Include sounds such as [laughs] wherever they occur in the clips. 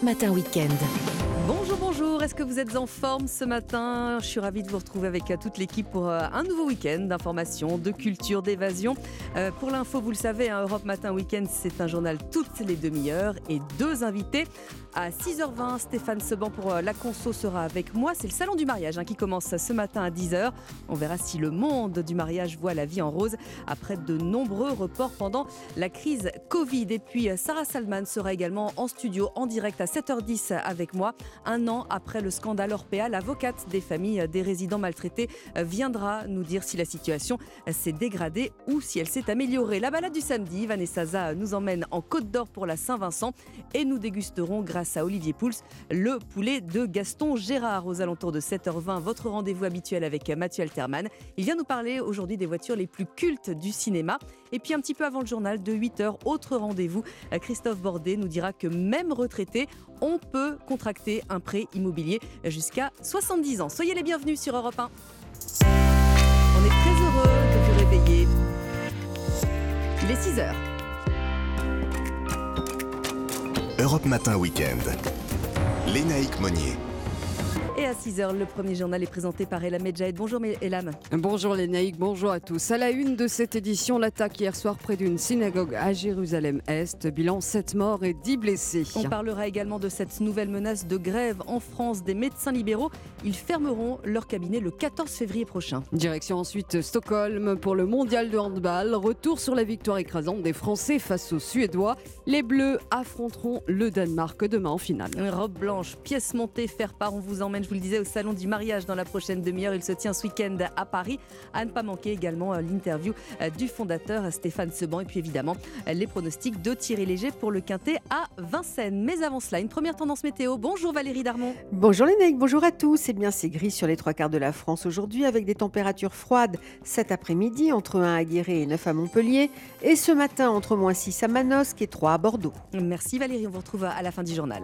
Matin Weekend. Bonjour, bonjour, est-ce que vous êtes en forme ce matin? Je suis ravie de vous retrouver avec euh, toute l'équipe pour euh, un nouveau week-end d'information, de culture, d'évasion. Euh, pour l'info, vous le savez, hein, Europe Matin Weekend, c'est un journal toutes les demi-heures et deux invités. À 6h20, Stéphane Seban pour la conso sera avec moi. C'est le salon du mariage hein, qui commence ce matin à 10h. On verra si le monde du mariage voit la vie en rose après de nombreux reports pendant la crise Covid. Et puis Sarah Salman sera également en studio en direct à 7h10 avec moi. An après le scandale Orpea, l'avocate des familles des résidents maltraités viendra nous dire si la situation s'est dégradée ou si elle s'est améliorée. La balade du samedi, Vanessa nous emmène en Côte d'Or pour la Saint-Vincent et nous dégusterons grâce à Olivier Pouls le poulet de Gaston Gérard aux alentours de 7h20. Votre rendez-vous habituel avec Mathieu Alterman. Il vient nous parler aujourd'hui des voitures les plus cultes du cinéma. Et puis un petit peu avant le journal de 8h, autre rendez-vous. Christophe Bordet nous dira que même retraité, on peut contracter un prêt immobilier jusqu'à 70 ans. Soyez les bienvenus sur Europe 1. On est très heureux de vous réveiller. Il est 6 h Europe Matin Weekend. Lénaïque Monnier. Et à 6h, le premier journal est présenté par Elam Medjahed. Bonjour Elam. Bonjour Lénaïque, bonjour à tous. À la une de cette édition, l'attaque hier soir près d'une synagogue à Jérusalem-Est. Bilan 7 morts et 10 blessés. On parlera également de cette nouvelle menace de grève en France des médecins libéraux. Ils fermeront leur cabinet le 14 février prochain. Direction ensuite Stockholm pour le mondial de handball. Retour sur la victoire écrasante des Français face aux Suédois. Les Bleus affronteront le Danemark demain en finale. Une robe blanche, pièce montée, faire part. On vous emmène je vous le disais, au Salon du mariage dans la prochaine demi-heure. Il se tient ce week-end à Paris. À ne pas manquer également euh, l'interview euh, du fondateur Stéphane Seban et puis évidemment euh, les pronostics de Thierry Léger pour le Quintet à Vincennes. Mais avant cela, une première tendance météo. Bonjour Valérie Darmon. Bonjour les bonjour à tous. Eh bien, c'est gris sur les trois quarts de la France aujourd'hui avec des températures froides cet après-midi entre 1 à Guéret et 9 à Montpellier et ce matin entre moins 6 à Manosque et 3 à Bordeaux. Merci Valérie, on vous retrouve à la fin du journal.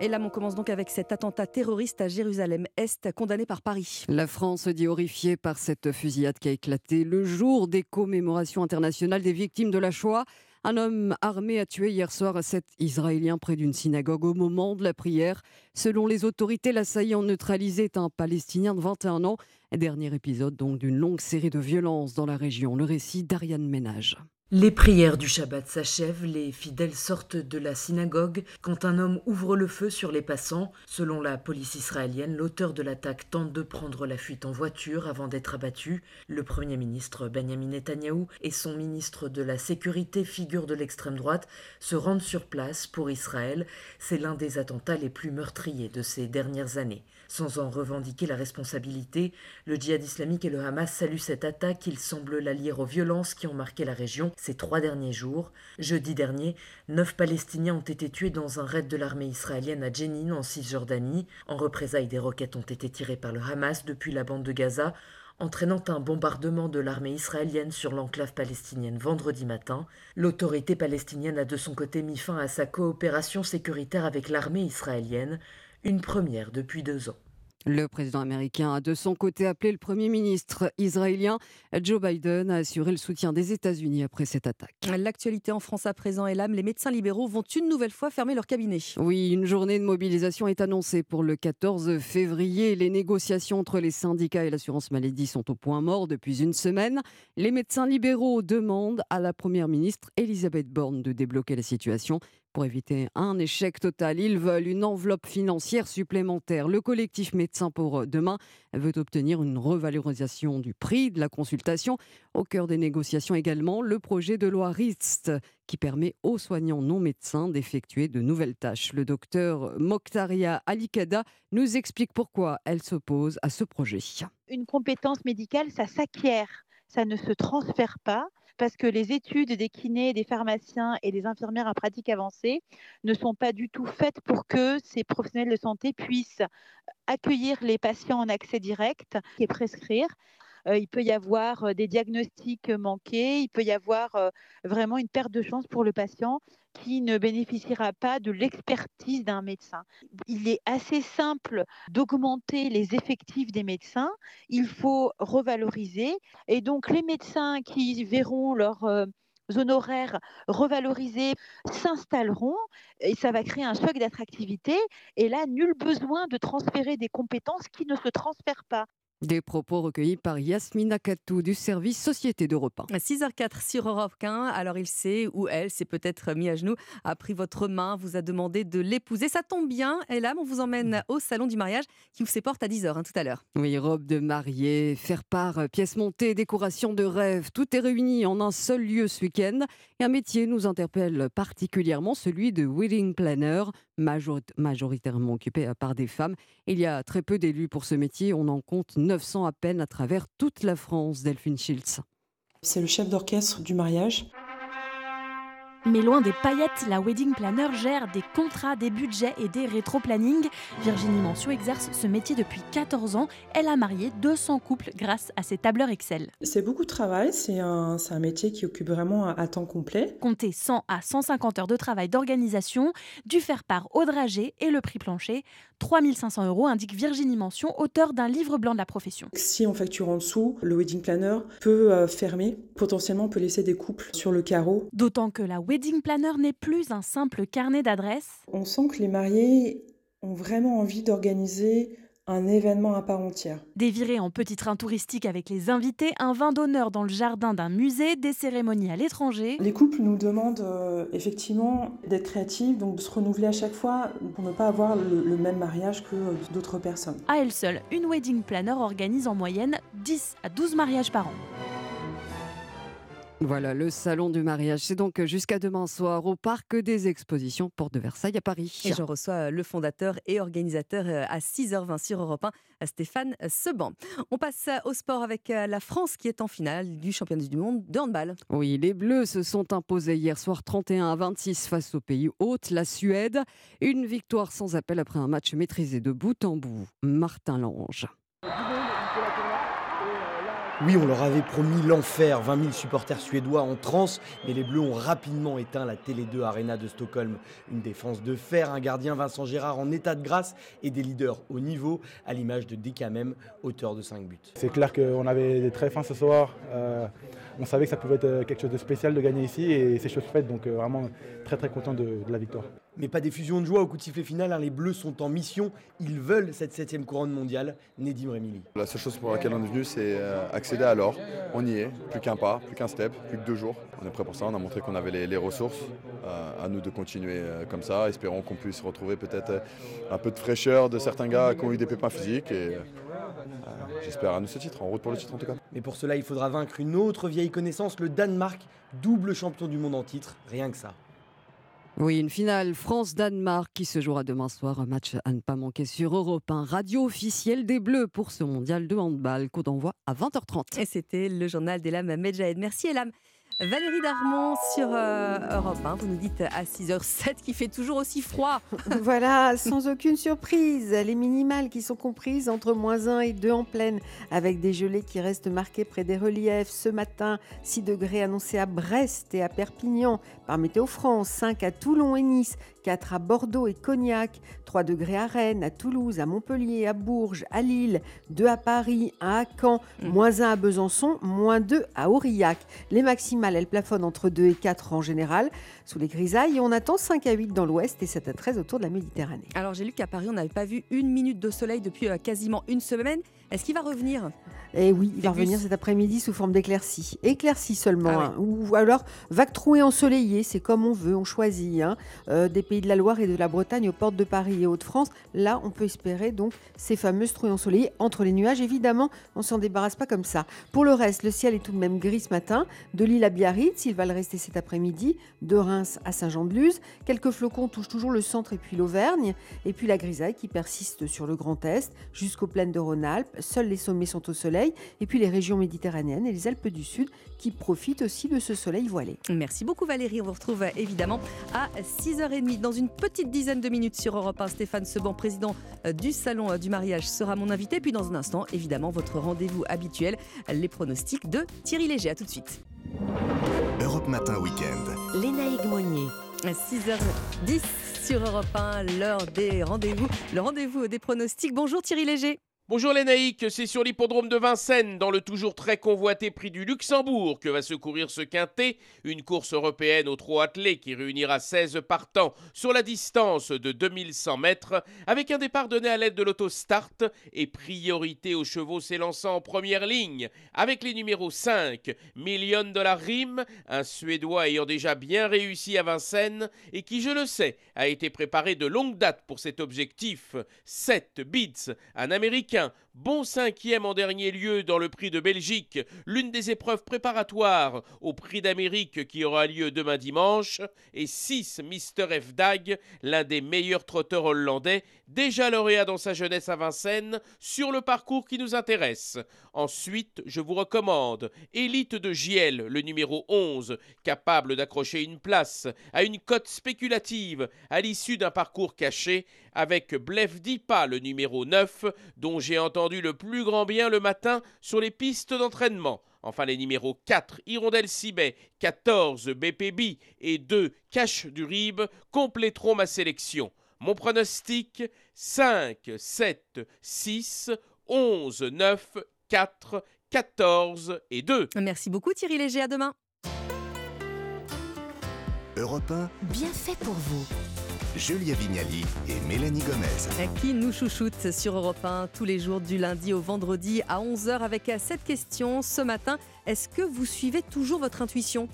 Et là, on commence donc avec cet attentat terroriste à Jérusalem-Est, condamné par Paris. La France dit horrifiée par cette fusillade qui a éclaté le jour des commémorations internationales des victimes de la Shoah. Un homme armé a tué hier soir sept Israéliens près d'une synagogue au moment de la prière. Selon les autorités, l'assaillant neutralisé est un Palestinien de 21 ans. Dernier épisode donc d'une longue série de violences dans la région. Le récit d'Ariane Ménage. Les prières du Shabbat s'achèvent, les fidèles sortent de la synagogue quand un homme ouvre le feu sur les passants. Selon la police israélienne, l'auteur de l'attaque tente de prendre la fuite en voiture avant d'être abattu. Le Premier ministre Benjamin Netanyahou et son ministre de la Sécurité, figure de l'extrême droite, se rendent sur place pour Israël. C'est l'un des attentats les plus meurtriers de ces dernières années. Sans en revendiquer la responsabilité, le djihad islamique et le Hamas saluent cette attaque. Ils semblent la lier aux violences qui ont marqué la région ces trois derniers jours. Jeudi dernier, neuf Palestiniens ont été tués dans un raid de l'armée israélienne à Jenin, en Cisjordanie. En représailles, des roquettes ont été tirées par le Hamas depuis la bande de Gaza entraînant un bombardement de l'armée israélienne sur l'enclave palestinienne vendredi matin. L'autorité palestinienne a de son côté mis fin à sa coopération sécuritaire avec l'armée israélienne une première depuis deux ans. Le président américain a de son côté appelé le Premier ministre israélien Joe Biden à assurer le soutien des États-Unis après cette attaque. L'actualité en France à présent est l'âme. Les médecins libéraux vont une nouvelle fois fermer leur cabinet. Oui, une journée de mobilisation est annoncée pour le 14 février. Les négociations entre les syndicats et l'assurance maladie sont au point mort depuis une semaine. Les médecins libéraux demandent à la Première ministre Elisabeth Borne de débloquer la situation pour éviter un échec total. Ils veulent une enveloppe financière supplémentaire. Le collectif Médecins pour demain veut obtenir une revalorisation du prix de la consultation. Au cœur des négociations également, le projet de loi RIST qui permet aux soignants non médecins d'effectuer de nouvelles tâches. Le docteur Mokhtaria Alikada nous explique pourquoi elle s'oppose à ce projet. Une compétence médicale, ça s'acquiert, ça ne se transfère pas parce que les études des kinés, des pharmaciens et des infirmières en pratique avancée ne sont pas du tout faites pour que ces professionnels de santé puissent accueillir les patients en accès direct et prescrire. Euh, il peut y avoir euh, des diagnostics manqués, il peut y avoir euh, vraiment une perte de chance pour le patient qui ne bénéficiera pas de l'expertise d'un médecin. Il est assez simple d'augmenter les effectifs des médecins. Il faut revaloriser. Et donc, les médecins qui verront leur honoraires revalorisés s'installeront et ça va créer un choc d'attractivité. Et là, nul besoin de transférer des compétences qui ne se transfèrent pas. Des propos recueillis par Yasmina Katou du service Société d'Europe 1. 6h04 sur Europe 1. Alors il sait ou elle s'est peut-être mis à genoux, a pris votre main, vous a demandé de l'épouser. Ça tombe bien. Et là, on vous emmène au salon du mariage qui vous porte à 10h hein, tout à l'heure. Oui, robe de mariée, faire part, pièces montées, décoration de rêve. Tout est réuni en un seul lieu ce week-end. Et un métier nous interpelle particulièrement, celui de wedding planner, majoritairement occupé par des femmes. Il y a très peu d'élus pour ce métier. On en compte 900 à peine à travers toute la France, Delphine Schiltz. C'est le chef d'orchestre du mariage. Mais loin des paillettes, la wedding planner gère des contrats, des budgets et des rétro-planning. Virginie Mancio exerce ce métier depuis 14 ans. Elle a marié 200 couples grâce à ses tableurs Excel. C'est beaucoup de travail, c'est un, un, métier qui occupe vraiment à, temps complet. Comptez 100 à 150 heures de travail d'organisation, du faire-part au dragé et le prix plancher. 3500 euros, indique Virginie Mention, auteur d'un livre blanc de la profession. Si on facture en dessous, le wedding planner peut euh, fermer, potentiellement peut laisser des couples sur le carreau. D'autant que la wedding planner n'est plus un simple carnet d'adresses. On sent que les mariés ont vraiment envie d'organiser un événement à part entière. Des virées en petit train touristique avec les invités, un vin d'honneur dans le jardin d'un musée, des cérémonies à l'étranger. Les couples nous demandent euh, effectivement d'être créatifs, donc de se renouveler à chaque fois pour ne pas avoir le, le même mariage que euh, d'autres personnes. À elle seule, une wedding planner organise en moyenne 10 à 12 mariages par an. Voilà, le salon du mariage. C'est donc jusqu'à demain soir au parc des expositions Porte de Versailles à Paris. Et je reçois euh, le fondateur et organisateur euh, à 6h20 sur Europe 1, Stéphane Seban. On passe au sport avec euh, la France qui est en finale du championnat du monde de handball. Oui, les Bleus se sont imposés hier soir 31 à 26 face au pays hôte, la Suède. Une victoire sans appel après un match maîtrisé de bout en bout. Martin Lange. Oui, on leur avait promis l'enfer, 20 000 supporters suédois en transe, mais les Bleus ont rapidement éteint la Télé 2 Arena de Stockholm. Une défense de fer, un gardien Vincent Gérard en état de grâce et des leaders au niveau, à l'image de Dekamem, auteur de 5 buts. C'est clair qu'on avait des très fins ce soir. Euh, on savait que ça pouvait être quelque chose de spécial de gagner ici et c'est chose faite, donc euh, vraiment très très content de, de la victoire. Mais pas d'effusion de joie au coup de sifflet final, hein. les Bleus sont en mission, ils veulent cette septième couronne mondiale, Nedim Remili. La seule chose pour laquelle on est venu, c'est euh, accéder à l'or. On y est, plus qu'un pas, plus qu'un step, plus que deux jours. On est prêt pour ça, on a montré qu'on avait les, les ressources. Euh, à nous de continuer euh, comme ça, espérons qu'on puisse retrouver peut-être un peu de fraîcheur de certains gars qui ont eu des pépins physiques. Et, J'espère à nous ce titre, en route pour le titre en tout cas. Mais pour cela, il faudra vaincre une autre vieille connaissance, le Danemark, double champion du monde en titre, rien que ça. Oui, une finale France-Danemark qui se jouera demain soir. Un match à ne pas manquer sur Europe 1, radio officielle des Bleus pour ce mondial de handball. Coup d'envoi à 20h30. Et c'était le journal d'Elam Medjahed. Merci Elam. Valérie Darmon sur euh, Europe 1, vous nous dites à 6h07 qu'il fait toujours aussi froid. [laughs] [laughs] voilà, sans aucune surprise, les minimales qui sont comprises entre moins 1 et 2 en pleine, avec des gelées qui restent marquées près des reliefs. Ce matin, 6 degrés annoncés à Brest et à Perpignan, par Météo France, 5 à Toulon et Nice, 4 à Bordeaux et Cognac, 3 degrés à Rennes, à Toulouse, à Montpellier, à Bourges, à Lille, 2 à Paris, 1 à Caen, mmh. moins 1 à Besançon, moins 2 à Aurillac. Les maximales, elles plafonnent entre 2 et 4 en général, sous les grisailles, et on attend 5 à 8 dans l'ouest et 7 à 13 autour de la Méditerranée. Alors j'ai lu qu'à Paris, on n'avait pas vu une minute de soleil depuis euh, quasiment une semaine. Est-ce qu'il va revenir? Eh oui, il va revenir cet après-midi sous forme d'éclaircie. Éclaircie seulement. Ah hein. Ou alors vague trouée ensoleillée, c'est comme on veut, on choisit. Hein. Euh, des pays de la Loire et de la Bretagne aux portes de Paris et Hauts-de-France, là on peut espérer donc ces fameuses trouées ensoleillées entre les nuages. Évidemment, on s'en débarrasse pas comme ça. Pour le reste, le ciel est tout de même gris ce matin. De Lille à Biarritz, il va le rester cet après-midi. De Reims à Saint-Jean-de-Luz. Quelques flocons touchent toujours le centre et puis l'Auvergne. Et puis la grisaille qui persiste sur le Grand Est jusqu'aux plaines de Rhône-Alpes. Seuls les sommets sont au soleil. Et puis les régions méditerranéennes et les Alpes du Sud qui profitent aussi de ce soleil voilé. Merci beaucoup Valérie. On vous retrouve évidemment à 6h30. Dans une petite dizaine de minutes sur Europe 1, Stéphane Seban, président euh, du Salon euh, du mariage, sera mon invité. Puis dans un instant, évidemment, votre rendez-vous habituel, les pronostics de Thierry Léger. A tout de suite. Europe Matin Week-end. Lénaïque Monnier. 6h10 sur Europe 1, l'heure des rendez-vous, le rendez-vous des pronostics. Bonjour Thierry Léger. Bonjour les naïcs, c'est sur l'hippodrome de Vincennes, dans le toujours très convoité prix du Luxembourg, que va se courir ce quintet, une course européenne au trot attelé qui réunira 16 partants sur la distance de 2100 mètres, avec un départ donné à l'aide de l'autostart et priorité aux chevaux s'élançant en première ligne, avec les numéros 5, Million Dollar Rim, un Suédois ayant déjà bien réussi à Vincennes et qui, je le sais, a été préparé de longue date pour cet objectif, 7 Beats, un Américain 想 bon cinquième en dernier lieu dans le prix de Belgique, l'une des épreuves préparatoires au prix d'Amérique qui aura lieu demain dimanche, et 6 Mister F. Dag, l'un des meilleurs trotteurs hollandais, déjà lauréat dans sa jeunesse à Vincennes, sur le parcours qui nous intéresse. Ensuite, je vous recommande Élite de Giel, le numéro 11, capable d'accrocher une place à une cote spéculative à l'issue d'un parcours caché, avec Blef Dipa, le numéro 9, dont j'ai entendu le plus grand bien le matin sur les pistes d'entraînement. Enfin, les numéros 4, Hirondelle Sibet, 14, BPB et 2, Cache du Rib compléteront ma sélection. Mon pronostic 5, 7, 6, 11, 9, 4, 14 et 2. Merci beaucoup Thierry Léger, à demain. Europe 1, bien fait pour vous. Julia Vignali et Mélanie Gomez. Qui nous chouchoute sur Europe 1 tous les jours du lundi au vendredi à 11h avec cette question ce matin. Est-ce que vous suivez toujours votre intuition?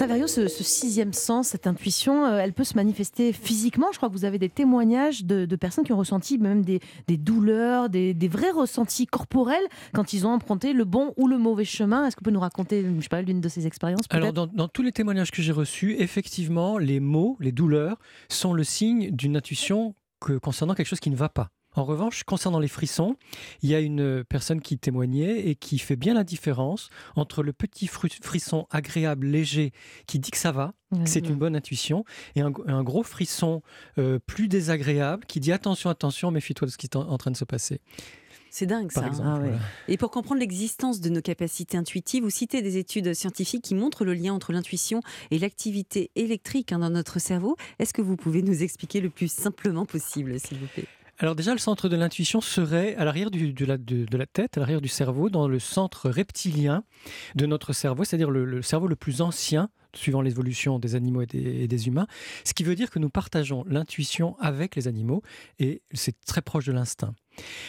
Saverio, ce, sixième sens, cette intuition, euh, elle peut se manifester physiquement. Je crois que vous avez des témoignages de, personnes qui ont ressenti même des, douleurs, des, vrais ressentis corporels quand ils ont emprunté le bon ou le mauvais chemin. Est-ce que vous pouvez nous raconter, je sais pas, l'une de ces expériences Alors, dans, tous les témoignages que j'ai reçus, effectivement, les mots, les douleurs sont le signe d'une intuition concernant quelque chose qui ne va pas. En revanche, concernant les frissons, il y a une personne qui témoignait et qui fait bien la différence entre le petit frisson agréable, léger, qui dit que ça va, c'est une bonne intuition, et un, gros frisson euh, plus désagréable qui dit attention, attention, méfie-toi de ce qui est en, train de se passer. C'est dingue ça. Hein. Ah et pour comprendre l'existence de nos capacités intuitives, vous citez des études scientifiques qui montrent le lien entre l'intuition et l'activité électrique hein, dans notre cerveau. Est-ce que vous pouvez nous expliquer le plus simplement possible, s'il vous plaît? Alors déjà, le centre de l'intuition serait à l'arrière de, la, tête, à l'arrière du cerveau, dans le centre reptilien de notre cerveau, c'est-à-dire le, cerveau le plus ancien suivant l'évolution des animaux et des, humains, ce qui veut dire que nous partageons l'intuition avec les animaux et c'est très proche de l'instinct.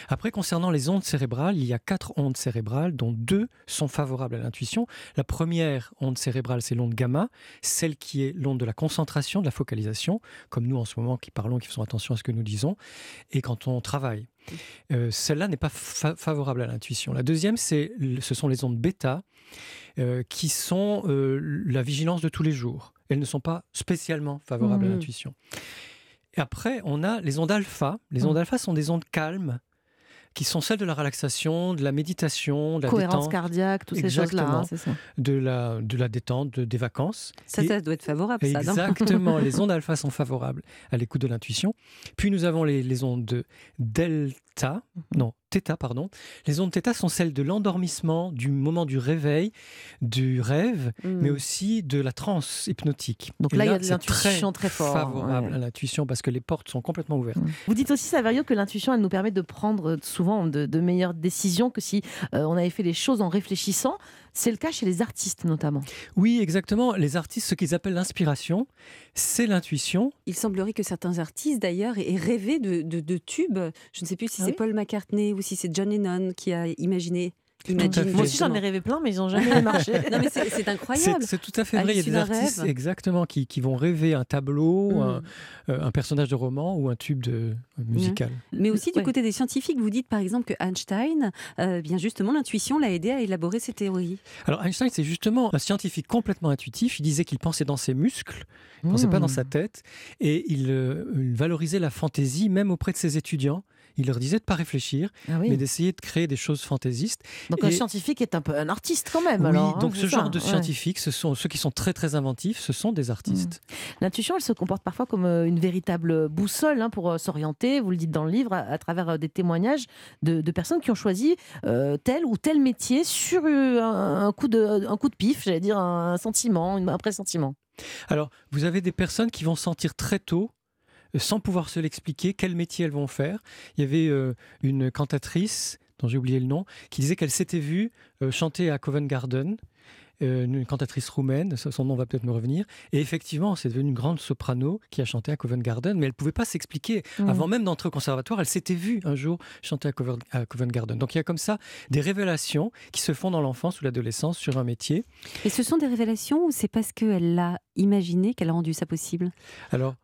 Après, concernant les ondes cérébrales, il y a quatre ondes cérébrales, dont deux sont favorables à l'intuition. La première onde cérébrale, c'est l'onde gamma, celle qui est l'onde de la concentration, de la focalisation, comme nous en ce moment qui parlons, qui faisons attention à ce que nous disons, et quand on travaille. Euh, celle-là n'est pas favorable à l'intuition. La deuxième, c'est, ce sont les ondes bêta, euh, qui sont euh, la vigilance de tous les jours. Elles ne sont pas spécialement favorables à mmh. l'intuition. Et après, on a les ondes alpha. Les ondes mmh. alpha sont des ondes calmes qui sont celles de la relaxation, de la méditation, de la cohérence cardiaque, toutes ces choses-là. Hein, de la de la détente, des vacances. Ça, ça doit être favorable. Ça, exactement. [laughs] les ondes alpha sont favorables à l'écoute de l'intuition. Puis nous avons les, les ondes delta, mmh. non Theta, pardon. Les ondes Theta sont celles de l'endormissement, du moment du réveil, du rêve, mais hmm. aussi de la transe hypnotique. Donc là, il y a de l'intuition très, forte. favorable à l'intuition parce que les portes sont complètement ouvertes. Hmm. Vous dites aussi, Saverio, que l'intuition, elle nous permet de prendre souvent de, meilleures décisions que si euh, on avait fait les choses en réfléchissant. C'est le cas chez les artistes notamment. Oui, exactement. Les artistes, ce qu'ils appellent l'inspiration, c'est l'intuition. Il semblerait que certains artistes, d'ailleurs, aient rêvé de, tubes. Je ne sais plus si ah c'est Paul McCartney ou si c'est John Lennon qui a imaginé moi aussi, j'en ai rêvé plein, mais ils n'ont jamais [laughs] marché. non, mais c'est incroyable. C'est tout à fait vrai. Il y a des artistes exactement qui, qui, vont rêver un tableau, mm. euh, un, personnage de roman ou un tube de, musical. Mais aussi du côté des scientifiques, vous dites par exemple que Einstein, euh, bien justement, l'intuition l'a aidé à élaborer ses théories. Alors Einstein, c'est justement un scientifique complètement intuitif. Il disait qu'il pensait dans ses muscles, il ne pensait pas dans mm. sa tête, et il, euh, il valorisait la fantaisie même auprès de ses étudiants il leur disait de pas réfléchir, ah mais d'essayer de créer des choses fantaisistes. Donc un scientifique est un peu un artiste quand même. Oui, alors, hein, donc ce genre de scientifiques, ce sont ceux qui sont très très inventifs, ce sont des artistes. Mmh. L'intuition, elle se comporte parfois comme euh, une véritable boussole hein, pour euh, s'orienter. Vous le dites dans le livre, à, travers euh, des témoignages de, personnes qui ont choisi tel ou tel métier sur un, coup de un coup de pif, j'allais dire un sentiment, un pressentiment. Alors, vous avez des personnes qui vont sentir très tôt sans pouvoir se l'expliquer, quel métier elles vont faire. Il y avait une cantatrice dont j'ai oublié le nom, qui disait qu'elle s'était vue chanter à Covent Garden euh, une cantatrice roumaine, son nom va peut-être me revenir. Et effectivement, c'est devenu une grande soprano qui a chanté à Covent Garden, mais elle ne pouvait pas s'expliquer. Mmh. Avant même d'entrer au conservatoire, elle s'était vue un jour chanter à Covent, à Covent, Garden. Donc il y a comme ça des révélations qui se font dans l'enfance ou l'adolescence sur un métier. Et ce sont des révélations ou c'est parce qu'elle l'a imaginé qu'elle a rendu ça possible? Alors,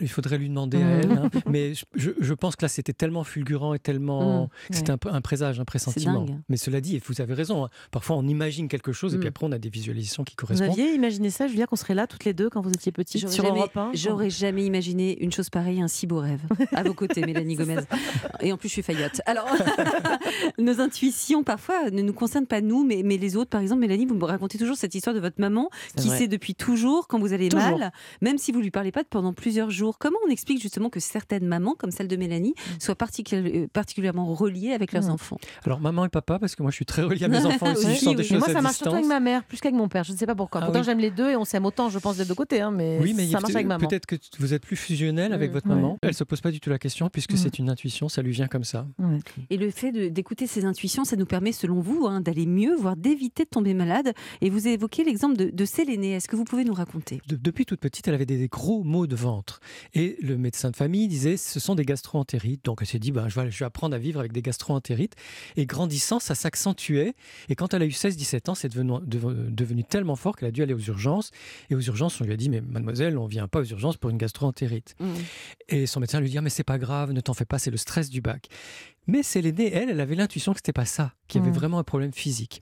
il faudrait lui demander à mmh. elle, hein. [laughs] mais je, pense que là c'était tellement fulgurant et tellement. Mmh. C'était un, présage, un pressentiment. Mais cela dit, et vous avez raison, hein, parfois on imagine quelque chose et puis mmh. après on a des visualisations qui correspondent. Vous aviez imaginé ça, Julia, qu'on serait là toutes les deux quand vous étiez petite sur Europe 1 J'aurais jamais imaginé une chose pareille, un si beau rêve. À vos côtés, [laughs] Mélanie Gomez. Et en plus, je suis faillotte. Alors, [laughs] nos intuitions parfois ne nous concernent pas nous, mais, mais les autres. Par exemple, Mélanie, vous me racontez toujours cette histoire de votre maman qui sait depuis toujours quand vous allez mal, même si vous lui parlez pas pendant plusieurs jours. Comment on explique justement que certaines mamans, comme celle de Mélanie, mm. soient euh, particulièrement reliées avec leurs mm. enfants? Alors maman et papa, parce que moi je suis très reliée à mes [laughs] enfants aussi. je des choses moi ça marche surtout avec ma mère, plus qu'avec mon père. Je ne sais pas pourquoi. Ah Pourtant j'aime les deux et on s'aime autant, je pense, des deux côtés. Hein, mais, oui, mais ça marche avec maman. Peut-être que vous êtes plus fusionnel avec mm. votre maman. Elle se pose pas du tout la question puisque c'est une intuition, ça lui vient comme ça. Et le fait d'écouter ces intuitions, ça nous permet, selon vous, hein, d'aller mieux, voire d'éviter de tomber malade. Et vous évoquez l'exemple de, de Sélénée. Est-ce que vous pouvez nous raconter? Depuis toute petite, elle avait des gros maux de ventre. Et le médecin de famille disait ce sont des gastro-entérites. Donc elle s'est dit ben, je, vais, je vais apprendre à vivre avec des gastro-entérites. Et grandissant, ça s'accentuait. Et quand elle a eu 16-17 ans, c'est devenu, devenu, tellement fort qu'elle a dû aller aux urgences. Et aux urgences, on lui a dit mais mademoiselle, on ne vient pas aux urgences pour une gastro-entérite. Mmh. Et son médecin lui dit ah, mais c'est pas grave, ne t'en fais pas, c'est le stress du bac. Mais Sélénée, elle, elle avait l'intuition que c'était pas ça, qu'il y avait mmh. vraiment un problème physique.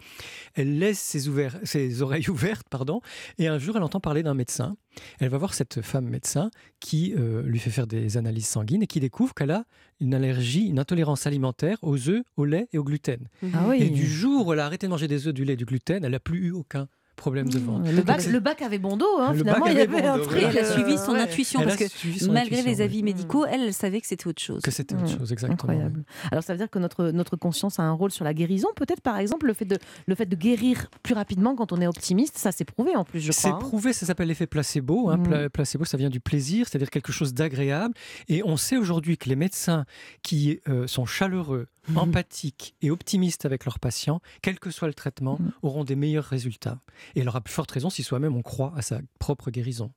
Elle laisse ses, ses, oreilles [laughs] ouvertes, pardon, et un jour, elle entend parler d'un médecin. Elle va voir cette femme médecin qui euh, lui fait faire des analyses sanguines et qui découvre qu'elle a une allergie, une intolérance alimentaire aux œufs, au lait et au gluten. Ah et du jour où elle a arrêté de manger des œufs, du lait, du gluten, elle n'a plus eu aucun problème de ventre. Le bac, le bac avait bon dos, hein, finalement, il y avait un truc. Elle a suivi son intuition, parce que malgré les avis médicaux, elle, savait que c'était autre chose. Que c'était autre chose, exactement. Incroyable. Alors ça veut dire que notre, notre conscience a un rôle sur la guérison. Peut-être par exemple le fait, de, le fait de guérir plus rapidement quand on est optimiste, ça s'est prouvé en plus, je crois. C'est hein. prouvé, ça s'appelle l'effet placebo. Hein. Mm. Placebo, ça vient du plaisir, c'est-à-dire quelque chose d'agréable. Et on sait aujourd'hui que les médecins qui euh, sont chaleureux, mm. [laughs] empathiques et optimistes avec leurs patients, quel que soit le traitement, mm. auront des meilleurs résultats. Et elle aura plus forte raison si soi-même on croit à sa propre guérison.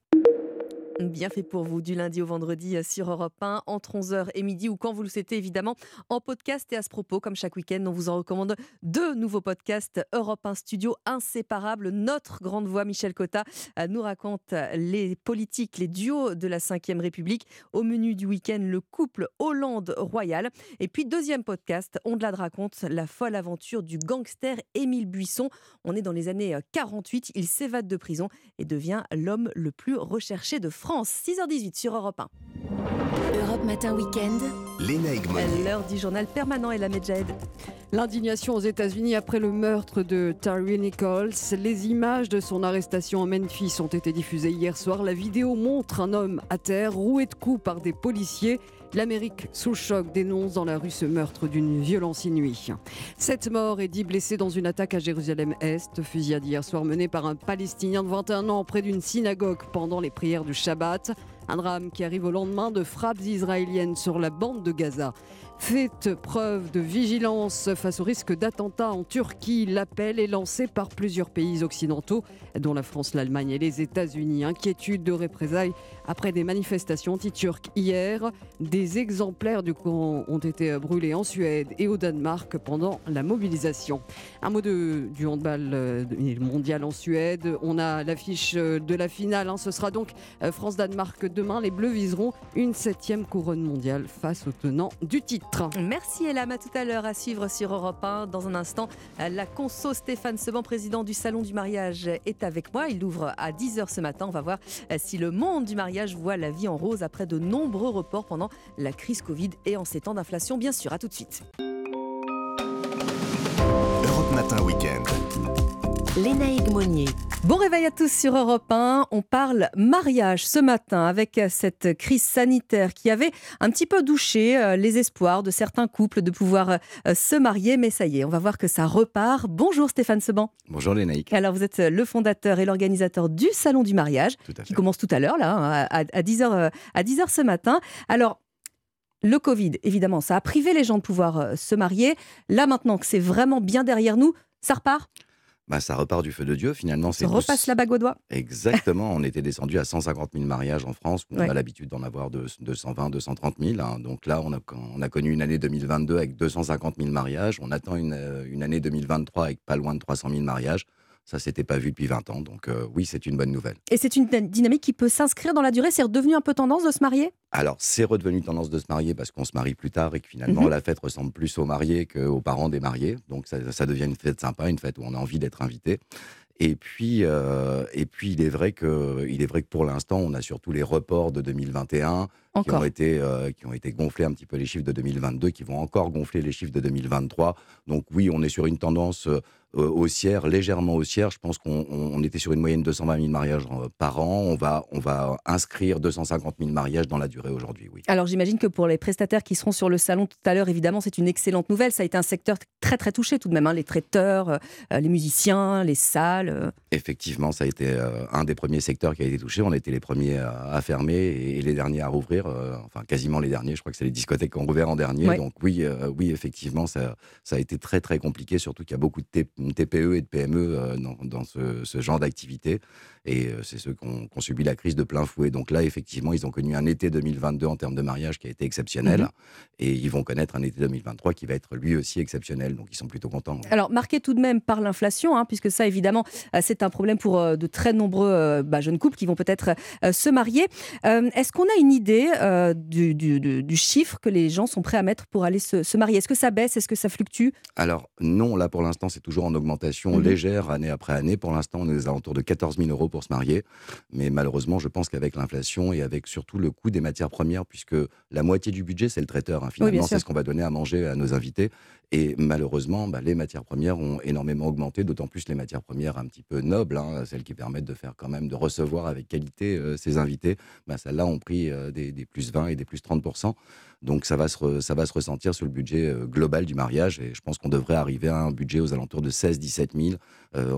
Bien fait pour vous du lundi au vendredi euh, sur Europe 1 entre 11h et midi ou quand vous le souhaitez évidemment en podcast. Et à ce propos, comme chaque week-end, on vous en recommande deux nouveaux podcasts Europe 1 Studio inséparables. Notre grande voix Michel Cotta euh, nous raconte les politiques, les duos de la Ve République. Au menu du week-end, le couple Hollande-Royal. Et puis deuxième podcast, on de la raconte la folle aventure du gangster Émile Buisson. On est dans les années 48, il s'évade de prison et devient l'homme le plus recherché de France. 6h18 sur Europe 1. Europe Matin Weekend. L'énigme. L'heure du journal permanent et la Medjed. L'indignation aux États-Unis après le meurtre de Tyree Nichols. Les images de son arrestation à Memphis ont été diffusées hier soir. La vidéo montre un homme à terre, roué de coups par des policiers. L'Amérique sous choc dénonce dans la rue ce meurtre d'une violence inouïe. Sept morts et dix blessés dans une attaque à Jérusalem-Est, fusillade hier soir menée par un Palestinien de 21 ans près d'une synagogue pendant les prières du Shabbat. Un drame qui arrive au lendemain de frappes israéliennes sur la bande de Gaza. Faites preuve de vigilance face au risque d'attentats en Turquie. L'appel est lancé par plusieurs pays occidentaux, dont la France, l'Allemagne et les États-Unis. Inquiétude de représailles après des manifestations anti-turques hier. Des exemplaires du Coran ont été brûlés en Suède et au Danemark pendant la mobilisation. Un mot de, du handball euh, mondial en Suède. On a l'affiche de la finale. Hein. Ce sera donc euh, France-Danemark demain. Les Bleus viseront une septième couronne mondiale face au tenant du titre. Merci Elam, à tout à l'heure à suivre sur Europe 1. Dans un instant, la conso Stéphane Seban, président du Salon du mariage, est avec moi. Il ouvre à 10h ce matin. On va voir euh, si le monde du mariage voit la vie en rose après de nombreux reports pendant la crise Covid et en ces temps d'inflation, bien sûr. À tout de suite. Europe Matin Week-end. Lénaïque Monnier. Bon réveil à tous sur Europe 1. On parle mariage ce matin avec cette crise sanitaire qui avait un petit peu douché euh, les espoirs de certains couples de pouvoir euh, se marier. Mais ça y est, on va voir que ça repart. Bonjour Stéphane Seban. Bonjour Lénaïque. Alors vous êtes le fondateur et l'organisateur du Salon du mariage qui commence tout à l'heure, là, hein, à, à 10h, à 10h ce matin. Alors, le Covid, évidemment, ça a privé les gens de pouvoir euh, se marier. Là, maintenant que c'est vraiment bien derrière nous, ça repart? Bah, ça repart du feu de Dieu finalement. Ça repasse la bague au doigt. Exactement, on était descendu à 150 000 mariages en France, on a l'habitude d'en avoir de 220, 230 000. Donc là, on a, on a, connu une année 2022 avec 250 000 mariages, on attend une, euh, une année 2023 avec pas loin de 300 000 mariages. Ça s'était pas vu depuis 20 ans, donc euh, oui, c'est une bonne nouvelle. Et c'est une dynamique qui peut s'inscrire dans la durée. C'est redevenu un peu tendance de se marier? Alors, c'est redevenu tendance de se marier parce qu'on se marie plus tard et que finalement mhm. la fête ressemble plus aux mariés qu'aux parents des mariés. Donc ça, ça, devient une fête sympa, une fête où on a envie d'être invité. Et puis, euh, et puis il, est vrai que, il est vrai que pour l'instant, on a surtout les reports de 2021 qui ont, été, euh, qui ont été gonflés un petit peu les chiffres de 2022, qui vont encore gonfler les chiffres de 2023. Donc oui, on est sur une tendance haussière, légèrement haussière. Je pense qu'on était sur une moyenne de 220 000 mariages par an. On va, on va inscrire 250 000 mariages dans la durée aujourd'hui, oui. Alors j'imagine que pour les prestataires qui seront sur le salon tout à l'heure, évidemment, c'est une excellente nouvelle. Ça a été un secteur très très touché tout de même. Hein. Les traiteurs, les musiciens, les salles. Euh. Effectivement, ça a été euh, un des premiers secteurs qui a été touché. On était les premiers à, fermer et, les derniers à rouvrir. Euh, enfin, quasiment les derniers. Je crois que c'est les discothèques qui ont rouvert en dernier. Donc oui, oui, effectivement, ça, ça, a été très très compliqué. Surtout qu'il y a beaucoup de TPE et de PME dans, ce, genre d'activité. Et c'est ceux qui ont, subi la crise de plein fouet. Donc là, effectivement, ils ont connu un été 2022 en termes de mariage qui a été exceptionnel. Mhm. Et ils vont connaître un été 2023 qui va être lui aussi exceptionnel. Donc ils sont plutôt contents. Alors, marqué tout de même par l'inflation, hein, puisque ça, évidemment, euh, c'est un problème pour euh, de très nombreux euh, bah, jeunes couples qui vont peut-être se marier. Est-ce qu'on a une idée du, chiffre que les gens sont prêts à mettre pour aller se, marier? Est-ce que ça baisse? Est-ce que ça fluctue? Alors non, là pour l'instant c'est toujours en augmentation mhm. légère année après année. Pour l'instant on est aux alentours de 14 000 euros pour se marier. Mais malheureusement je pense qu'avec l'inflation et avec surtout le coût des matières premières, puisque la moitié du budget c'est le traiteur, hein, finalement c'est ce qu'on va donner à manger à nos invités. Et malheureusement bah, les matières premières ont énormément augmenté, d'autant plus les matières premières un petit peu nobles, hein, celles qui permettent de faire quand même, de recevoir avec qualité euh, ses invités, bah, celles-là ont pris euh, des, plus 20 et des plus 30%. Donc ça va, se ça va se ressentir sur le budget euh, global du mariage et je pense qu'on devrait arriver à un budget aux alentours de 16-17 000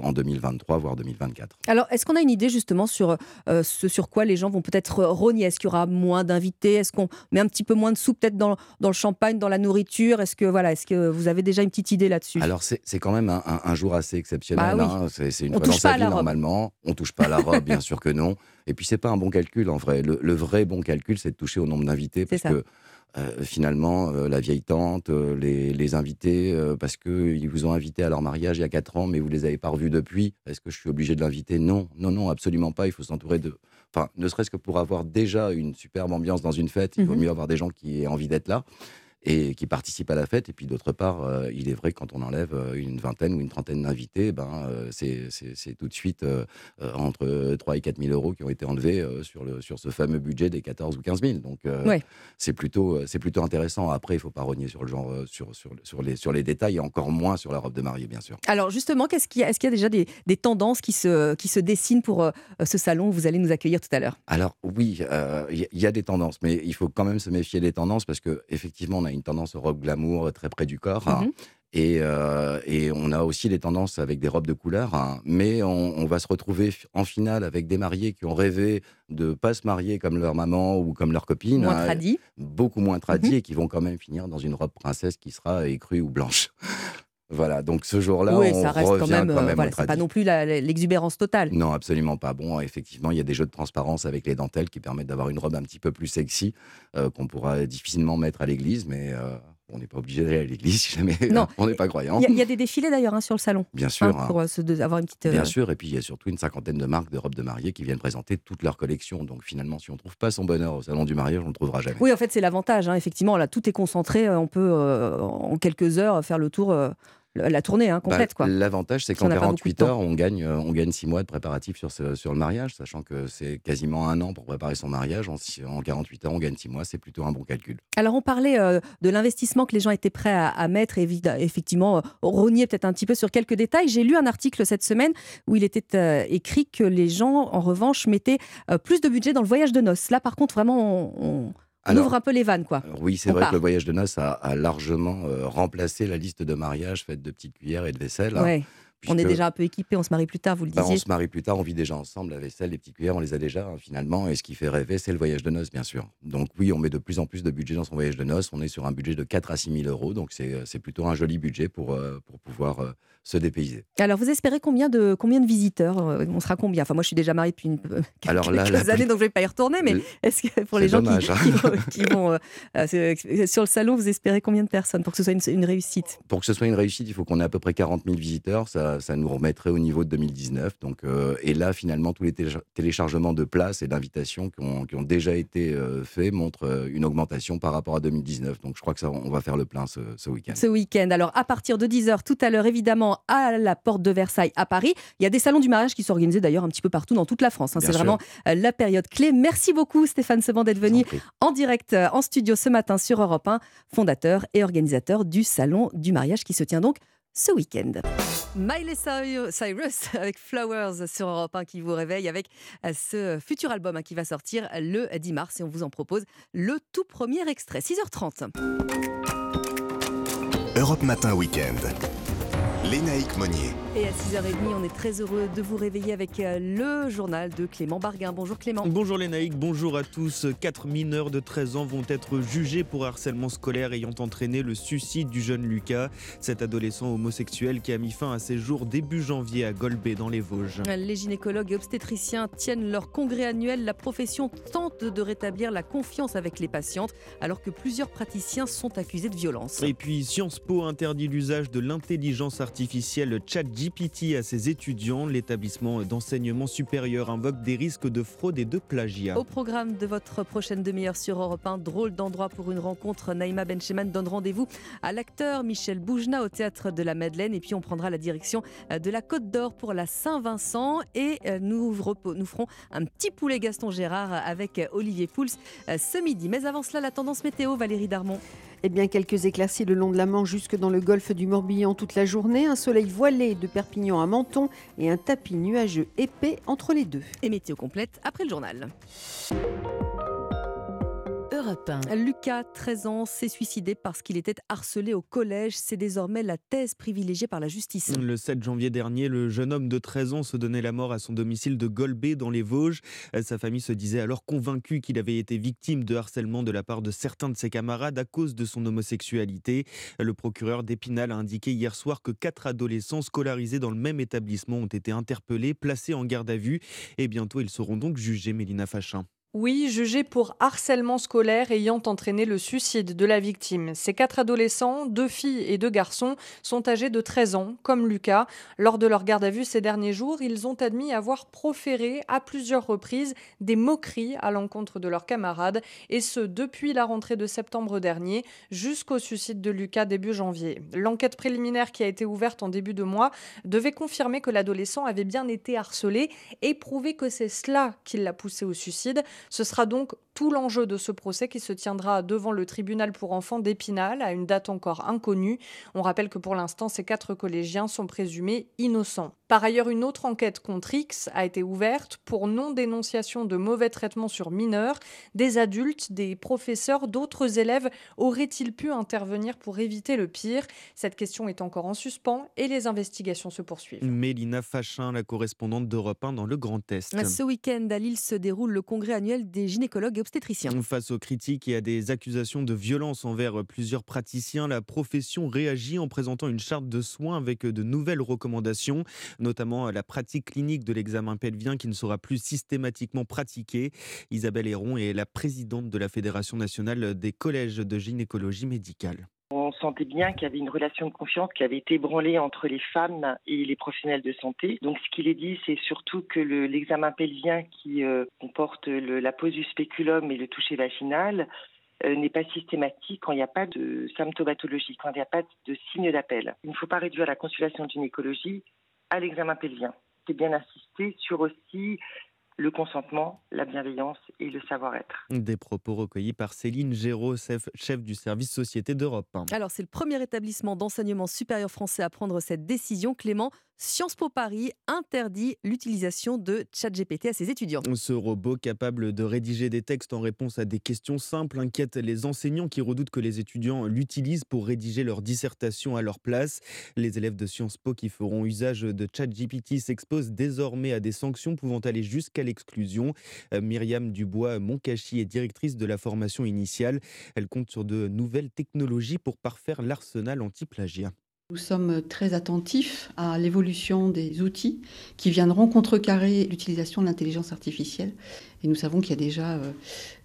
en 2023, voire 2024. Alors est-ce qu'on a une idée justement sur ce sur quoi les gens vont peut-être rogner Est-ce qu'il y aura moins d'invités? Est-ce qu'on met un petit peu moins de sous peut-être dans, dans, le champagne, dans la nourriture? Est-ce que, voilà, est que avez déjà une petite idée là-dessus Alors c'est quand même un, jour assez exceptionnel. Bah hein. C'est une fois dans sa vie normalement. On touche pas à la [laughs] robe, bien sûr que non. Et puis c'est pas un bon calcul en vrai. Le, vrai bon calcul, c'est de toucher au nombre d'invités parce que euh, finalement, euh, la vieille tante, euh, les, invités, parce qu'ils vous ont invité à leur mariage il y a 4 ans, mais vous les avez pas revus depuis, est-ce que je suis obligé de l'inviter? Non, non, non, absolument pas. Il faut s'entourer de. Enfin, ne serait-ce que pour avoir déjà une superbe ambiance dans une fête, il vaut mmh mieux avoir des gens qui aient envie d'être là et qui participent à la fête. Et puis d'autre part, euh, il est vrai que quand on enlève euh, une vingtaine ou une trentaine d'invités, ben, euh, c'est tout de suite entre 3 et 4 000 euros qui ont été enlevés sur, le, sur ce fameux budget des 14 ou 15 000. Donc c'est plutôt, plutôt intéressant. Après, il ne faut pas rogner sur, le genre, sur, sur, sur, les, sur les détails et encore moins sur la robe de mariée, bien sûr. Alors justement, est-ce qu'il y, est qu'il y, a déjà des, des, tendances qui se, qui se dessinent pour ce salon où vous allez nous accueillir tout à l'heure? Alors oui, il y, a des tendances, mais il faut quand même se méfier des tendances parce qu'effectivement, on a une tendance au robe glamour euh, très près du corps. Hein. Mhm. Euh, et, on a aussi des tendances avec des robes de couleur, hein. mais on, va se retrouver en finale avec des mariés qui ont rêvé de pas se marier comme leur maman ou comme leur copine, moins hein, beaucoup moins tradis, mhm. et qui vont quand même finir dans une robe princesse qui sera écrue ou blanche. Voilà, donc ce jour-là, oui, on ça reste quand même, quand même euh, c'est pas non plus l'exubérance totale. Non, absolument pas. Bon, effectivement, il y a des jeux de transparence avec les dentelles qui permettent d'avoir une robe un petit peu plus sexy euh, qu'on pourra difficilement mettre à l'église, mais euh, on n'est pas obligé d'aller à l'église [laughs] si jamais on n'est pas croyant. Il y, a des défilés d'ailleurs hein, sur le salon. Bien sûr. Hein, pour avoir une petite. Bien sûr, et puis il y a surtout une cinquantaine de marques de robes de mariée qui viennent présenter toute leur collection. Donc finalement, si on ne trouve pas son bonheur au salon du mariage, on ne le trouvera jamais. Oui, en fait, c'est l'avantage. Hein. Effectivement, là, tout est concentré. On peut en quelques heures faire le tour la tournée hein, bah, complète. L'avantage, c'est qu'en 48 heures, on gagne, euh, on gagne 6 mois de préparatifs sur, sur le mariage, sachant que c'est quasiment un an pour préparer son mariage. En, en 48 heures, on gagne 6 mois, c'est plutôt un bon calcul. Alors, on parlait euh, de l'investissement que les gens étaient prêts à, mettre, et effectivement, euh, rogner peut-être un petit peu sur quelques détails. J'ai lu un article cette semaine où il était écrit que les gens, en revanche, mettaient plus de budget dans le voyage de noces. Là, par contre, vraiment, on on ouvre un peu les vannes, quoi. Oui, c'est vrai que le voyage de noces a, largement euh, remplacé la liste de mariage faite de petites cuillères et de vaisselle. Hein, on est déjà un peu équipé, on se marie plus tard, vous le bah, disiez. on se marie plus tard, on vit déjà ensemble, la vaisselle, les petites cuillères, on les a déjà hein, finalement. Et ce qui fait rêver, c'est le voyage de noces, bien sûr. Donc oui, on met de plus en plus de budget dans son voyage de noces. On est sur un budget de 4 à 6 000 euros, donc c'est euh, plutôt un joli budget pour, euh, pour pouvoir se dépayser. Alors, vous espérez combien de, combien de visiteurs euh, On sera combien? Enfin, moi, je suis déjà mariée depuis une, [laughs] Alors quelques années, donc je ne vais pas y retourner. Mais est-ce que pour les gens qui, hein. [laughs] vont, euh, euh, sur le salon, vous espérez combien de personnes pour que ce soit une, réussite? Pour que ce soit une réussite, il faut qu'on ait à peu près 40 000 visiteurs. Ça, ça nous remettrait au niveau de 2019. Donc, et là, finalement, tous les téléchargements de places et d'invitations qui ont, qui ont, déjà été faits montrent une augmentation par rapport à 2019. Donc, je crois que ça, on va faire le plein ce, week-end. Ce week-end. Alors, à partir de 10h, tout à l'heure, évidemment, à la porte de Versailles à Paris. Il y a des salons du mariage qui sont organisés d'ailleurs un petit peu partout dans toute la France. Hein. C'est vraiment euh, la période clé. Merci beaucoup Stéphane Seban d'être venu en direct euh, en studio ce matin sur Europe 1, fondateur et organisateur du salon du mariage qui se tient donc ce week-end. Miley Cyrus avec Flowers sur Europe 1 qui vous réveille avec euh, ce futur album hein, qui va sortir le 10 mars et on vous en propose le tout premier extrait. 6h30. Europe Matin Week-end. Lénaïque Monnier. Et à 6h30, on est très heureux de vous réveiller avec euh, le journal de Clément Barguin. Bonjour Clément. Bonjour Lénaïque, bonjour à tous. Quatre mineurs de 13 ans vont être jugés pour harcèlement scolaire ayant entraîné le suicide du jeune Lucas, cet adolescent homosexuel qui a mis fin à ses jours début janvier à Golbet dans les Vosges. Les gynécologues et obstétriciens tiennent leur congrès annuel. La profession tente de rétablir la confiance avec les patientes alors que plusieurs praticiens sont accusés de violence. Et puis Sciences Po interdit l'usage de l'intelligence artificielle artificielle ChatGPT à ses étudiants. L'établissement d'enseignement supérieur invoque des risques de fraude et de plagiat. Au programme de votre prochaine demi-heure sur Europe 1, drôle d'endroit pour une rencontre. Naïma Bencheman donne rendez-vous à l'acteur Michel Boujna au théâtre de la Madeleine. Et puis on prendra la direction euh, de la Côte d'Or pour la Saint-Vincent. Et euh, nous, nous ferons un petit poulet Gaston Gérard avec euh, Olivier Pouls ce midi. Mais avant cela, la tendance météo, Valérie Darmon. Eh bien, quelques éclaircies le long de la Manche jusque dans le golfe du Morbihan toute la journée. Un soleil voilé de Perpignan à Menton et un tapis nuageux épais entre les deux. Et météo complète après le journal. Lucas, 13 ans, s'est suicidé parce qu'il était harcelé au collège. C'est désormais la thèse privilégiée par la justice. Le 7 janvier dernier, le jeune homme de 13 ans se donnait la mort à son domicile de Golbet dans les Vosges. Sa famille se disait alors convaincue qu'il avait été victime de harcèlement de la part de certains de ses camarades à cause de son homosexualité. Le procureur d'Épinal a indiqué hier soir que quatre adolescents scolarisés dans le même établissement ont été interpellés, placés en garde à vue et bientôt ils seront donc jugés, Mélina Fachin. Oui, jugé pour harcèlement scolaire ayant entraîné le suicide de la victime. Ces quatre adolescents, deux filles et deux garçons, sont âgés de 13 ans, comme Lucas. Lors de leur garde à vue ces derniers jours, ils ont admis avoir proféré à plusieurs reprises des moqueries à l'encontre de leurs camarades, et ce depuis la rentrée de septembre dernier jusqu'au suicide de Lucas début janvier. L'enquête préliminaire qui a été ouverte en début de mois devait confirmer que l'adolescent avait bien été harcelé et prouver que c'est cela qui l'a poussé au suicide. Ce sera donc tout l'enjeu de ce procès qui se tiendra devant le tribunal pour enfants d'Épinal à une date encore inconnue. On rappelle que pour l'instant, ces quatre collégiens sont présumés innocents. Par ailleurs, une autre enquête contre X a été ouverte pour non-dénonciation de mauvais traitements sur mineurs. Des adultes, des professeurs, d'autres élèves auraient-ils pu intervenir pour éviter le pire? Cette question est encore en suspens et les investigations se poursuivent. Mélina Fachin, la correspondante d'Europe 1 dans le Grand Est. Ce week-end à Lille se déroule le congrès annuel des gynécologues Face aux critiques et à des accusations de violence envers plusieurs praticiens, la profession réagit en présentant une charte de soins avec de nouvelles recommandations notamment la pratique clinique de l'examen pelvien qui ne sera plus systématiquement pratiquée. Isabelle Héron est la présidente de la Fédération nationale des collèges de gynécologie médicale. On sentait bien qu'il y avait une relation de confiance qui avait été ébranlée entre les femmes et les professionnels de santé. Donc ce qu'il est dit, c'est surtout que l'examen pelvien qui euh, comporte la pose du spéculum et le toucher vaginal n'est pas systématique quand il n'y a pas de symptomatologie, quand il n'y a pas de signe d'appel. Il ne faut pas réduire la consultation de gynécologie à l'examen pelvien. C'est bien insister sur aussi le consentement, la bienveillance et le savoir-être. Des propos recueillis par Céline Géraud, chef du service Société d'Europe. Alors, c'est le premier établissement d'enseignement supérieur français à prendre cette décision. Clément, Sciences Po Paris interdit l'utilisation de ChatGPT à ses étudiants. Ce robot capable de rédiger des textes en réponse à des questions simples inquiète les enseignants qui redoutent que les étudiants l'utilisent pour rédiger leur dissertation à leur place. Les élèves de Sciences Po qui feront usage de ChatGPT s'exposent désormais à des sanctions pouvant aller jusqu'à l'exclusion. Euh, Myriam Dubois-Moncachi est directrice de la formation initiale. Elle compte sur de nouvelles technologies pour parfaire l'arsenal anti-plagiat. Nous sommes très attentifs à l'évolution des outils qui viendront contrecarrer l'utilisation de l'intelligence artificielle. Et nous savons qu'il y a déjà euh,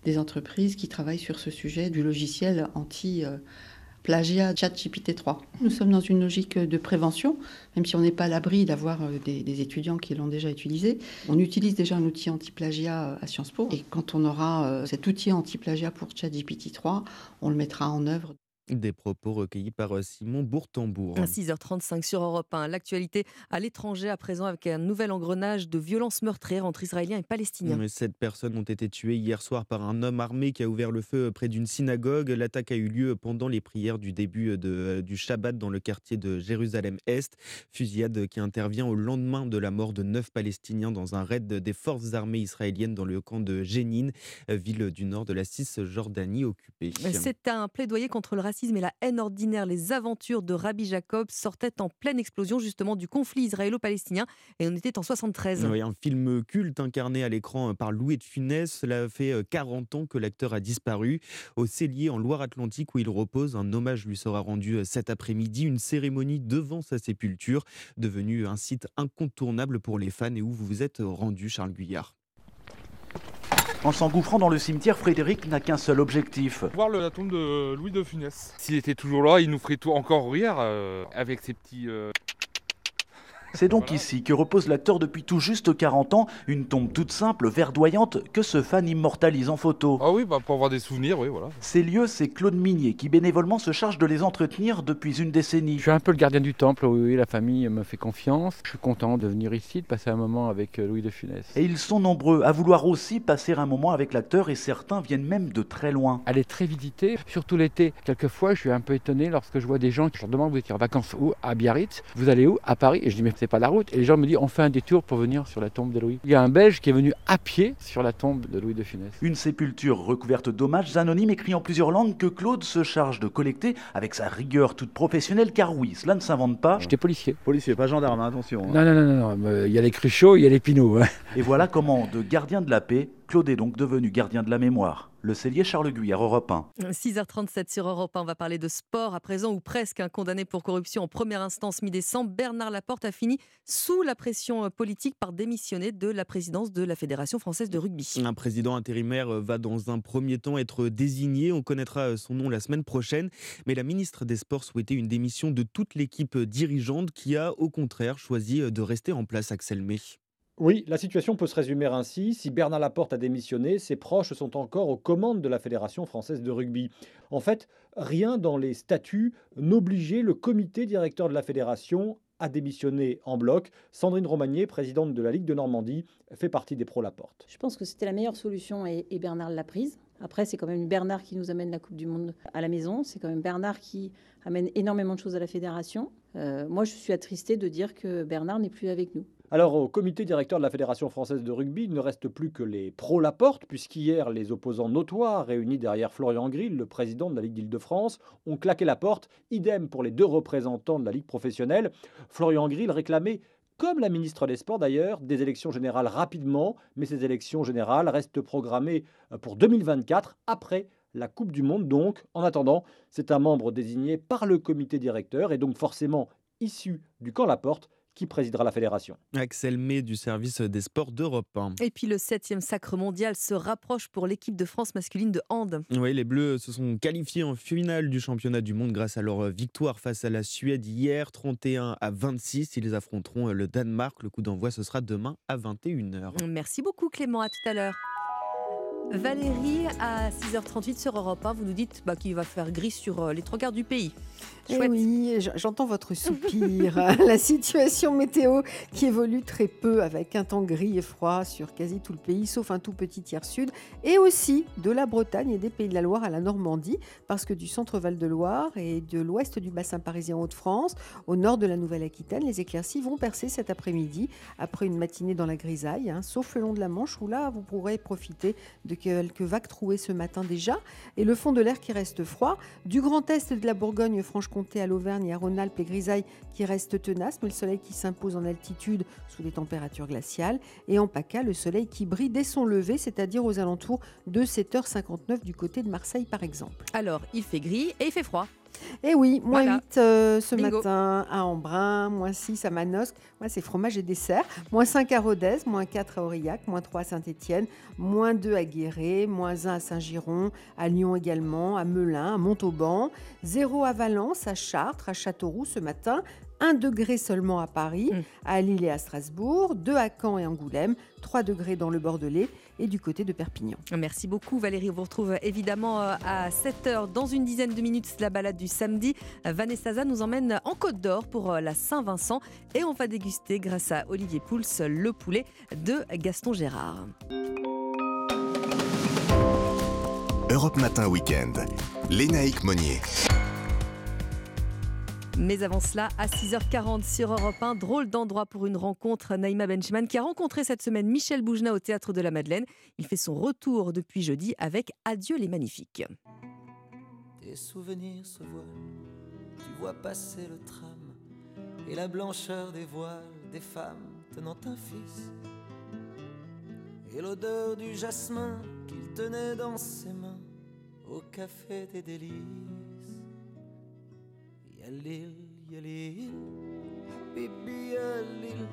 des entreprises qui travaillent sur ce sujet du logiciel anti-plagiat ChatGPT 3. Nous sommes dans une logique de prévention, même si on n'est pas à l'abri d'avoir euh, des, des, étudiants qui l'ont déjà utilisé. On utilise déjà un outil anti-plagiat euh, à Sciences Po. Et quand on aura cet outil anti-plagiat pour ChatGPT 3, on le mettra en œuvre. Des propos recueillis par euh, Simon Bourtambourg. À 6h35 sur Europe 1, l'actualité à l'étranger à présent avec un nouvel engrenage de violences meurtrières entre Israéliens et Palestiniens. Sept personnes ont été tuées hier soir par un homme armé qui a ouvert le feu près d'une synagogue. L'attaque a eu lieu pendant les prières du début de, euh, du Shabbat dans le quartier de Jérusalem-Est. Fusillade qui intervient au lendemain de la mort de neuf Palestiniens dans un raid des forces armées israéliennes dans le camp de Jénine, ville du nord de la Cisjordanie occupée. C'est un plaidoyer contre le racisme et la haine ordinaire, les aventures de Rabbi Jacob sortaient en pleine explosion justement du conflit israélo-palestinien et on était en 73. Oui, un film culte incarné à l'écran par Louis de Funès. Cela fait 40 euh, ans que l'acteur a disparu. Au Cellier en Loire-Atlantique où il repose, un hommage lui sera rendu euh, cet après-midi. Une cérémonie devant sa sépulture, devenue un site incontournable pour les fans et où vous vous êtes rendu, Charles Guyard. En s'engouffrant dans le cimetière, Frédéric n'a qu'un seul objectif. Voir la tombe de Louis de Funès. S'il était toujours là, il nous ferait tout encore rire euh, avec ses petits... Euh, c'est donc ici que repose l'acteur depuis tout juste 40 ans, une tombe toute simple, verdoyante, que ce fan immortalise en photo. Ah oui, bah pour avoir des souvenirs, oui, voilà. Ces lieux, c'est Claude Minier qui bénévolement se charge de les entretenir depuis une décennie. Je suis un peu le gardien du temple, oui, la famille me fait confiance. Je suis content de venir ici, de passer un moment avec euh, Louis de Funès. Et ils sont nombreux à vouloir aussi passer un moment avec l'acteur et certains viennent même de très loin. Elle est très visitée, surtout l'été. Quelquefois, je suis un peu étonné lorsque je vois des gens qui leur demandent vous êtes en vacances où? À Biarritz. Vous allez où? À Paris. Et je dis mais c'est pas la route. Et les gens me disent on fait un détour pour venir sur la tombe de Louis. Il y a un Belge qui est venu à pied sur la tombe de Louis de Funès. Une sépulture recouverte d'hommages anonymes écrits en plusieurs langues que Claude se charge de collecter avec sa rigueur toute professionnelle, car oui, cela ne s'invente pas. J'étais policier. Policier, pas gendarme, hein, attention. Hein. Non, non, non, non, il y a les cruchots, il y a les pinots. Hein. Et voilà comment, de gardien de la paix, Claude est donc devenu gardien de la mémoire. Le cellier Charles Guyard, Europe 1. 6h37 sur Europe 1, on va parler de sport. À présent, ou presque, un condamné pour corruption en première instance mi-décembre, Bernard Laporte a fini sous la pression euh, politique par démissionner de la présidence de la Fédération française de rugby. Un président intérimaire euh, va dans un premier temps être désigné. On connaîtra euh, son nom la semaine prochaine. Mais la ministre des Sports souhaitait une démission de toute l'équipe dirigeante qui a, au contraire, choisi de rester en place, Axel May. Oui, la situation peut se résumer ainsi. Si Bernard Laporte a démissionné, ses proches sont encore aux commandes de la Fédération française de rugby. En fait, rien dans les statuts n'obligeait le comité directeur de la fédération à démissionner en bloc. Sandrine Romagné, présidente de la Ligue de Normandie, fait partie des pro-Laporte. Je pense que c'était la meilleure solution et, Bernard l'a prise. Après, c'est quand même Bernard qui nous amène la Coupe du Monde à la maison. C'est quand même Bernard qui amène énormément de choses à la fédération. Euh, moi, je suis attristée de dire que Bernard n'est plus avec nous. Alors, au comité directeur de la Fédération française de rugby, il ne reste plus que les pro-Laporte, puisqu'hier, les opposants notoires, réunis derrière Florian Grill, le président de la Ligue d'Île-de-France, ont claqué la porte. Idem pour les deux représentants de la Ligue professionnelle. Florian Grill réclamait comme la ministre des Sports d'ailleurs, des élections générales rapidement, mais ces élections générales restent programmées euh, pour 2024, après la Coupe du Monde. Donc, en attendant, c'est un membre désigné par le comité directeur et donc forcément issu du camp Laporte qui présidera la fédération. Axel May du service des sports d'Europe. Et puis le septième sacre mondial se rapproche pour l'équipe de France masculine de hand. Oui, les Bleus se sont qualifiés en finale du championnat du monde grâce à leur victoire face à la Suède hier, 31 à 26. Ils affronteront le Danemark. Le coup d'envoi, ce sera demain à 21h. Merci beaucoup Clément, à tout à l'heure. Valérie, à 6h38 sur Europe 1, vous nous dites bah, qu'il va faire gris sur euh, les trois quarts du pays. Eh oui, j'entends votre soupir. [laughs] la situation météo qui évolue très peu avec un temps gris et froid sur quasi tout le pays, sauf un tout petit tiers sud, et aussi de la Bretagne et des Pays de la Loire à la Normandie, parce que du centre Val-de-Loire et de l'ouest du bassin parisien Hauts-de-France, au nord de la Nouvelle-Aquitaine, les éclaircies vont percer cet après-midi, après une matinée dans la grisaille, hein, sauf le long de la Manche, où là, vous pourrez profiter de quelques vagues trouées ce matin déjà, et le fond de l'air qui reste froid, du grand est de la Bourgogne-Franche Comté à l'Auvergne et à Rhône-Alpes, les grisailles qui restent tenaces, mais le soleil qui s'impose en altitude sous des températures glaciales. Et en PACA, le soleil qui brille dès son lever, c'est-à-dire aux alentours de 7h59 du côté de Marseille par exemple. Alors, il fait gris et il fait froid. Eh oui, moins 8 euh, ce matin à Embrun, moins 6 à Manosque, moi c'est fromage et dessert, moins 5 à Rodez, moins 4 à Aurillac, moins 3 à Saint-Étienne, moins 2 à Guéret, moins 1 à Saint-Giron, à Lyon également, à Melun, à Montauban, 0 à Valence, à Chartres, à Châteauroux ce matin, 1 degré seulement à Paris, mm. à Lille et à Strasbourg, 2 à Caen et Angoulême, 3 degrés dans le Bordelais et du côté de Perpignan. Merci beaucoup Valérie. On vous retrouve évidemment euh, à 7h dans une dizaine de minutes. la balade du samedi. Vanessa nous emmène en Côte d'Or pour euh, la Saint-Vincent et on va déguster grâce à Olivier Pouls le poulet de Gaston Gérard. Europe Matin Week-end. Lénaïque Monnier. Mais avant cela, à 6h40 sur Europe 1, drôle d'endroit pour une rencontre. Naïma Benchman qui a rencontré cette semaine Michel Boujna au Théâtre de la Madeleine. Il fait son retour depuis jeudi avec Adieu les Magnifiques. Tes souvenirs se voilent, tu vois passer le tram et la blancheur des voiles des femmes tenant un fils. Et l'odeur du jasmin qu'il tenait dans ses mains au café des délices.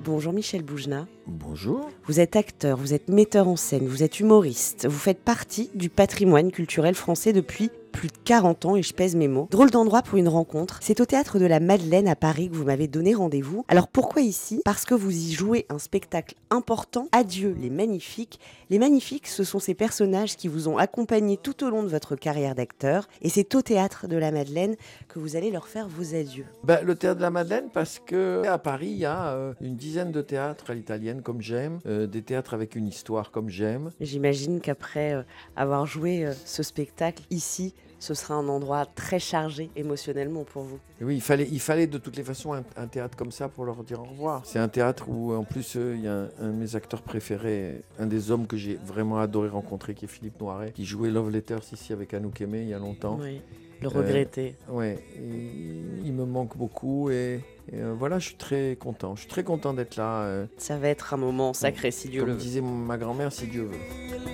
Bonjour Michel Boujna. Bonjour. Vous êtes acteur, vous êtes metteur en scène, vous êtes humoriste, vous faites partie du patrimoine culturel français depuis plus de 40 ans et je pèse mes mots. Drôle d'endroit pour une rencontre. C'est au théâtre de la Madeleine à Paris que vous m'avez donné rendez-vous. Alors pourquoi ici? Parce que vous y jouez un spectacle important. Adieu les magnifiques. Les magnifiques, ce sont ces personnages qui vous ont accompagné tout au long de votre carrière d'acteur. Et c'est au théâtre de la Madeleine que vous allez leur faire vos adieux. Ben, le théâtre de la Madeleine, parce que à Paris, il y a euh, une dizaine de théâtres à l'italienne comme j'aime, euh, des théâtres avec une histoire comme j'aime. J'imagine qu'après euh, avoir joué ce spectacle ici, ce sera un endroit très chargé émotionnellement pour vous. oui, il fallait, il fallait de toutes les façons un, théâtre comme ça pour leur dire au revoir. C'est un théâtre où, en plus, euh, il y a un, de mes acteurs préférés, un des hommes que j'ai vraiment adoré rencontrer, qui est Philippe Noiret, qui jouait Love Letters ici avec Anouk Aimé il y a longtemps. Oui, le regretter. Euh, ouais, il me manque beaucoup et, euh, voilà, je suis très content. Je suis très content d'être là. Ça va être un moment sacré si Dieu le veut. Comme disait ma grand-mère, si Dieu veut.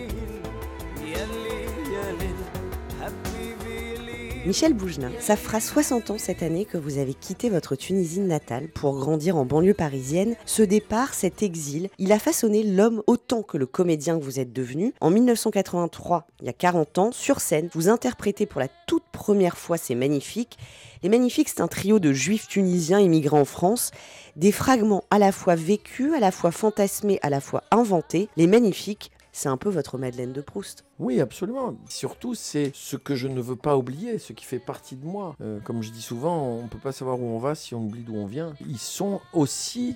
Michel Boujna, ça fera 60 ans cette année que vous avez quitté votre Tunisie natale pour grandir en banlieue parisienne. Ce départ, cet exil, il a façonné l'homme autant que le comédien que vous êtes devenu. En 1983, il y a 40 ans, sur scène, vous interprétez pour la toute première fois C'est Magnifiques. Les Magnifiques, c'est un trio de juifs tunisiens immigrés en France. Des fragments à la fois vécus, à la fois fantasmés, à la fois inventés. Les Magnifiques, c'est un peu votre Madeleine de Proust. Oui, absolument. Surtout, c'est ce que je ne veux pas oublier, ce qui fait partie de moi. Euh, comme je dis souvent, on ne peut pas savoir où on va si on oublie d'où on vient. Ils sont aussi,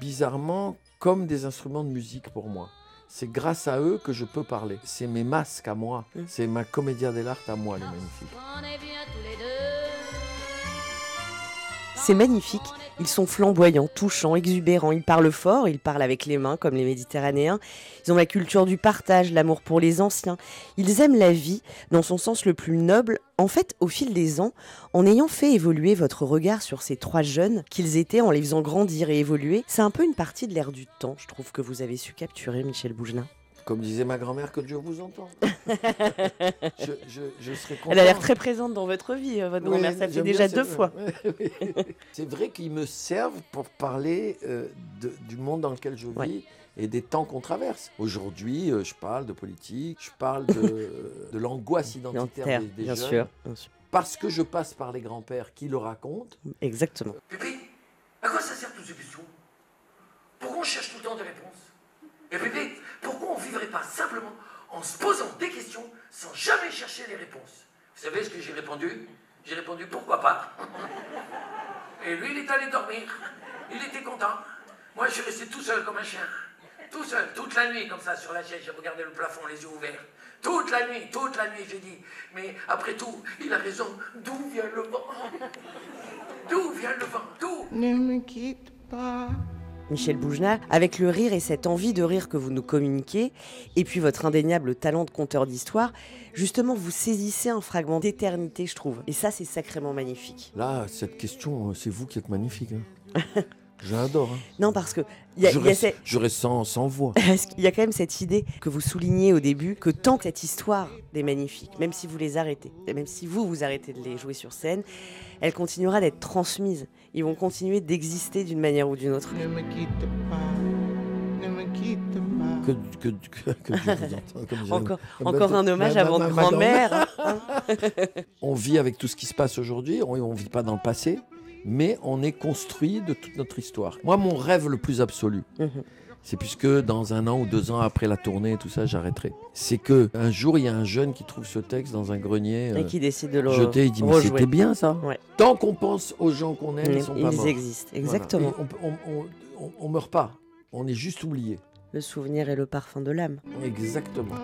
bizarrement, comme des instruments de musique pour moi. C'est grâce à eux que je peux parler. C'est mes masques à moi. Mmh. C'est ma comédia dell'arte à moi, les magnifiques. C'est magnifique. Ils sont flamboyants, touchants, exubérants. Ils parlent fort, ils parlent avec les mains comme les Méditerranéens. Ils ont la culture du partage, l'amour pour les anciens. Ils aiment la vie dans son sens le plus noble. En fait, au fil des ans, en ayant fait évoluer votre regard sur ces trois jeunes qu'ils étaient, en les faisant grandir et évoluer, c'est un peu une partie de l'air du temps, je trouve, que vous avez su capturer, Michel Bougelin. Comme disait ma grand-mère, que Dieu vous entend. [laughs] je, serais content. Elle a l'air très présente dans votre vie, euh, votre grand-mère. Ça fait déjà deux fois. [laughs] c'est vrai qu'ils me servent pour parler euh, du monde dans lequel je vis. Et des temps qu'on traverse. Aujourd'hui, euh, je parle de politique, je parle de, l'angoisse [laughs] identitaire des, bien jeunes. Sûr, Parce que je passe par les grands-pères qui le racontent. Exactement. Pépé, à quoi ça sert toutes ces questions? Pourquoi on cherche tout le temps des réponses? Et Pépé, pourquoi on ne vivrait pas simplement en se posant des questions sans jamais chercher les réponses? Vous savez ce que j'ai répondu? J'ai répondu pourquoi pas? Et lui, il est allé dormir. Il était content. Moi, je suis resté tout seul comme un chien. Tout seul, toute la nuit, comme ça, sur la chaise, j'ai regardé le plafond, les yeux ouverts. Toute la nuit, toute la nuit, j'ai dit, mais après tout, il a raison, d'où vient le vent? D'où vient le vent? D'où? Ne me quitte pas. Michel Boujna, avec le rire et cette envie de rire que vous nous communiquez, et puis votre indéniable talent de conteur d'histoire, justement, vous saisissez un fragment d'éternité, je trouve. Et ça, c'est sacrément magnifique. Là, cette question, c'est vous qui êtes magnifique. Hein. [laughs] J'adore. Hein. Non, parce que. Y a, je, reste, sans, sans, voix. [laughs] Il y a quand même cette idée que vous soulignez au début que tant que cette histoire des magnifiques, même si vous les arrêtez, même si vous, vous arrêtez de les jouer sur scène, elle continuera d'être transmise. Ils vont continuer d'exister d'une manière ou d'une autre. Ne me quitte pas. Ne me quitte pas. Que, que, que, vous encore, encore un hommage à votre grand-mère. Hein. [laughs] on vit avec tout ce qui se passe aujourd'hui, on ne vit pas dans le passé mais on est construit de toute notre histoire. Moi, mon rêve le plus absolu, mhm. C'est puisque dans un an ou deux ans après la tournée et tout ça, j'arrêterai. C'est que un jour, il y a un jeune qui trouve ce texte dans un grenier et qui euh, décide de le jeter. Il dit mais c'était bien ça. Tant qu'on pense aux gens qu'on aime, ils sont pas morts. Ils existent, exactement. On, ne meurt pas, on est juste oublié. Le souvenir est le parfum de l'âme. Exactement.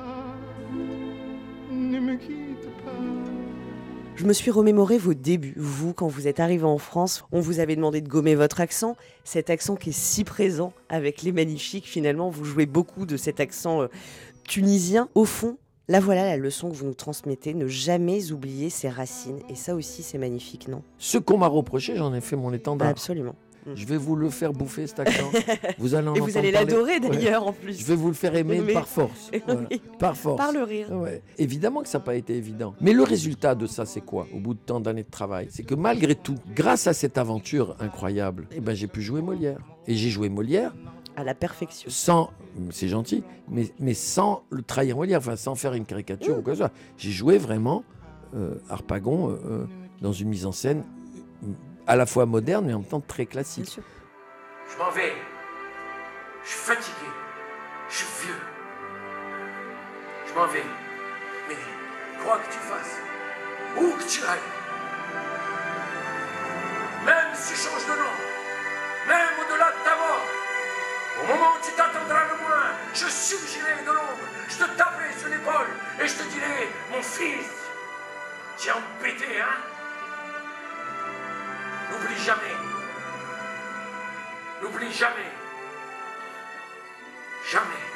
Je me suis remémoré vos débuts. Vous, quand vous êtes arrivé en France, on vous avait demandé de gommer votre accent. Cet accent qui est si présent avec les magnifiques, finalement, vous jouez beaucoup de cet accent euh, tunisien. Au fond, Là voilà la leçon que vous nous transmettez, ne jamais oublier ses racines. Et ça aussi, c'est magnifique, non? Ce qu'on m'a reproché, j'en ai fait mon étendard. Absolument. Je vais vous le faire bouffer cet accent. [laughs] Vous allez en Et vous allez l'adorer d'ailleurs en plus. Je vais vous le faire aimer par force. [laughs] Par force. Par le rire. Évidemment que ça n'a pas été évident. Mais le résultat de ça, c'est quoi Au bout de tant d'années de travail, c'est que malgré tout, grâce à cette aventure incroyable, eh ben, j'ai pu jouer Molière. Et j'ai joué Molière à la perfection. Sans, c'est gentil, mais, mais sans le trahir Molière, enfin sans faire une caricature ou quoi que ce soit. J'ai joué vraiment euh, Harpagon euh, euh, dans une mise en scène à la fois moderne mais en même temps très classique. Je m'en vais. Je suis fatigué. Je suis vieux. Je m'en vais. Mais quoi que tu fasses, où que tu ailles, même si je change de nom, même au-delà de ta mort, au moment où tu t'attendras le moins, je surgirai de l'ombre, je te taperai sur l'épaule et je te dirai, mon fils, tu es embêté, hein N'oublie jamais. N'oublie jamais. Jamais.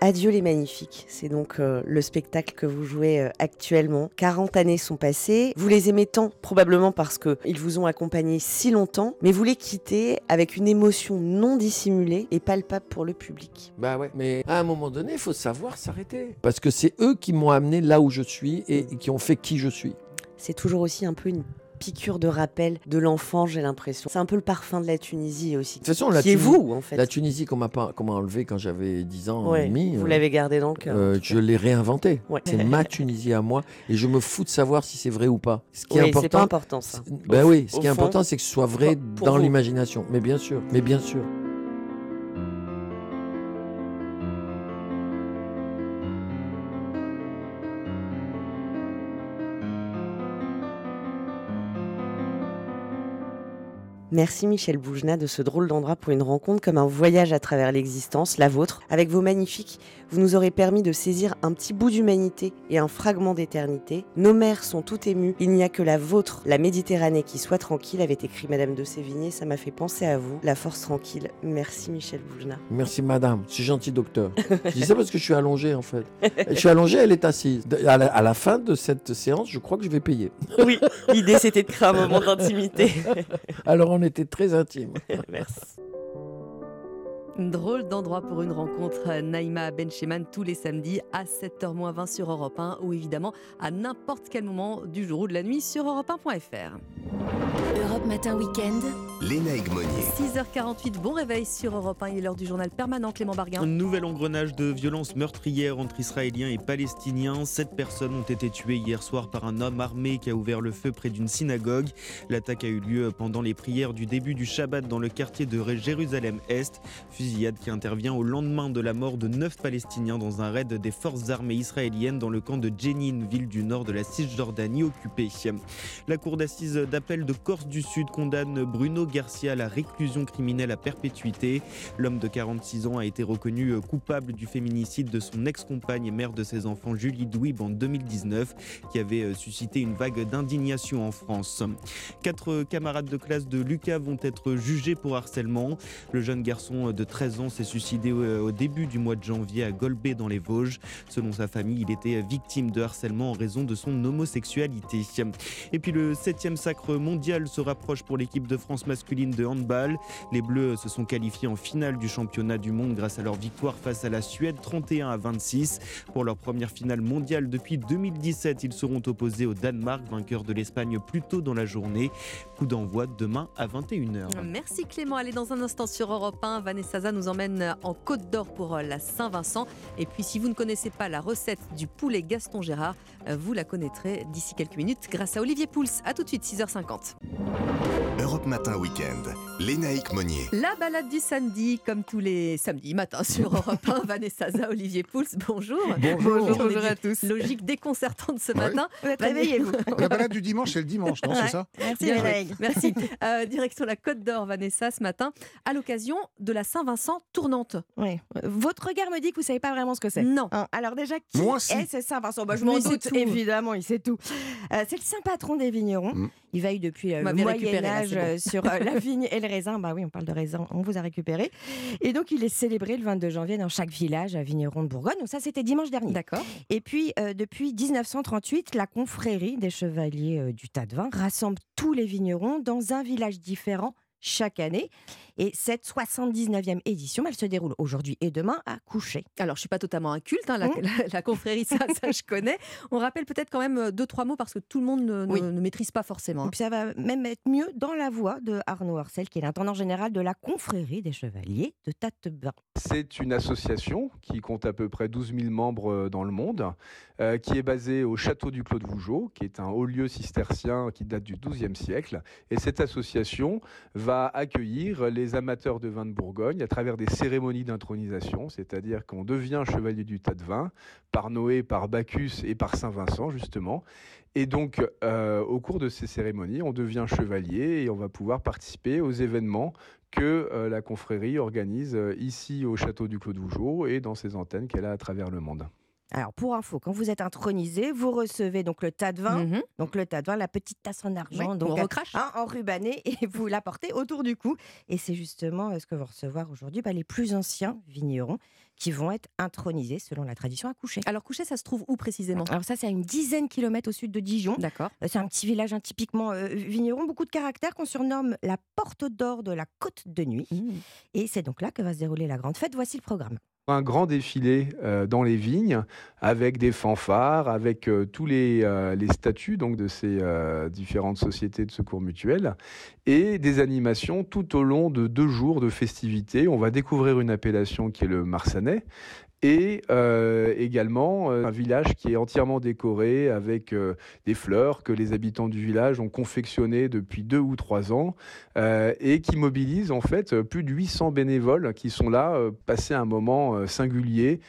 Adieu les magnifiques, c'est donc euh, le spectacle que vous jouez euh, actuellement. 40 années sont passées, vous les aimez tant probablement parce qu'ils vous ont accompagné si longtemps, mais vous les quittez avec une émotion non dissimulée et palpable pour le public. Bah ouais, mais à un moment donné, il faut savoir s'arrêter. Parce que c'est eux qui m'ont amené là où je suis et qui ont fait qui je suis. C'est toujours aussi un peu une piqûre de rappel de l'enfant, j'ai l'impression. C'est un peu le parfum de la Tunisie aussi. De toute façon, la qui est vous, en fait. La Tunisie qu'on m'a enlevé quand j'avais 10 ans et demi. Vous l'avez gardé dans le cœur. Euh, je l'ai réinventé. C'est ma Tunisie à moi et je me fous de savoir si c'est vrai ou pas. Ce qui est important. C'est pas important ça. Ben oui, ce qui est important, c'est que ce soit vrai dans l'imagination. Mais bien sûr, mais bien sûr. Merci Michel Boujna de ce drôle d'endroit pour une rencontre comme un voyage à travers l'existence, la vôtre. Avec vos magnifiques, vous nous aurez permis de saisir un petit bout d'humanité et un fragment d'éternité. Nos mers sont toutes émues, il n'y a que la vôtre, la Méditerranée qui soit tranquille, avait écrit Madame de Sévigné, ça m'a fait penser à vous, la force tranquille. Merci Michel Boujna. Merci Madame, c'est gentil docteur. je dis ça parce que je suis allongé en fait. Je suis allongé, elle est assise. À la, à la fin de cette séance, je crois que je vais payer. oui, l'idée c'était de créer un moment d'intimité. Alors on était très intime. [laughs] Merci. Drôle d'endroit pour une rencontre, Naïma Bencheman, tous les samedis à 7h20 sur Europe 1 ou évidemment à n'importe quel moment du jour ou de la nuit sur europe1.fr. Europe Matin Weekend. Léna Egmonier. 6h48, bon réveil sur Europe 1. Il est l'heure du journal permanent Clément Barguin. Un nouvel engrenage de violences meurtrières entre Israéliens et Palestiniens. Sept personnes ont été tuées hier soir par un homme armé qui a ouvert le feu près d'une synagogue. L'attaque a eu lieu pendant les prières du début du Shabbat dans le quartier de Jérusalem-Est. Fusillade qui intervient au lendemain de la mort de neuf Palestiniens dans un raid des forces armées israéliennes dans le camp de Jenin, ville du nord de la Cisjordanie occupée. La cour d'assises d'appel de Corse du Sud condamne Bruno Garcia à la réclusion criminelle à perpétuité. L'homme de 46 ans a été reconnu coupable du féminicide de son ex-compagne et mère de ses enfants Julie Douib en 2019, qui avait suscité une vague d'indignation en France. Quatre camarades de classe de Lucas vont être jugés pour harcèlement. Le jeune garçon de 13 ans s'est suicidé au début du mois de janvier à Golbet dans les Vosges. Selon sa famille, il était victime de harcèlement en raison de son homosexualité. Et puis le septième sacre mondial se rapproche pour l'équipe de France masculine de handball. Les Bleus se sont qualifiés en finale du championnat du monde grâce à leur victoire face à la Suède 31 à 26. Pour leur première finale mondiale depuis 2017, ils seront opposés au Danemark, vainqueur de l'Espagne plus tôt dans la journée. Coup d'envoi demain à 21h. Merci Clément. Allez, dans un instant sur Europe 1, Vanessa nous emmène en Côte d'Or pour euh, la Saint-Vincent. Et puis, si vous ne connaissez pas la recette du poulet Gaston Gérard, euh, vous la connaîtrez d'ici quelques minutes grâce à Olivier Pouls. A tout de suite, 6h50. Europe Matin Weekend, Lénaïque Monnier. La balade du samedi, comme tous les samedis matins sur Europe 1. Vanessa Zaza, Olivier Pouls, bonjour. Bonjour. Bonjour, à tous. Logique déconcertante ce matin. Réveillez-vous. La balade du dimanche, c'est le dimanche, non C'est ça Merci, Merci. Euh, direction la Côte d'Or, Vanessa, ce matin, à l'occasion de la Saint-Vincent tournante. Oui. Votre regard me dit que vous savez pas vraiment ce que c'est. Non. Hein, alors déjà, qui Moi, est ce Saint-Vincent? Bah, Je m'en doute, évidemment, il sait tout. Euh, c'est le saint patron des vignerons. Mm. Il veille depuis le Moyen Âge sur euh, la vigne et le raisin. Bah oui, on parle de raisin, on vous a récupéré. Et donc, il est célébré le 22 janvier dans chaque village à vigneron de Bourgogne. Donc ça, c'était dimanche dernier. D'accord. Et puis, euh, depuis 1938, la confrérie des chevaliers euh, du tas de vin rassemble tous les vignerons dans un village différent chaque année. Et cette 79e édition, elle se déroule aujourd'hui et demain à Coucher. Alors, je suis pas totalement un culte, hein, la, Mmh. la- la confrérie, ça, ça, je connais. On rappelle peut-être quand même euh, deux, trois mots parce que tout le monde ne, ne- Oui. ne maîtrise pas forcément. Et puis ça va même être mieux dans la voix de Arnaud Arcel, qui est l'intendant général de la confrérie des chevaliers de Tatevin. C'est une association qui compte à peu près 12 000 membres euh, dans le monde, euh, qui est basée au château du Clos de Vougeot, qui est un haut lieu cistercien qui date du XIIe siècle. Et cette association va accueillir les amateurs de vin de Bourgogne à travers des cérémonies d'intronisation, c'est-à-dire qu'on devient chevalier du tas de vin par Noé, par Bacchus et par Saint-Vincent, justement. Et donc, euh, au cours de ces cérémonies, on devient chevalier et on va pouvoir participer aux événements que euh, la confrérie organise euh, ici au château du Clos de Vougeot et dans ses antennes qu'elle a à travers le monde. Alors, pour info, quand vous êtes intronisé, vous recevez donc le tas de vin, Mhm. donc le tas de vin, la petite tasse en argent, Oui, donc hein, enrubanné, [laughs] et vous la portez autour du cou. Et c'est justement euh, ce que vont recevoir aujourd'hui bah, les plus anciens vignerons qui vont être intronisés selon la tradition à Coucher. Alors, Coucher, ça se trouve où précisément? Alors ça, c'est à une dizaine de kilomètres au sud de Dijon. D'accord. Euh, C'est un petit village hein, typiquement euh, vigneron, beaucoup de caractère qu'on surnomme la porte d'or de la côte de nuit. Mmh. Et c'est donc là que va se dérouler la grande fête. Voici le programme. Un grand défilé euh, dans les vignes avec des fanfares, avec euh, tous les, euh, les statuts donc, de ces différentes sociétés de secours mutuels et des animations tout au long de deux jours de festivités. On va découvrir une appellation qui est le Marsanais et euh, également euh, un village qui est entièrement décoré avec euh, des fleurs que les habitants du village ont confectionnées depuis deux ou trois ans et qui mobilise en fait plus de 800 bénévoles qui sont là passer un moment singulier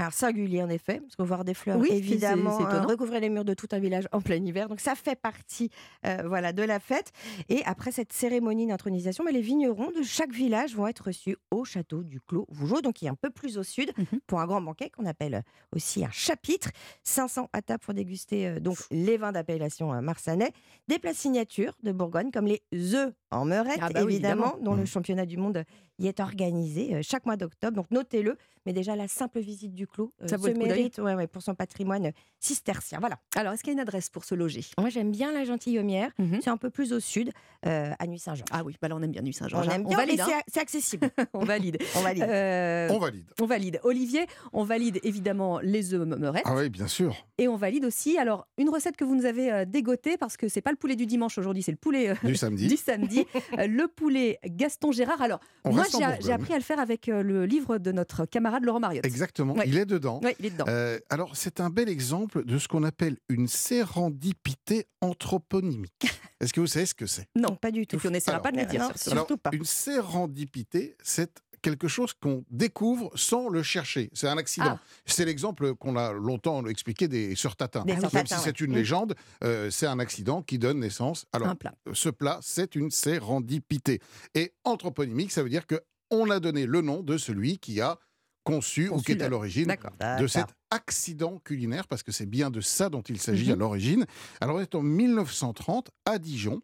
Alors singulier en effet, parce que voir des fleurs, Oui, c'est- évidemment, c'est euh, recouvrir les murs de tout un village en plein hiver. Donc ça fait partie euh, voilà, de la fête. Et après cette cérémonie d'intronisation, mais les vignerons de chaque village vont être reçus au château du Clos Vougeot, donc qui est un peu plus au sud, Mhm. pour un grand banquet qu'on appelle aussi un chapitre. 500 à table pour déguster euh, donc les vins d'appellation euh, marsanais. Des plats signatures de Bourgogne, comme les œufs en meurette, Ah bah oui, évidemment, évidemment. dont le Mhm. championnat du monde y est organisé euh, chaque mois d'octobre. Donc notez-le. Mais déjà, la simple visite du clos euh, Ça se mérite ouais, ouais, pour son patrimoine euh, cistercien. Voilà. Alors, est-ce qu'il y a une adresse pour se loger? Moi, j'aime bien la Gentilhommière. C'est un peu plus au sud, euh, à Nuit-Saint-Jean. Ah oui, bah là, on aime bien Nuit-Saint-Jean. On aime bien, valide, mais hein. c'est- c'est accessible. [laughs] on valide. [laughs] On valide. Euh, On valide. On valide. Olivier, on valide évidemment les œufs meurettes. Ah oui, bien sûr. Et on valide aussi, alors, une recette que vous nous avez euh, dégotée, parce que c'est pas le poulet du dimanche aujourd'hui, c'est le poulet euh, Du samedi. [laughs] du samedi. Euh, le poulet Gaston Gérard. Alors, On moi, j'ai appris à le faire avec euh, le livre de notre camarade Laurent Mariotte. Exactement, Ouais. il est dedans. Ouais, il est dedans. Euh, alors, c'est un bel exemple de ce qu'on appelle une sérendipité anthroponymique. Est-ce que vous savez ce que c'est? Non, pas du tout. Et puis on n'essaiera pas de le dire. non, surtout. Alors, pas. Une sérendipité, c'est quelque chose qu'on découvre sans le chercher. C'est un accident. Ah. C'est l'exemple qu'on a longtemps expliqué des sœurs Tatin. Des Même si Tatin, c'est ouais. une Mm. légende, euh, c'est un accident qui donne naissance. Alors, Un plat. ce plat, c'est une sérendipité. Et anthroponymique, ça veut dire que on a donné le nom de celui qui a conçu, ou qui est à l'origine de cet accident culinaire, parce que c'est bien de ça dont il s'agit Mhm. à l'origine. Alors, on est en 1930 à Dijon.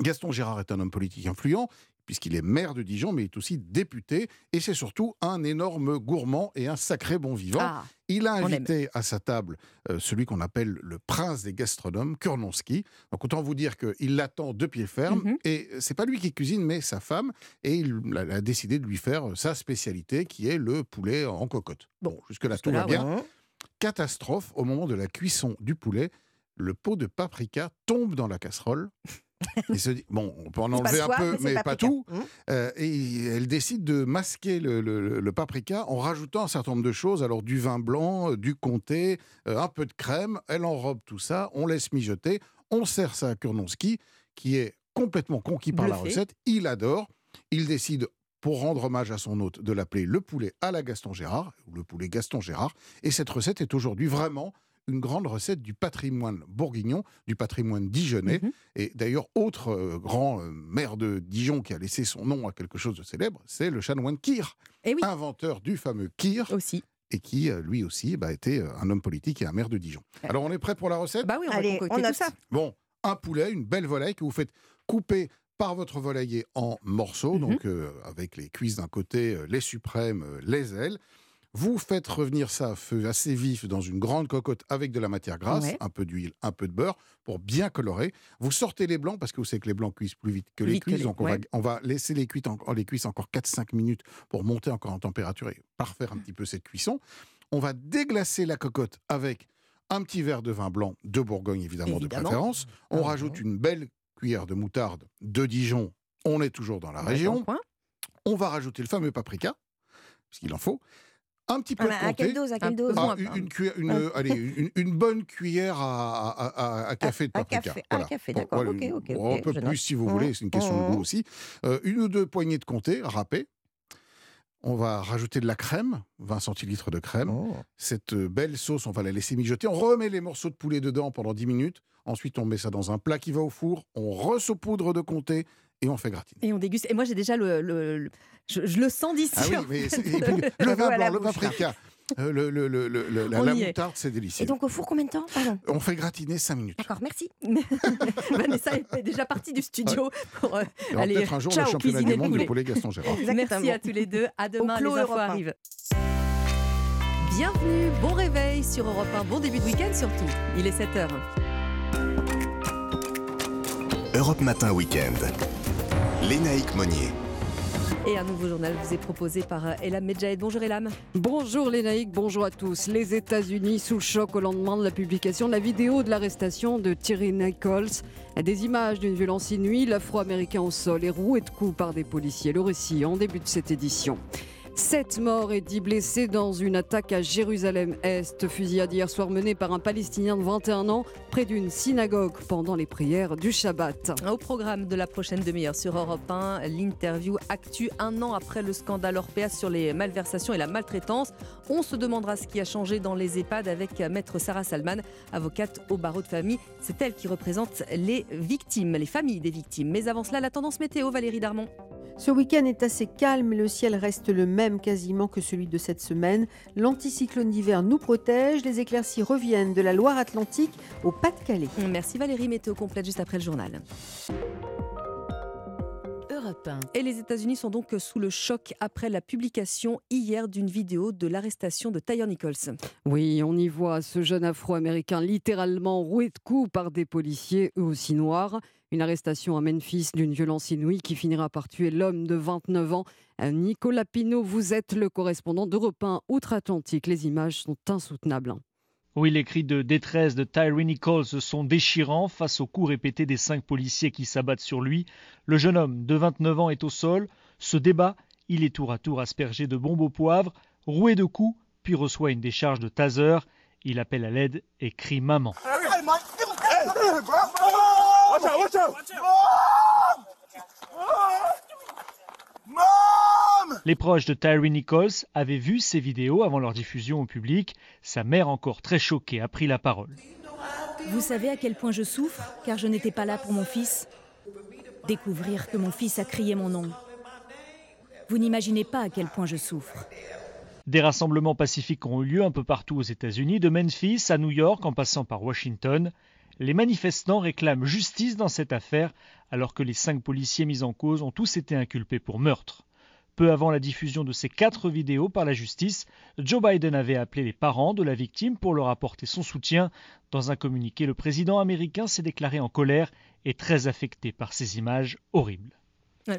Gaston Gérard est un homme politique influent, puisqu'il est maire de Dijon, mais il est aussi député, et c'est surtout un énorme gourmand et un sacré bon vivant. Ah, Il a invité à sa table euh, celui qu'on appelle le prince des gastronomes, Kurnonski. Donc autant vous dire qu'il l'attend de pied ferme. Mhm. Et c'est pas lui qui cuisine, mais sa femme. Et il a, décidé de lui faire sa spécialité, qui est le poulet en cocotte. Bon, jusque-là, tout va bien. Catastrophe, au moment de la cuisson du poulet, le pot de paprika tombe dans la casserole. Il se dit, bon, on peut en enlever un peu, mais pas tout. Mmh. Euh, et elle décide de masquer le, le- le paprika en rajoutant un certain nombre de choses. Alors du vin blanc, euh, du comté, euh, un peu de crème. Elle enrobe tout ça, on laisse mijoter. On sert ça à Kurnonski, qui est complètement conquis par la recette. Il adore. Il décide, pour rendre hommage à son hôte, de l'appeler le poulet à la Gaston Gérard, ou le poulet Gaston Gérard. Et cette recette est aujourd'hui vraiment une grande recette du patrimoine bourguignon, du patrimoine dijonnais. Mhm. Et d'ailleurs, autre euh, grand euh, maire de Dijon qui a laissé son nom à quelque chose de célèbre, c'est le chanoine Kir, Et Eh oui, inventeur du fameux Kir, aussi. et qui, euh, lui aussi, bah, était un homme politique et un maire de Dijon. Alors, on est prêt pour la recette? Bah oui, on Allez, va concocter on tout note. ça. Bon, un poulet, une belle volaille que vous faites couper par votre volailler en morceaux, Mhm. donc euh, avec les cuisses d'un côté, les suprêmes, les ailes. Vous faites revenir ça à feu assez vif dans une grande cocotte avec de la matière grasse, Ouais. un peu d'huile, un peu de beurre pour bien colorer. Vous sortez les blancs parce que vous savez que les blancs cuisent plus vite que les Vite que cuisses. les- Donc on, ouais. va, on va laisser les, cuites en- les cuisses encore 4-5 minutes pour monter encore en température et parfaire un petit peu cette cuisson. On va déglacer la cocotte avec un petit verre de vin blanc de Bourgogne, évidemment, Évidemment. de préférence. On Ah, rajoute une belle cuillère de moutarde de Dijon. On est toujours dans la région. On va rajouter le fameux paprika, puisqu'il en faut. Un petit peu Ah, de mais à comté. quelle dose À quelle dose Ah, une, hein. une cuillère- une, Un- euh, allez, une, une bonne cuillère à, à- à- à café de à paprika. café, à café, d'accord, Un peu plus note. si vous Mmh, voulez, c'est une question de mmh. goût aussi. Euh, une ou deux poignées de comté râpées. On va rajouter de la crème, 20 centilitres de crème. Oh. Cette euh, belle sauce, on va la laisser mijoter. On remet les morceaux de poulet dedans pendant 10 minutes. Ensuite, on met ça dans un plat qui va au four. On resaupoudre de comté et on fait gratiner. Et on déguste. Et moi, j'ai déjà le. le- le- je, je le sens d'ici. Ah oui, mais et puis, le [laughs] Le vin blanc, le paprika, euh, le, le- le- le- le- la, la moutarde, c'est délicieux. Et donc au four, combien de temps Pardon. On fait gratiner 5 minutes. D'accord, merci. [laughs] Vanessa est déjà partie du studio pour euh, aller peut-être un jour le ciao, championnat cuisiner du le monde du poulet Gaston Gérard. [laughs] Merci à tous les deux. À demain, les infos arrivent. Bienvenue, bon réveil sur Europe 1, bon début de week-end surtout. Il est 7h. Europe Matin Week-end. Lénaïque Monnier. Et un nouveau journal vous est proposé par euh, Elam Medjahed. Bonjour Elam. Bonjour Lénaïque, bonjour à tous. Les États-Unis sous le choc au lendemain de la publication de la vidéo de l'arrestation de Thierry Nichols. Des images d'une violence inouïe, l'afro-américain au sol et roué de coups par des policiers. Le récit en début de cette édition. Sept morts et dix blessés dans une attaque à Jérusalem-Est. Fusillade hier soir menée par un Palestinien de 21 ans près d'une synagogue pendant les prières du Shabbat. Au programme de la prochaine demi-heure sur Europe 1, l'interview Actu un an après le scandale Orpea sur les malversations et la maltraitance. On se demandera ce qui a changé dans les EHPAD avec maître Sarah Salman, avocate au barreau de famille. C'est elle qui représente les victimes, les familles des victimes. Mais avant cela, la tendance météo, Valérie Darmon. Ce week-end est assez calme et le ciel reste le même quasiment que celui de cette semaine. L'anticyclone d'hiver nous protège. Les éclaircies reviennent de la Loire-Atlantique au Pas-de-Calais. Merci Valérie, météo complète juste après le journal. Europe Europe 1. Et les États-Unis sont donc sous le choc après la publication hier d'une vidéo de l'arrestation de Tyre Nichols. Oui, on y voit ce jeune afro-américain littéralement roué de coups par des policiers, eux aussi noirs. Une arrestation à Memphis d'une violence inouïe qui finira par tuer l'homme de 29 ans. Euh, Nicolas Pinault, vous êtes le correspondant d'Europe 1 Outre-Atlantique. Les images sont insoutenables. Oui, les cris de détresse de Tyree Nichols sont déchirants face aux coups répétés des cinq policiers qui s'abattent sur lui. Le jeune homme de 29 ans est au sol, se débat, il est tour à tour aspergé de bombes au poivre, roué de coups, puis reçoit une décharge de taser. Il appelle à l'aide et crie maman. Les proches de Tyree Nichols avaient vu ces vidéos avant leur diffusion au public. Sa mère, encore très choquée, a pris la parole. Vous savez à quel point je souffre, car je n'étais pas là pour mon fils Découvrir que mon fils a crié mon nom. Vous n'imaginez pas à quel point je souffre. Des rassemblements pacifiques ont eu lieu un peu partout aux États-Unis, de Memphis à New York en passant par Washington. Les manifestants réclament justice dans cette affaire alors que les cinq policiers mis en cause ont tous été inculpés pour meurtre. Peu avant la diffusion de ces quatre vidéos par la justice, Joe Biden avait appelé les parents de la victime pour leur apporter son soutien. Dans un communiqué, le président américain s'est déclaré en colère et très affecté par ces images horribles.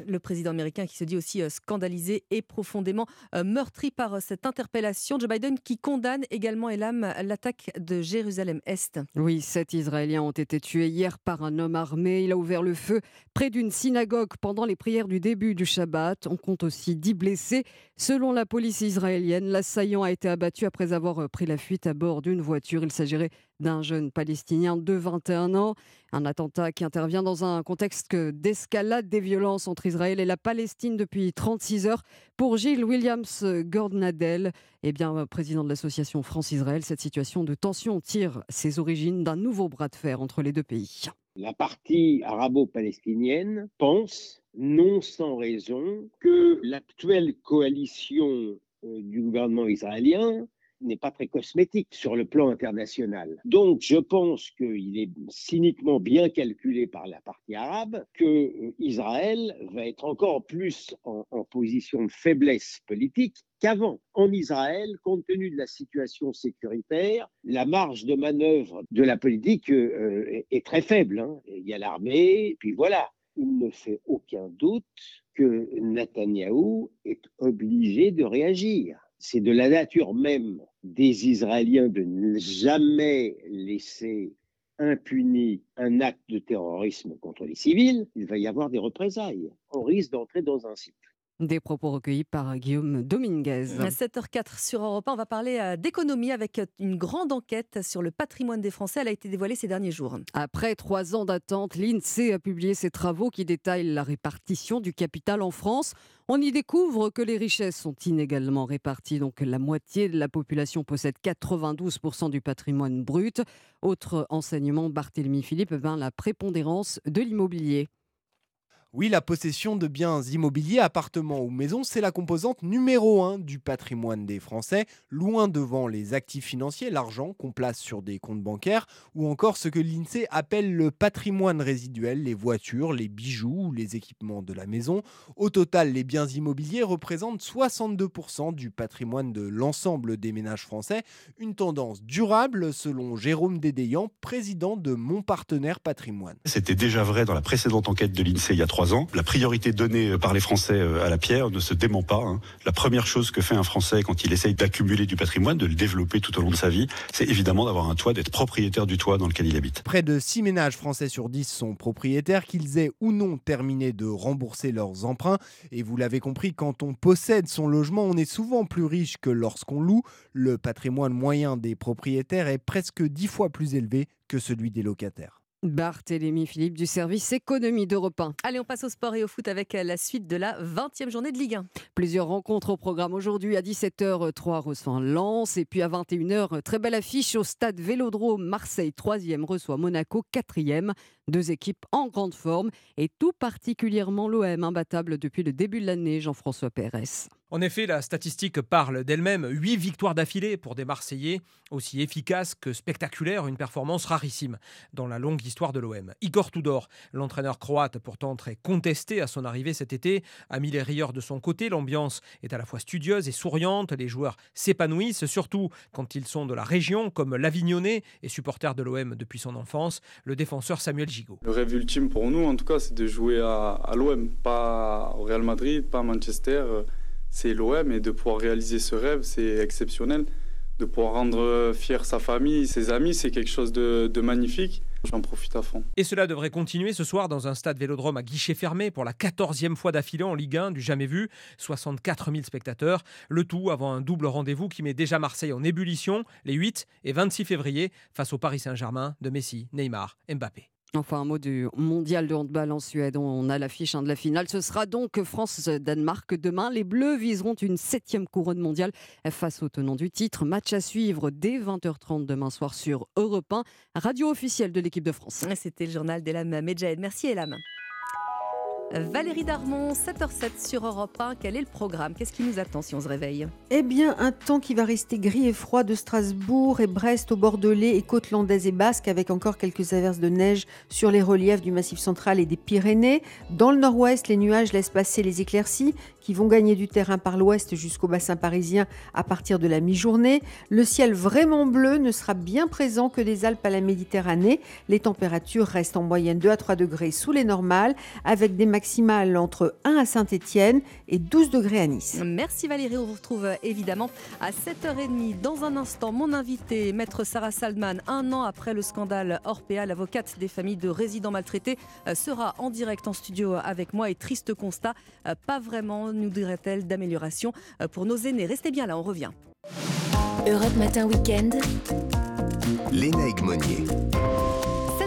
Le président américain qui se dit aussi euh, scandalisé et profondément euh, meurtri par euh, cette interpellation. Joe Biden qui condamne également, Elam, l'attaque de Jérusalem-Est. Oui, sept Israéliens ont été tués hier par un homme armé. Il a ouvert le feu près d'une synagogue pendant les prières du début du Shabbat. On compte aussi dix blessés. Selon la police israélienne, l'assaillant a été abattu après avoir pris la fuite à bord d'une voiture. Il s'agirait d'un jeune Palestinien de 21 ans. Un attentat qui intervient dans un contexte d'escalade des violences entre Israël et la Palestine depuis 36 heures. Pour Gilles Williams Gordnadel, eh bien, président de l'association France-Israël, cette situation de tension tire ses origines d'un nouveau bras de fer entre les deux pays. La partie arabo-palestinienne pense, non sans raison, que l'actuelle coalition euh, du gouvernement israélien n'est pas très cosmétique sur le plan international. Donc, je pense qu'il est cyniquement bien calculé par la partie arabe que euh, Israël va être encore plus en, position de faiblesse politique qu'avant. En Israël, compte tenu de la situation sécuritaire, la marge de manœuvre de la politique euh, est, très faible. Hein. Il y a l'armée, puis voilà. Il ne fait aucun doute que Netanyahou est obligé de réagir c'est de la nature même des Israéliens de ne jamais laisser impuni un acte de terrorisme contre les civils, il va y avoir des représailles. On risque d'entrer dans un cycle. Des propos recueillis par Guillaume Dominguez. À 7h04 sur Europe 1, on va parler euh, d'économie avec euh, une grande enquête sur le patrimoine des Français. Elle a été dévoilée ces derniers jours. Après trois ans d'attente, l'INSEE a publié ses travaux qui détaillent la répartition du capital en France. On y découvre que les richesses sont inégalement réparties, donc la moitié de la population possède 92% du patrimoine brut. Autre enseignement, Barthélemy Philippe, ben, la prépondérance de l'immobilier. Oui, la possession de biens immobiliers, appartements ou maisons, c'est la composante numéro un du patrimoine des Français, loin devant les actifs financiers, l'argent qu'on place sur des comptes bancaires, ou encore ce que l'INSEE appelle le patrimoine résiduel, les voitures, les bijoux ou les équipements de la maison. Au total, les biens immobiliers représentent 62% du patrimoine de l'ensemble des ménages français, une tendance durable selon Jérôme Dédéian, président de Mon Partenaire Patrimoine. C'était déjà vrai dans la précédente enquête de l'INSEE il y a trois ans. La priorité donnée par les Français euh, à la pierre ne se dément pas. Hein. La première chose que fait un Français quand il essaye d'accumuler du patrimoine, de le développer tout au long de sa vie, c'est évidemment d'avoir un toit, d'être propriétaire du toit dans lequel il habite. Près de 6 ménages français sur 10 sont propriétaires, qu'ils aient ou non terminé de rembourser leurs emprunts. Et vous l'avez compris, quand on possède son logement, on est souvent plus riche que lorsqu'on loue. Le patrimoine moyen des propriétaires est presque 10 fois plus élevé que celui des locataires. Barthélémy Philippe du service économie d'Europe 1. Allez, on passe au sport et au foot avec euh, la suite de la 20e journée de Ligue 1. Plusieurs rencontres au programme aujourd'hui. À 17h, 3 reçoit Lens. Et puis à 21h, très belle affiche au stade Vélodrome. Marseille, 3e, reçoit Monaco, 4e. Deux équipes en grande forme et tout particulièrement l'OM, imbattable depuis le début de l'année, Jean-François Pérez. En effet, la statistique parle d'elle-même. Huit victoires d'affilée pour des Marseillais, aussi efficaces que spectaculaires, une performance rarissime dans la longue histoire de l'OM. Igor Tudor, l'entraîneur croate pourtant très contesté à son arrivée cet été, a mis les rieurs de son côté. L'ambiance est à la fois studieuse et souriante. Les joueurs s'épanouissent, surtout quand ils sont de la région, comme l'Avignonnais et supporter de l'OM depuis son enfance, le défenseur Samuel Gigot. Le rêve ultime pour nous, en tout cas, c'est de jouer à, à l'OM, pas au Real Madrid, pas à Manchester c'est l'OM et de pouvoir réaliser ce rêve, c'est exceptionnel. De pouvoir rendre fier sa famille, ses amis, c'est quelque chose de, magnifique. J'en profite à fond. Et cela devrait continuer ce soir dans un stade vélodrome à guichet fermé pour la 14e fois d'affilée en Ligue 1 du jamais vu. 64 000 spectateurs. Le tout avant un double rendez-vous qui met déjà Marseille en ébullition les 8 et 26 février face au Paris Saint-Germain de Messi, Neymar, Mbappé. Enfin, un mot du mondial de handball en Suède. On a l'affiche hein, de la finale. Ce sera donc France-Danemark demain. Les Bleus viseront une septième couronne mondiale face au tenant du titre. Match à suivre dès 20h30 demain soir sur Europe 1, radio officielle de l'équipe de France. C'était le journal d'Elam Medjahed. Merci Elam. Valérie Darmon, 7h07 sur Europe 1. Quel est le programme? Qu'est-ce qui nous attend si on se réveille? Eh bien, un temps qui va rester gris et froid de Strasbourg et Brest au Bordelais et côte landaise et basque, avec encore quelques averses de neige sur les reliefs du Massif central et des Pyrénées. Dans le nord-ouest, les nuages laissent passer les éclaircies qui vont gagner du terrain par l'ouest jusqu'au bassin parisien à partir de la mi-journée. Le ciel vraiment bleu ne sera bien présent que des Alpes à la Méditerranée. Les températures restent en moyenne 2 à 3 degrés sous les normales, avec des maximale entre 1 à Saint-Étienne et 12 degrés à Nice. Merci Valérie, on vous retrouve euh, évidemment à 7h30. Dans un instant, mon invité, maître Sarah Salman, un an après le scandale Orpea, l'avocate des familles de résidents maltraités, euh, sera en direct en studio avec moi et triste constat, euh, pas vraiment, nous dirait-elle, d'amélioration pour nos aînés. Restez bien là, on revient. Europe Matin Weekend. Léna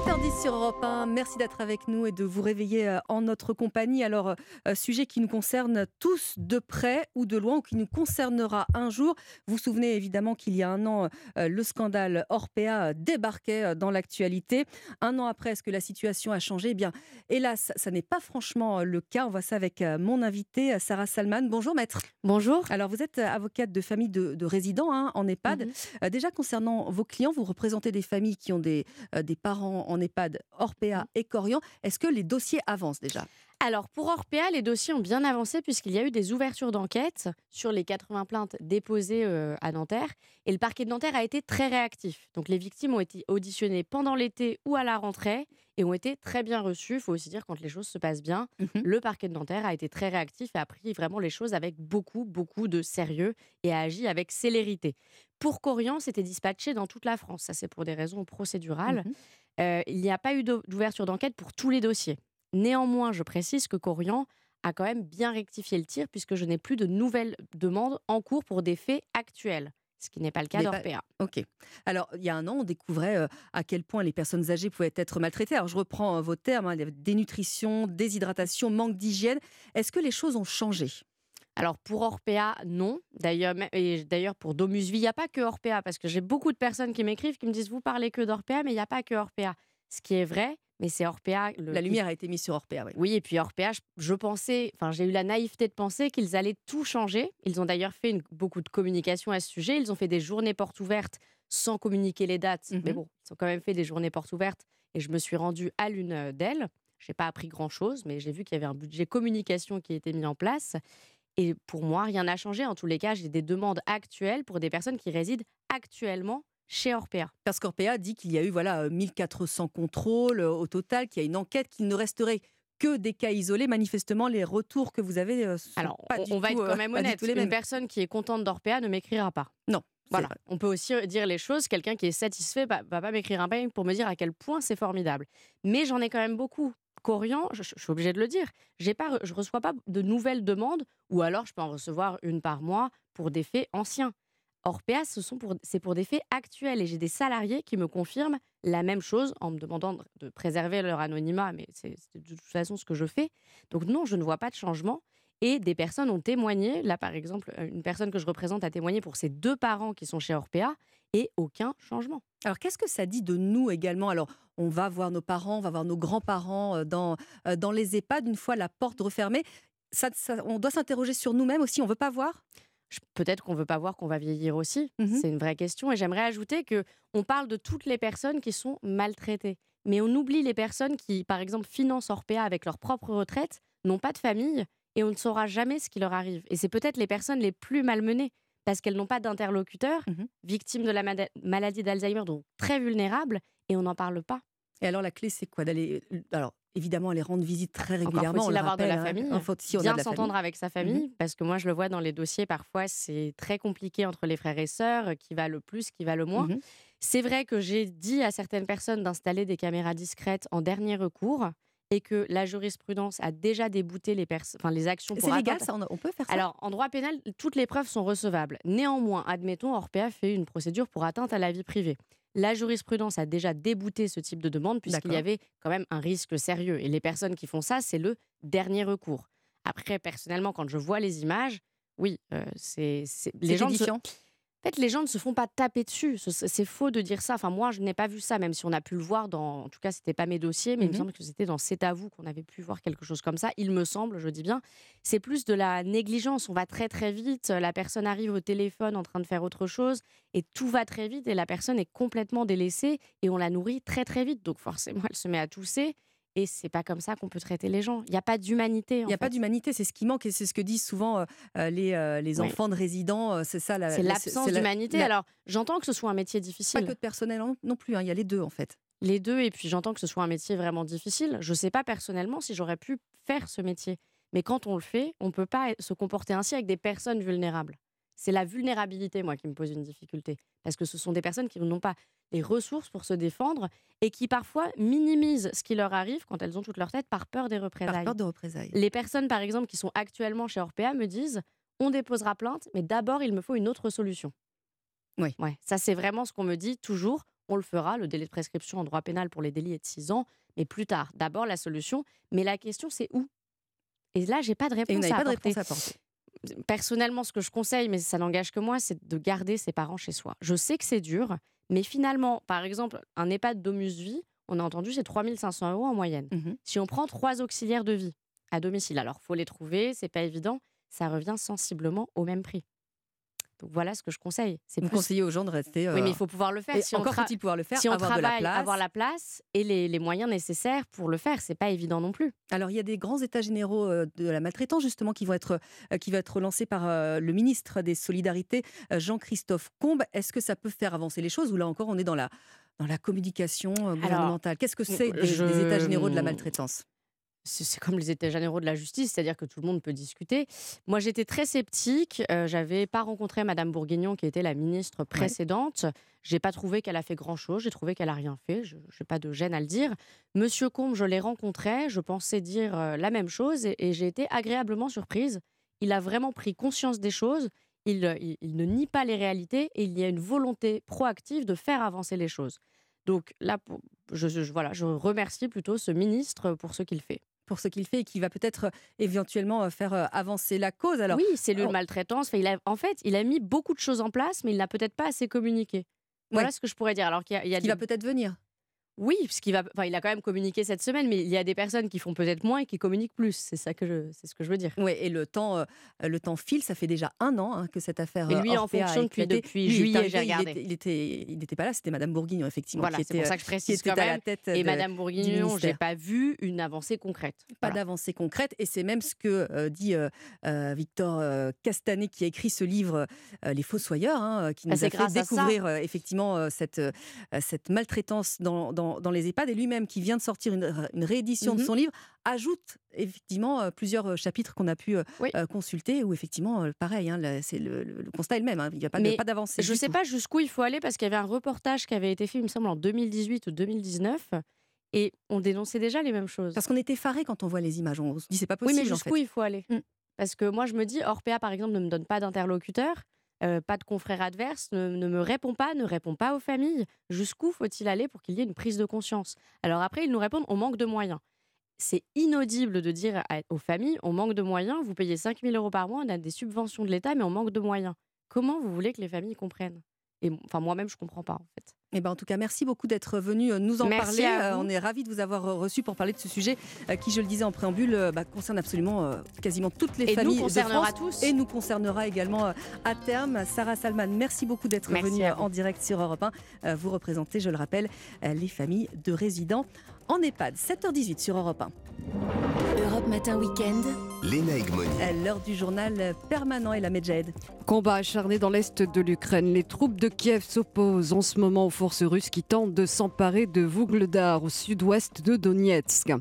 Egmonier sur Europe 1. Merci d'être avec nous et de vous réveiller euh, en notre compagnie. Alors, euh, euh, sujet qui nous concerne tous de près ou de loin ou qui nous concernera un jour. Vous vous souvenez évidemment qu'il y a un an, le scandale Orpea débarquait dans l'actualité. Un an après, est-ce que la situation a changé? Eh bien, hélas, ça n'est pas franchement le cas. On voit ça avec mon invité, Sarah Salman. Bonjour, maître. Bonjour. Alors, vous êtes avocate de famille de, résidents hein, en EHPAD. Mhm. déjà, concernant vos clients, vous représentez des familles qui ont des, des parents en EHPAD Orpea et Corian. Est-ce que les dossiers avancent déjà? Alors, pour Orpea, les dossiers ont bien avancé puisqu'il y a eu des ouvertures d'enquête sur les 80 plaintes déposées euh, à Nanterre. Et le parquet de Nanterre a été très réactif. Donc, les victimes ont été auditionnées pendant l'été ou à la rentrée et ont été très bien reçues. Il faut aussi dire quand les choses se passent bien. Mhm. Le parquet de Nanterre a été très réactif et a pris vraiment les choses avec beaucoup, beaucoup de sérieux et a agi avec célérité. Pour Corian, c'était dispatché dans toute la France. Ça, c'est pour des raisons procédurales. Mhm. Euh, il n'y a pas eu d'ouverture d'enquête pour tous les dossiers. Néanmoins, je précise que Corian a quand même bien rectifié le tir puisque je n'ai plus de nouvelles demandes en cours pour des faits actuels ce qui n'est pas le cas d'Orpea. Ok. Alors, il y a un an, on découvrait euh, à quel point les personnes âgées pouvaient être maltraitées. Alors, je reprends euh, vos termes, hein, dénutrition, déshydratation, manque d'hygiène. Est-ce que les choses ont changé? Alors pour Orpea, non. D'ailleurs, et d'ailleurs pour Domusvie, il n'y a pas que Orpea, parce que j'ai beaucoup de personnes qui m'écrivent, qui me disent vous parlez que d'Orpea, mais il n'y a pas que Orpea. Ce qui est vrai, mais c'est Orpea. La lumière a été mise sur Orpea, oui. Oui, et puis Orpea, je, pensais, enfin j'ai eu la naïveté de penser qu'ils allaient tout changer. Ils ont d'ailleurs fait beaucoup de communication à ce sujet. Ils ont fait des journées portes ouvertes sans communiquer les dates, mais mmh bon, ils ont quand même fait des journées portes ouvertes. Et je me suis rendue à l'une d'elles. Je n'ai pas appris grand-chose, mais j'ai vu qu'il y avait un budget communication qui été mis en place. Et pour moi, rien n'a changé. En tous les cas, j'ai des demandes actuelles pour des personnes qui résident actuellement chez Orpea. Parce qu'Orpea dit qu'il y a eu voilà 1400 contrôles euh, au total, qu'il y a une enquête, qu'il ne resterait que des cas isolés. Manifestement, les retours que vous avez euh, sont Alors, pas on, du on va être quand euh, [laughs] même honnête. les Une personne qui est contente d'Orpea ne m'écrira pas. Non. Voilà. On peut aussi dire les choses. Quelqu'un qui est satisfait va, va pas m'écrire un mail pour me dire à quel point c'est formidable. Mais j'en ai quand même beaucoup Corian, je, suis obligée de le dire, je ne reçois pas de nouvelles demandes, ou alors je peux en recevoir une par mois pour des faits anciens. Orpea, ce c'est pour des faits actuels et j'ai des salariés qui me confirment la même chose en me demandant de préserver leur anonymat, mais c'est, c'est de toute façon ce que je fais. Donc non, je ne vois pas de changement. Et des personnes ont témoigné. Là, par exemple, une personne que je représente a témoigné pour ses deux parents qui sont chez Orpea et aucun changement. Alors, qu'est-ce que ça dit de nous également? Alors, on va voir nos parents, on va voir nos grands-parents euh, dans, euh, dans les EHPAD une fois la porte refermée. ça, ça- on doit s'interroger sur nous-mêmes aussi. On veut pas voir? Peut-être qu'on veut pas voir qu'on va vieillir aussi. Mhm. C'est une vraie question. Et j'aimerais ajouter que on parle de toutes les personnes qui sont maltraitées. Mais on oublie les personnes qui, par exemple, financent Orpea avec leur propre retraite, n'ont pas de famille et on ne saura jamais ce qui leur arrive. Et c'est peut-être les personnes les plus malmenées parce qu'elles n'ont pas d'interlocuteur, Mhm. victimes de la maladie d'Alzheimer, donc très vulnérables, et on n'en parle pas. Et alors la clé, c'est quoi? D'aller Alors évidemment, aller rendre visite très Encore régulièrement. on faut-il de la hein. famille, faut aussi on bien s'entendre avec sa Mhm. famille, parce que moi je le vois dans les dossiers, parfois c'est très compliqué entre les frères et sœurs, euh, qui va le plus, qui va le moins. Mhm. C'est vrai que j'ai dit à certaines personnes d'installer des caméras discrètes en dernier recours et que la jurisprudence a déjà débouté les, enfin, les actions pour C'est légal, ça on, peut faire ça? Alors, en droit pénal, toutes les preuves sont recevables. Néanmoins, admettons, Orpea fait une procédure pour atteinte à la vie privée. La jurisprudence a déjà débouté ce type de demande puisqu'il y avait quand même un risque sérieux. Et les personnes qui font ça, c'est le dernier recours. Après, personnellement, quand je vois les images, oui, euh, c'est C'est gens ne se- édifiant. En fait, les gens ne se font pas taper dessus. Ce- C'est faux de dire ça. Enfin, moi, je n'ai pas vu ça, même si on a pu le voir dans. En tout cas, c'était pas mes dossiers, mais il me Mhm. semble que c'était dans C'est à vous qu'on avait pu voir quelque chose comme ça. Il me semble, je dis bien. C'est plus de la négligence. On va très très vite. La personne arrive au téléphone en train de faire autre chose et tout va très vite et la personne est complètement délaissée et on la nourrit très très vite. Donc forcément, [laughs] elle se met à tousser. Et c'est pas comme ça qu'on peut traiter les gens. Il n'y a pas d'humanité. Il n'y a pas d'humanité, c'est ce qui manque et c'est ce que disent souvent euh, euh, les, euh, les Oui. enfants de résidents. C'est ça la- C'est la- l'absence la- d'humanité. la- Alors, j'entends que ce soit un métier difficile. Pas que de personnel non, non plus, hein, il y a les deux en fait. Les deux, et puis j'entends que ce soit un métier vraiment difficile. Je ne sais pas personnellement si j'aurais pu faire ce métier. Mais quand on le fait, on ne peut pas se comporter ainsi avec des personnes vulnérables. C'est la vulnérabilité, moi, qui me pose une difficulté. Parce que ce sont des personnes qui n'ont pas les ressources pour se défendre et qui parfois minimisent ce qui leur arrive quand elles ont toute leur tête par peur des représailles. Par peur de représailles. Les personnes, par exemple, qui sont actuellement chez Orpea me disent on déposera plainte, mais d'abord, il me faut une autre solution. Oui. Ouais, ça, c'est vraiment ce qu'on me dit toujours. On le fera. Le délai de prescription en droit pénal pour les délits est de 6 ans, mais plus tard. D'abord, la solution. Mais la question, c'est où? Et là, j'ai pas de Et réponse vous n'avez à pas de réponse à apporter. Personnellement, ce que je conseille, mais ça n'engage que moi, c'est de garder ses parents chez soi. Je sais que c'est dur, mais finalement, par exemple, un EHPAD Domus Vie, on a entendu, c'est 3500 euros en moyenne. Mhm. Si on prend trois auxiliaires de vie à domicile, alors faut les trouver, c'est pas évident, ça revient sensiblement au même prix. Donc voilà ce que je conseille. C'est Vous plus- conseillez aux gens de rester. Oui, mais euh, il faut pouvoir le faire. et Si on encore faut-il pouvoir le faire, Si on avoir de la travaille, place. avoir la place et les, les moyens nécessaires pour le faire, c'est pas évident non plus. Alors, il y a des grands états généraux euh, de la maltraitance, justement, qui vont être, euh, qui va être lancés par le ministre des Solidarités, Jean-Christophe Combe. Est-ce que ça peut faire avancer les choses ou là encore, on est dans la, dans la communication gouvernementale? Qu'est-ce que c'est des, je- des états généraux de la maltraitance? C'est comme les états généraux de la justice, c'est-à-dire que tout le monde peut discuter. Moi, j'étais très sceptique. Euh, J'avais pas rencontré Madame Bourguignon, qui était la ministre précédente. J'ai pas trouvé qu'elle a fait grand-chose. J'ai trouvé qu'elle a rien fait. Je n'ai pas de gêne à le dire. Monsieur Combe, je l'ai rencontré. Je pensais dire euh, la même chose et, et j'ai été agréablement surprise. Il a vraiment pris conscience des choses. Il, euh, il- il ne nie pas les réalités et il y a une volonté proactive de faire avancer les choses. Donc là, pour- je, je- voilà, je remercie plutôt ce ministre pour ce qu'il fait. Pour ce qu'il fait et qui va peut-être euh, éventuellement euh, faire euh, avancer la cause. Alors, oui, cellule on- maltraitance. Enfin, il a, en fait, il a mis beaucoup de choses en place, mais il n'a peut-être pas assez communiqué. Voilà Ouais. ce que je pourrais dire. Alors qu'il y a, il y a qui va peut-être venir. Oui, parce qu'il va, enfin, il a quand même communiqué cette semaine, mais il y a des personnes qui font peut-être moins et qui communiquent plus. C'est ça que je, c'est ce que je veux dire. Oui, et le temps, euh, le temps file. Ça fait déjà un an hein, que cette affaire. Et euh, lui, en Orpea fonction depuis- il juillet, j'ai il regardé. était- Il était, il n'était pas là. C'était Madame Bourguignon, effectivement. Voilà, c'est pour était, ça que je euh, précise était quand à la même. tête Et de- Madame du Bourguignon, j'ai pas vu une avancée concrète. Pas d'avancée concrète, et c'est même ce que euh, dit euh, euh, Victor euh, Castanet, qui a écrit ce livre euh, Les Fossoyeurs, hein, qui Bah, nous c'est a fait découvrir euh, effectivement euh, cette, euh, cette maltraitance dans, dans, dans les EHPAD, et lui-même qui vient de sortir une, une réédition de Mhm. son livre, ajoute effectivement euh, plusieurs euh, chapitres qu'on a pu euh, Oui. euh, consulter, où effectivement, euh, pareil, hein, c'est le, le- le constat est le même, hein, il n'y a pas Mais d'avancée. Je du sais tout. pas jusqu'où il faut aller parce qu'il y avait un reportage qui avait été fait, il me semble, en 2018 ou 2019, et on dénonçait déjà les mêmes choses. Parce qu'on est effaré quand on voit les images, on se dit c'est pas Oui, possible. mais en jusqu'où fait. il faut aller? Mm. Parce que moi, je me dis, Orpea, par exemple, ne me donne pas d'interlocuteur, euh, pas de confrère adverse, ne, me répond pas, ne répond pas aux familles. Jusqu'où faut-il aller pour qu'il y ait une prise de conscience? Alors après, ils nous répondent, on manque de moyens. C'est inaudible de dire aux familles, on manque de moyens, vous payez 5 000 euros par mois, on a des subventions de l'État, mais on manque de moyens. Comment vous voulez que les familles comprennent? Et enfin, moi-même, je comprends pas en fait. Eh ben, en tout cas, merci beaucoup d'être venu euh, nous en Merci parler. Euh, on est ravis de vous avoir euh, reçu pour parler de ce sujet qui, je le disais en préambule, bah, concerne absolument quasiment toutes les Et nous familles concernera de tous. et nous concernera également à terme. Sarah Salman, merci beaucoup d'être venue en direct sur Europe 1. Euh, Vous représentez, je le rappelle, les familles de résidents en EHPAD. 7h18 sur Europe 1. Europe Matin Week-end. Léna Egmoni. Euh, L'heure du journal permanent et la Medjed. Combat acharné dans l'est de l'Ukraine. Les troupes de Kiev s'opposent en ce moment aux forces russes qui tentent de s'emparer de Vougledar au sud-ouest de Donetsk.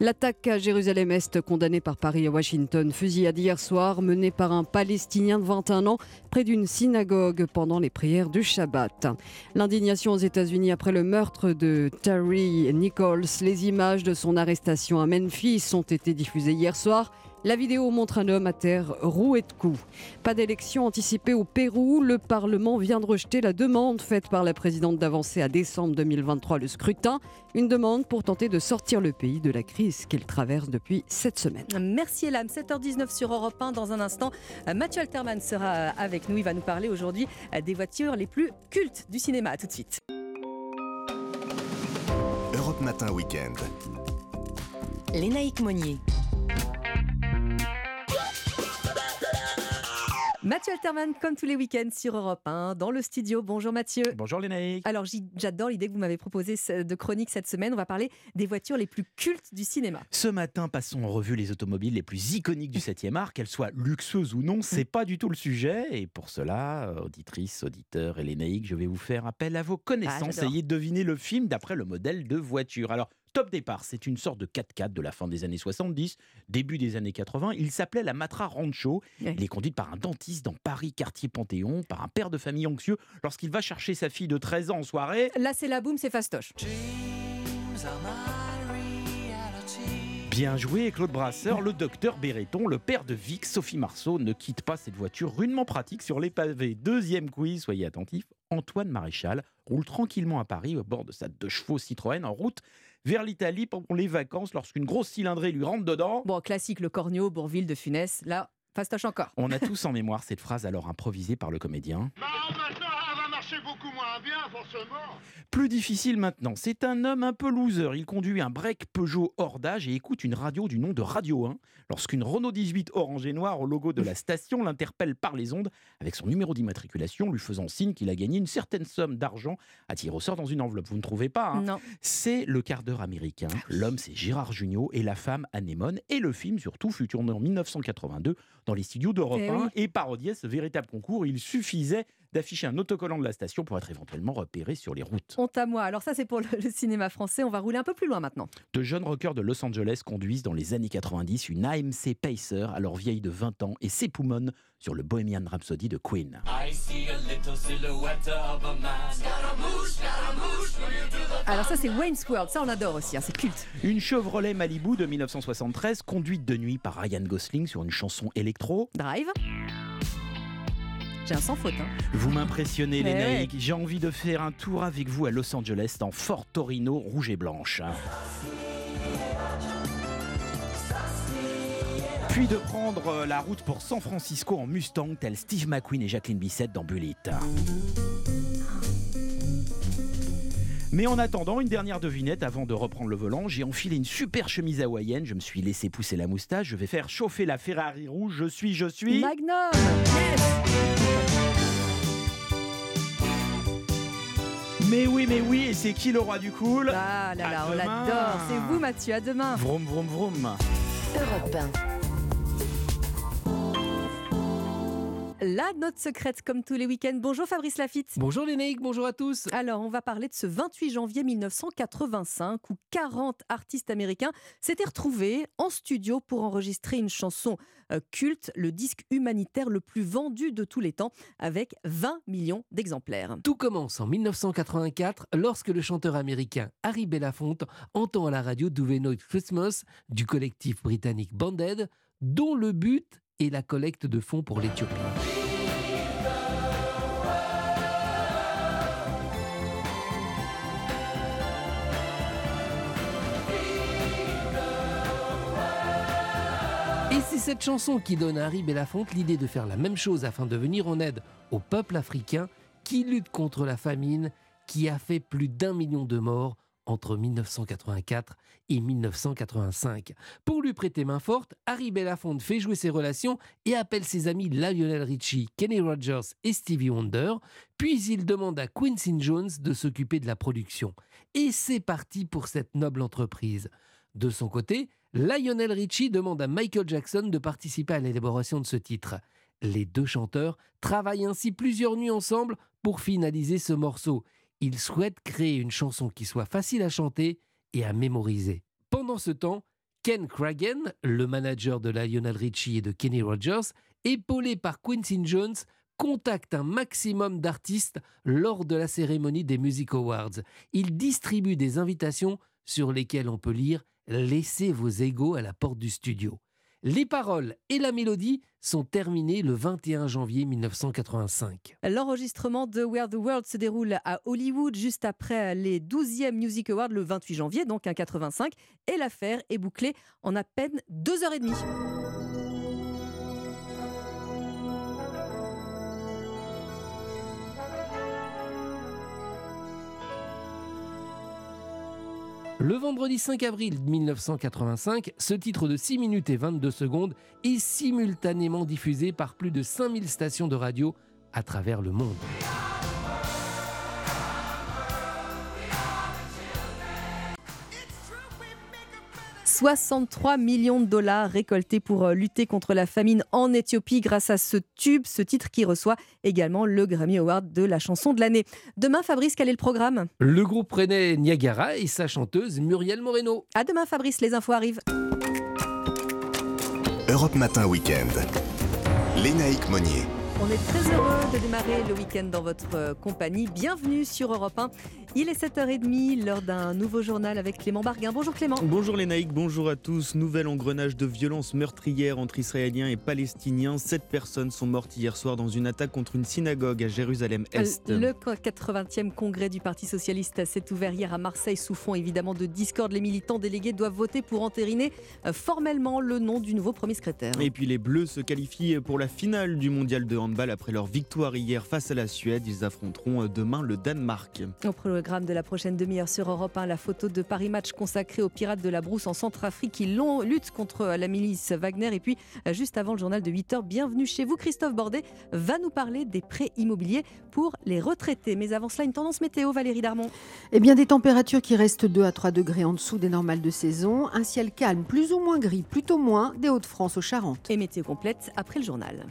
L'attaque à Jérusalem-Est condamnée par Paris et Washington, fusillade hier soir menée par un Palestinien de 21 ans près d'une synagogue pendant les prières du Shabbat. L'indignation aux États-Unis après le meurtre de Terry Nichols. Les images de son arrestation à Memphis ont été diffusées hier soir. La vidéo montre un homme à terre roué de coups. Pas d'élection anticipée au Pérou. Le Parlement vient de rejeter la demande faite par la présidente d'avancer à décembre 2023 le scrutin. Une demande pour tenter de sortir le pays de la crise qu'il traverse depuis sept semaines. Merci Elam, 7h19 sur Europe 1. Dans un instant, Mathieu Alterman sera avec nous. Il va nous parler aujourd'hui des voitures les plus cultes du cinéma. À tout de suite. Matin Week-end. Lénaïque Monnier. Mathieu Alterman, comme tous les week-ends sur Europe 1, dans le studio. Bonjour Mathieu. Bonjour Lénaïque. Alors j'adore l'idée que vous m'avez proposée de chronique cette semaine. On va parler des voitures les plus cultes du cinéma. Ce matin, passons en revue les automobiles les plus iconiques du 7e art, qu'elles soient luxueuses ou non, c'est pas du tout le sujet. Et pour cela, auditrices, auditeurs et Lénaïque, je vais vous faire appel à vos connaissances. Ah. Essayez de deviner le film d'après le modèle de voiture. Alors, Top départ, c'est une sorte de 4x4 de la fin des années 70, début des années 80. Il s'appelait la Matra Rancho. Il est conduit par un dentiste dans Paris, quartier Panthéon, par un père de famille anxieux lorsqu'il va chercher sa fille de 13 ans en soirée. Là c'est la boum, c'est fastoche. Bien joué, Claude Brasseur, le docteur Béreton, le père de Vic, Sophie Marceau, ne quitte pas cette voiture rudement pratique sur les pavés. Deuxième quiz, soyez attentifs. Antoine Maréchal roule tranquillement à Paris au bord de sa deux chevaux Citroën en route vers l'Italie pendant les vacances lorsqu'une grosse cylindrée lui rentre dedans. Bon, classique, le Cornio, Bourville de Funès. Là, fastoche encore. On a tous en mémoire cette phrase alors improvisée par le comédien. maintenant, marcher beaucoup moins bien, forcément. Plus difficile maintenant, c'est un homme un peu loser. Il conduit un break Peugeot hors d'âge et écoute une radio du nom de Radio 1. Lorsqu'une Renault 18 orange et noir au logo de la station l'interpelle par les ondes avec son numéro d'immatriculation, lui faisant signe qu'il a gagné une certaine somme d'argent à tirer au sort dans une enveloppe. Vous ne trouvez pas hein? Non. C'est le quart d'heure américain. L'homme, c'est Gérard Jugnot et la femme, Anémone. Et le film, surtout, fut tourné en 1982 dans les studios d'Europe Eh 1 oui. et parodiait ce véritable concours. Il suffisait d'afficher un autocollant de la station pour être éventuellement repéré sur les routes. Honte à moi. Alors ça c'est pour le, le cinéma français. On va rouler un peu plus loin maintenant. De jeunes rockers de Los Angeles conduisent dans les années 90 une AMC Pacer alors vieille de 20 ans et s'époumonent sur le Bohemian Rhapsody de Queen. I see a little silhouette of a man. Scaramouche, Scaramouche, will you do the Alors ça c'est Wayne's World. Ça on adore aussi. hein, c'est culte. Une Chevrolet Malibu de 1973 conduite de nuit par Ryan Gosling sur une chanson électro. Drive. J'ai un sans faute. hein. Vous m'impressionnez les Ouais. J'ai envie de faire un tour avec vous à Los Angeles en Ford Torino rouge et blanche. Puis de prendre euh, la route pour San Francisco en Mustang, tel Steve McQueen et Jacqueline Bissett dans Bullet. Mais en attendant, une dernière devinette avant de reprendre le volant. J'ai enfilé une super chemise hawaïenne, je me suis laissé pousser la moustache, je vais faire chauffer la Ferrari rouge, je suis, je suis... Magnum. Mais oui, mais oui, et c'est qui le roi du cool Ah là là, À on l'adore. C'est vous Mathieu. À demain. Vroom, vroom, vroom. Europe 1. La note secrète comme tous les week-ends. Bonjour Fabrice Lafitte. Bonjour Lénaïque, bonjour à tous. Alors, on va parler de ce 28 janvier 1985 où 40 artistes américains s'étaient retrouvés en studio pour enregistrer une chanson euh, culte, le disque humanitaire le plus vendu de tous les temps, avec 20 millions d'exemplaires. Tout commence en 1984 lorsque le chanteur américain Harry Belafonte entend à la radio Do They Know Christmas du collectif britannique Banded, dont le but est la collecte de fonds pour l'Éthiopie. Et c'est cette chanson qui donne à Harry Belafonte l'idée de faire la même chose afin de venir en aide au peuple africain qui lutte contre la famine qui a fait plus d'un million de morts entre 1984 et 1985. Pour lui prêter main forte, Harry Belafonte fait jouer ses relations et appelle ses amis Lionel Richie, Kenny Rogers et Stevie Wonder, puis il demande à Quincy Jones de s'occuper de la production. Et c'est parti pour cette noble entreprise. De son côté, Lionel Richie demande à Michael Jackson de participer à l'élaboration de ce titre. Les deux chanteurs travaillent ainsi plusieurs nuits ensemble pour finaliser ce morceau. Ils souhaitent créer une chanson qui soit facile à chanter et à mémoriser. Pendant ce temps, Ken Cragen, le manager de Lionel Richie et de Kenny Rogers, épaulé par Quincy Jones, contacte un maximum d'artistes lors de la cérémonie des Music Awards. Il distribue des invitations sur lesquelles on peut lire Laissez vos égaux à la porte du studio. Les paroles et la mélodie sont terminées le 21 janvier 1985. L'enregistrement de Where the World se déroule à Hollywood juste après les 12e Music Awards le 28 janvier, donc un 85, et l'affaire est bouclée en à peine deux heures et demie. Le vendredi 5 avril 1985, ce titre de 6 minutes et 22 secondes est simultanément diffusé par plus de 5000 stations de radio à travers le monde. 63 millions de dollars récoltés pour euh, lutter contre la famine en Éthiopie grâce à ce tube, ce titre qui reçoit également le Grammy Award de la chanson de l'année. Demain, Fabrice, quel est le programme? Le groupe rennais Niagara et sa chanteuse Muriel Moreno. À demain, Fabrice, les infos arrivent. Europe Matin Week-end. Lénaïque Monnier. On est très heureux de démarrer le week-end dans votre euh, compagnie. Bienvenue sur Europe 1. Il est 7h30, l'heure d'un nouveau journal avec Clément Barguin. Bonjour Clément. Bonjour les naïcs, bonjour à tous. Nouvel engrenage de violence meurtrière entre Israéliens et Palestiniens. Sept personnes sont mortes hier soir dans une attaque contre une synagogue à Jérusalem-Est. Euh, Le 80e congrès du Parti Socialiste s'est ouvert hier à Marseille sous fond évidemment de discorde. Les militants délégués doivent voter pour entériner euh, formellement le nom du nouveau premier secrétaire. Et puis les Bleus se qualifient pour la finale du mondial de handball après leur victoire hier face à la Suède. Ils affronteront demain le Danemark. Au programme de la prochaine demi-heure sur Europe 1, la photo de Paris Match consacrée aux pirates de la brousse en Centrafrique qui luttent contre la milice Wagner. Et puis, euh, juste avant le journal de 8h, bienvenue chez vous. Christophe Bordet va nous parler des prêts immobiliers pour les retraités. Mais avant cela, une tendance météo, Valérie Darmon. Eh bien, des températures qui restent 2 à 3 degrés en dessous des normales de saison. Un ciel calme, plus ou moins gris, plutôt moins des Hauts-de-France aux Charentes. Et météo complète après le journal.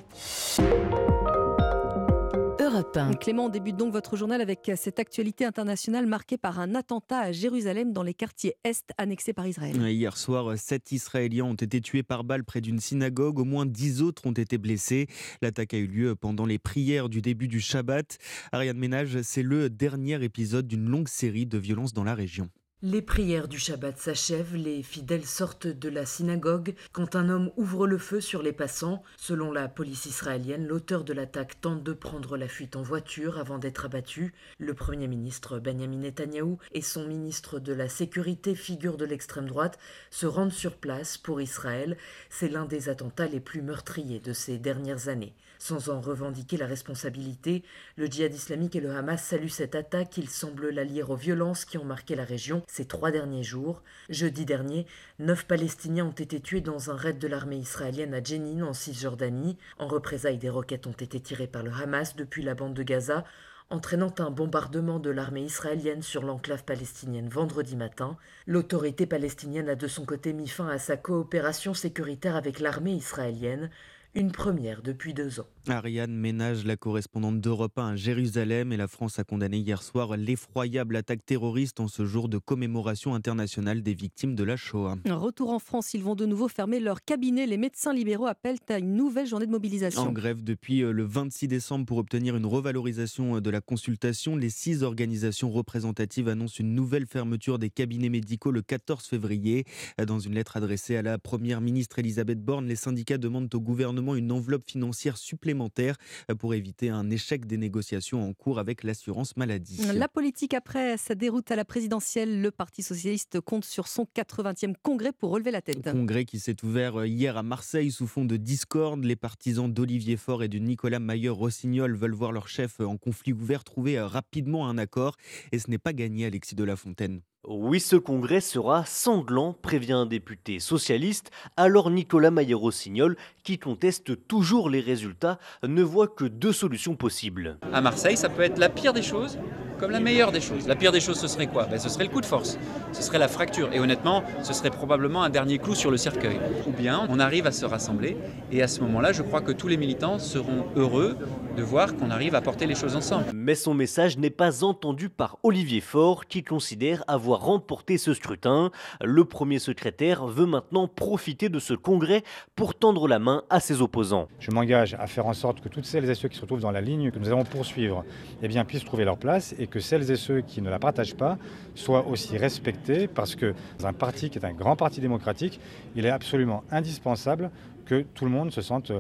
Europe 1. Clément, on débute donc votre journal avec cette actualité internationale marquée par un attentat à Jérusalem dans les quartiers Est annexés par Israël. Hier soir, sept Israéliens ont été tués par balle près d'une synagogue. Au moins dix autres ont été blessés. L'attaque a eu lieu pendant les prières du début du Shabbat. Ariane Ménage, c'est le dernier épisode d'une longue série de violences dans la région. Les prières du Shabbat s'achèvent, les fidèles sortent de la synagogue quand un homme ouvre le feu sur les passants. Selon la police israélienne, l'auteur de l'attaque tente de prendre la fuite en voiture avant d'être abattu. Le Premier ministre Benjamin Netanyahou et son ministre de la Sécurité, figure de l'extrême droite, se rendent sur place pour Israël. C'est l'un des attentats les plus meurtriers de ces dernières années. Sans en revendiquer la responsabilité, le djihad islamique et le Hamas saluent cette attaque. Ils semblent la lier aux violences qui ont marqué la région ces trois derniers jours. Jeudi dernier, neuf Palestiniens ont été tués dans un raid de l'armée israélienne à Jenin, en Cisjordanie. En représailles, des roquettes ont été tirées par le Hamas depuis la bande de Gaza entraînant un bombardement de l'armée israélienne sur l'enclave palestinienne vendredi matin. L'autorité palestinienne a de son côté mis fin à sa coopération sécuritaire avec l'armée israélienne une première depuis deux ans. Ariane Ménage, la correspondante d'Europe 1 à Jérusalem, et la France a condamné hier soir l'effroyable attaque terroriste en ce jour de commémoration internationale des victimes de la Shoah. Retour en France, ils vont de nouveau fermer leur cabinet. Les médecins libéraux appellent à une nouvelle journée de mobilisation. En grève depuis euh, le 26 décembre pour obtenir une revalorisation euh, de la consultation, les six organisations représentatives annoncent une nouvelle fermeture des cabinets médicaux le 14 février. Dans une lettre adressée à la première ministre Elisabeth Borne, les syndicats demandent au gouvernement une enveloppe financière supplémentaire supplémentaires pour éviter un échec des négociations en cours avec l'assurance maladie. La politique après sa déroute à la présidentielle, le Parti socialiste compte sur son 80e congrès pour relever la tête. Congrès qui s'est ouvert hier à Marseille sous fond de discorde. Les partisans d'Olivier Faure et de Nicolas Mayer-Rossignol veulent voir leur chef en conflit ouvert trouver rapidement un accord. Et ce n'est pas gagné, Alexis de la Fontaine. Oui, ce congrès sera sanglant, prévient un député socialiste. Alors Nicolas Maillot-Rossignol, qui conteste toujours les résultats, ne voit que deux solutions possibles. À Marseille, ça peut être la pire des choses comme la meilleure des choses. La pire des choses, ce serait quoi? Ben, Ce serait le coup de force, ce serait la fracture. Et honnêtement, ce serait probablement un dernier clou sur le cercueil. Ou bien on arrive à se rassembler, et à ce moment-là, je crois que tous les militants seront heureux de voir qu'on arrive à porter les choses ensemble. Mais son message n'est pas entendu par Olivier Faure, qui considère avoir remporté ce scrutin. Le premier secrétaire veut maintenant profiter de ce congrès pour tendre la main à ses opposants. Je m'engage à faire en sorte que toutes celles et ceux qui se retrouvent dans la ligne que nous allons poursuivre eh bien, puissent trouver leur place et que celles et ceux qui ne la partagent pas soient aussi respectés parce que dans un parti qui est un grand parti démocratique, il est absolument indispensable que tout le monde se sente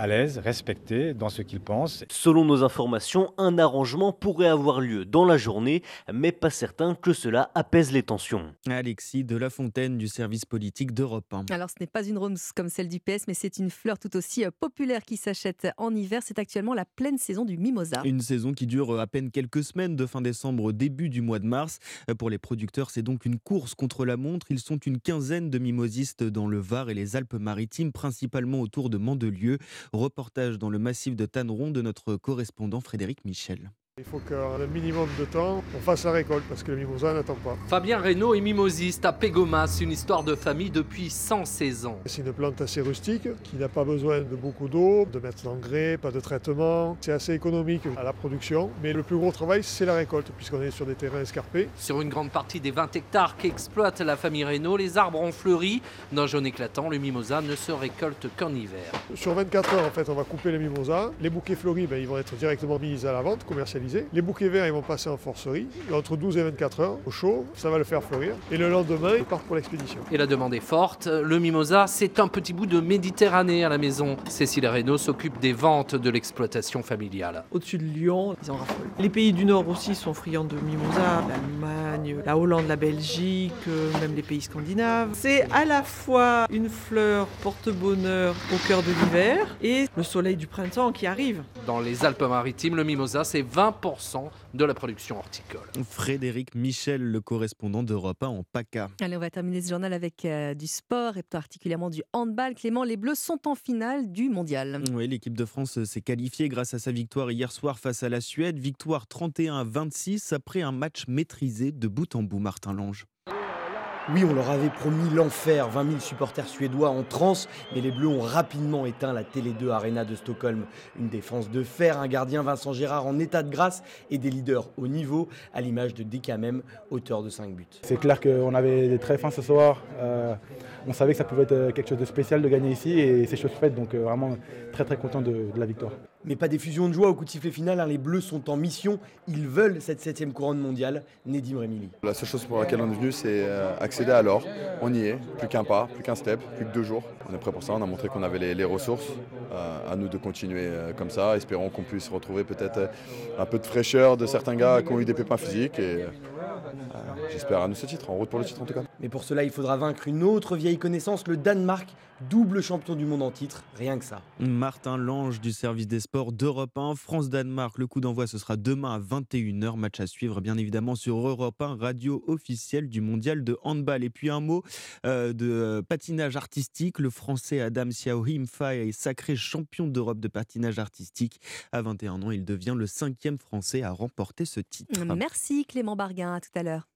à l'aise, respecté dans ce qu'il pense. Selon nos informations, un arrangement pourrait avoir lieu dans la journée, mais pas certain que cela apaise les tensions. Alexis de la Fontaine du service politique d'Europe 1. Alors ce n'est pas une rose comme celle du PS, mais c'est une fleur tout aussi euh, populaire qui s'achète en hiver. C'est actuellement la pleine saison du mimosa. Une saison qui dure euh, à peine quelques semaines, de fin décembre au début du mois de mars. Euh, pour les producteurs, c'est donc une course contre la montre. Ils sont une quinzaine de mimosistes dans le Var et les Alpes-Maritimes, principalement autour de Mandelieu. Reportage dans le massif de Tanneron de notre correspondant Frédéric Michel. Il faut qu'en un minimum de temps, on fasse la récolte parce que le mimosa n'attend pas. Fabien Reynaud est mimosiste à Pégomas, une histoire de famille depuis 116 ans. C'est une plante assez rustique qui n'a pas besoin de beaucoup d'eau, de mettre d'engrais, pas de traitement. C'est assez économique à la production, mais le plus gros travail, c'est la récolte puisqu'on est sur des terrains escarpés. Sur une grande partie des 20 hectares qu'exploite la famille Reynaud, les arbres ont fleuri. D'un jaune éclatant, le mimosa ne se récolte qu'en hiver. Sur 24 heures, en fait, on va couper les mimosas. Les bouquets fleuris, ben, ils vont être directement mis à la vente, commercialisés. Les bouquets verts, ils vont passer en forcerie. Entre 12 et 24 heures, au chaud, ça va le faire fleurir. Et le lendemain, ils partent pour l'expédition. Et la demande est forte. Le mimosa, c'est un petit bout de Méditerranée à la maison. Cécile Reynaud s'occupe des ventes de l'exploitation familiale. Au-dessus de Lyon, ils en raffolent. Les pays du Nord aussi sont friands de mimosa. L'Allemagne, la Hollande, la Belgique, euh, même les pays scandinaves. C'est à la fois une fleur porte-bonheur au cœur de l'hiver et le soleil du printemps qui arrive. Dans les Alpes-Maritimes, le mimosa, c'est 20% de la production horticole. Frédéric Michel, le correspondant d'Europe 1 en PACA. Allez, on va terminer ce journal avec euh, du sport et particulièrement du handball. Clément, les Bleus sont en finale du mondial. Oui, l'équipe de France s'est qualifiée grâce à sa victoire hier soir face à la Suède. Victoire 31 à 26 après un match maîtrisé de bout en bout, Martin Lange. Oui, on leur avait promis l'enfer, 20 000 supporters suédois en transe, mais les Bleus ont rapidement éteint la Télé 2 Arena de Stockholm. Une défense de fer, un gardien Vincent Gérard en état de grâce et des leaders au niveau, à l'image de Dekamem, auteur de 5 buts. C'est clair qu'on avait des très fins ce soir. Euh, on savait que ça pouvait être quelque chose de spécial de gagner ici et c'est chose faite, donc euh, vraiment très très content de, de la victoire. Mais pas d'effusion de joie au coup de sifflet final, hein. les Bleus sont en mission, ils veulent cette septième couronne mondiale, Nedim Remili. La seule chose pour laquelle on est venu, c'est euh, accéder à l'or. On y est, plus qu'un pas, plus qu'un step, plus que deux jours. On est prêt pour ça, on a montré qu'on avait les, ressources. Euh, à nous de continuer euh, comme ça, espérons qu'on puisse retrouver peut-être euh, un peu de fraîcheur de certains gars qui ont eu des pépins physiques. Et, J'espère à nous ce titre, en route pour le titre en tout cas. Mais pour cela, il faudra vaincre une autre vieille connaissance, le Danemark, double champion du monde en titre, rien que ça. Martin Lange du service des sports d'Europe 1, France-Danemark. Le coup d'envoi, ce sera demain à 21h. Match à suivre, bien évidemment, sur Europe 1, radio officielle du mondial de handball. Et puis un mot euh, de euh, patinage artistique. Le français Adam Siaohimfa est sacré champion d'Europe de patinage artistique. À 21 ans, il devient le cinquième français à remporter ce titre. Merci Clément Barguin, à tout à l'heure.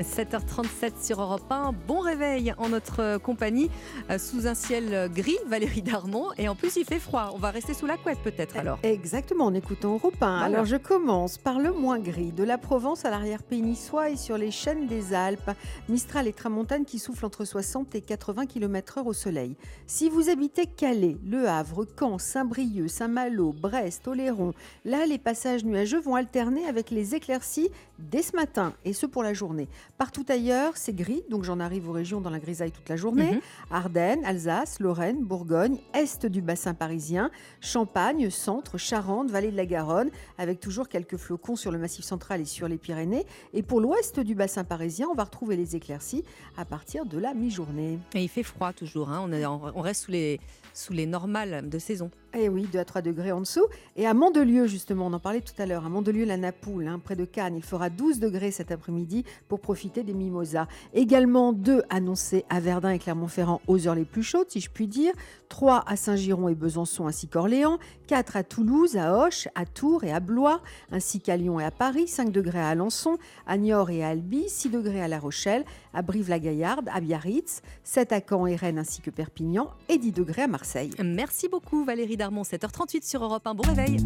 7h37 sur Europe 1. Bon réveil en notre compagnie euh, sous un ciel gris, Valérie Darmon. Et en plus, il fait froid. On va rester sous la couette peut-être alors. Exactement, en écoutant Europe 1. Voilà. Alors je commence par le moins gris, de la Provence à l'arrière-pays niçois et sur les chaînes des Alpes. Mistral et Tramontane qui soufflent entre 60 et 80 km/h au soleil. Si vous habitez Calais, Le Havre, Caen, Saint-Brieuc, Saint-Malo, Brest, Oléron, là les passages nuageux vont alterner avec les éclaircies dès ce matin et ce pour la journée. Partout ailleurs, c'est gris, donc j'en arrive aux régions dans la grisaille toute la journée. Mhm. Ardennes, Alsace, Lorraine, Bourgogne, est du bassin parisien, Champagne, centre, Charente, vallée de la Garonne, avec toujours quelques flocons sur le massif central et sur les Pyrénées. Et pour l'ouest du bassin parisien, on va retrouver les éclaircies à partir de la mi-journée. Et il fait froid toujours, hein. on, est en- on reste sous les, sous les normales de saison. Eh oui, 2 à 3 degrés en dessous. Et à Mandelieu, justement, on en parlait tout à l'heure, à Mandelieu, la Napoule, hein, près de Cannes, il fera 12 degrés cet après-midi pour profiter des mimosas. Également 2 annoncés à Verdun et Clermont-Ferrand aux heures les plus chaudes, si je puis dire. 3 à Saint-Giron et Besançon ainsi qu'Orléans. 4 à Toulouse, à Auch, à Tours et à Blois, ainsi qu'à Lyon et à Paris. 5 degrés à Alençon, à Niort et à Albi. 6 degrés à La Rochelle, à Brive-la-Gaillarde, à Biarritz. 7 à Caen et Rennes ainsi que Perpignan. Et 10 degrés à Marseille. Merci beaucoup Valérie Darmon, 7h38 sur Europe 1. Bon réveil.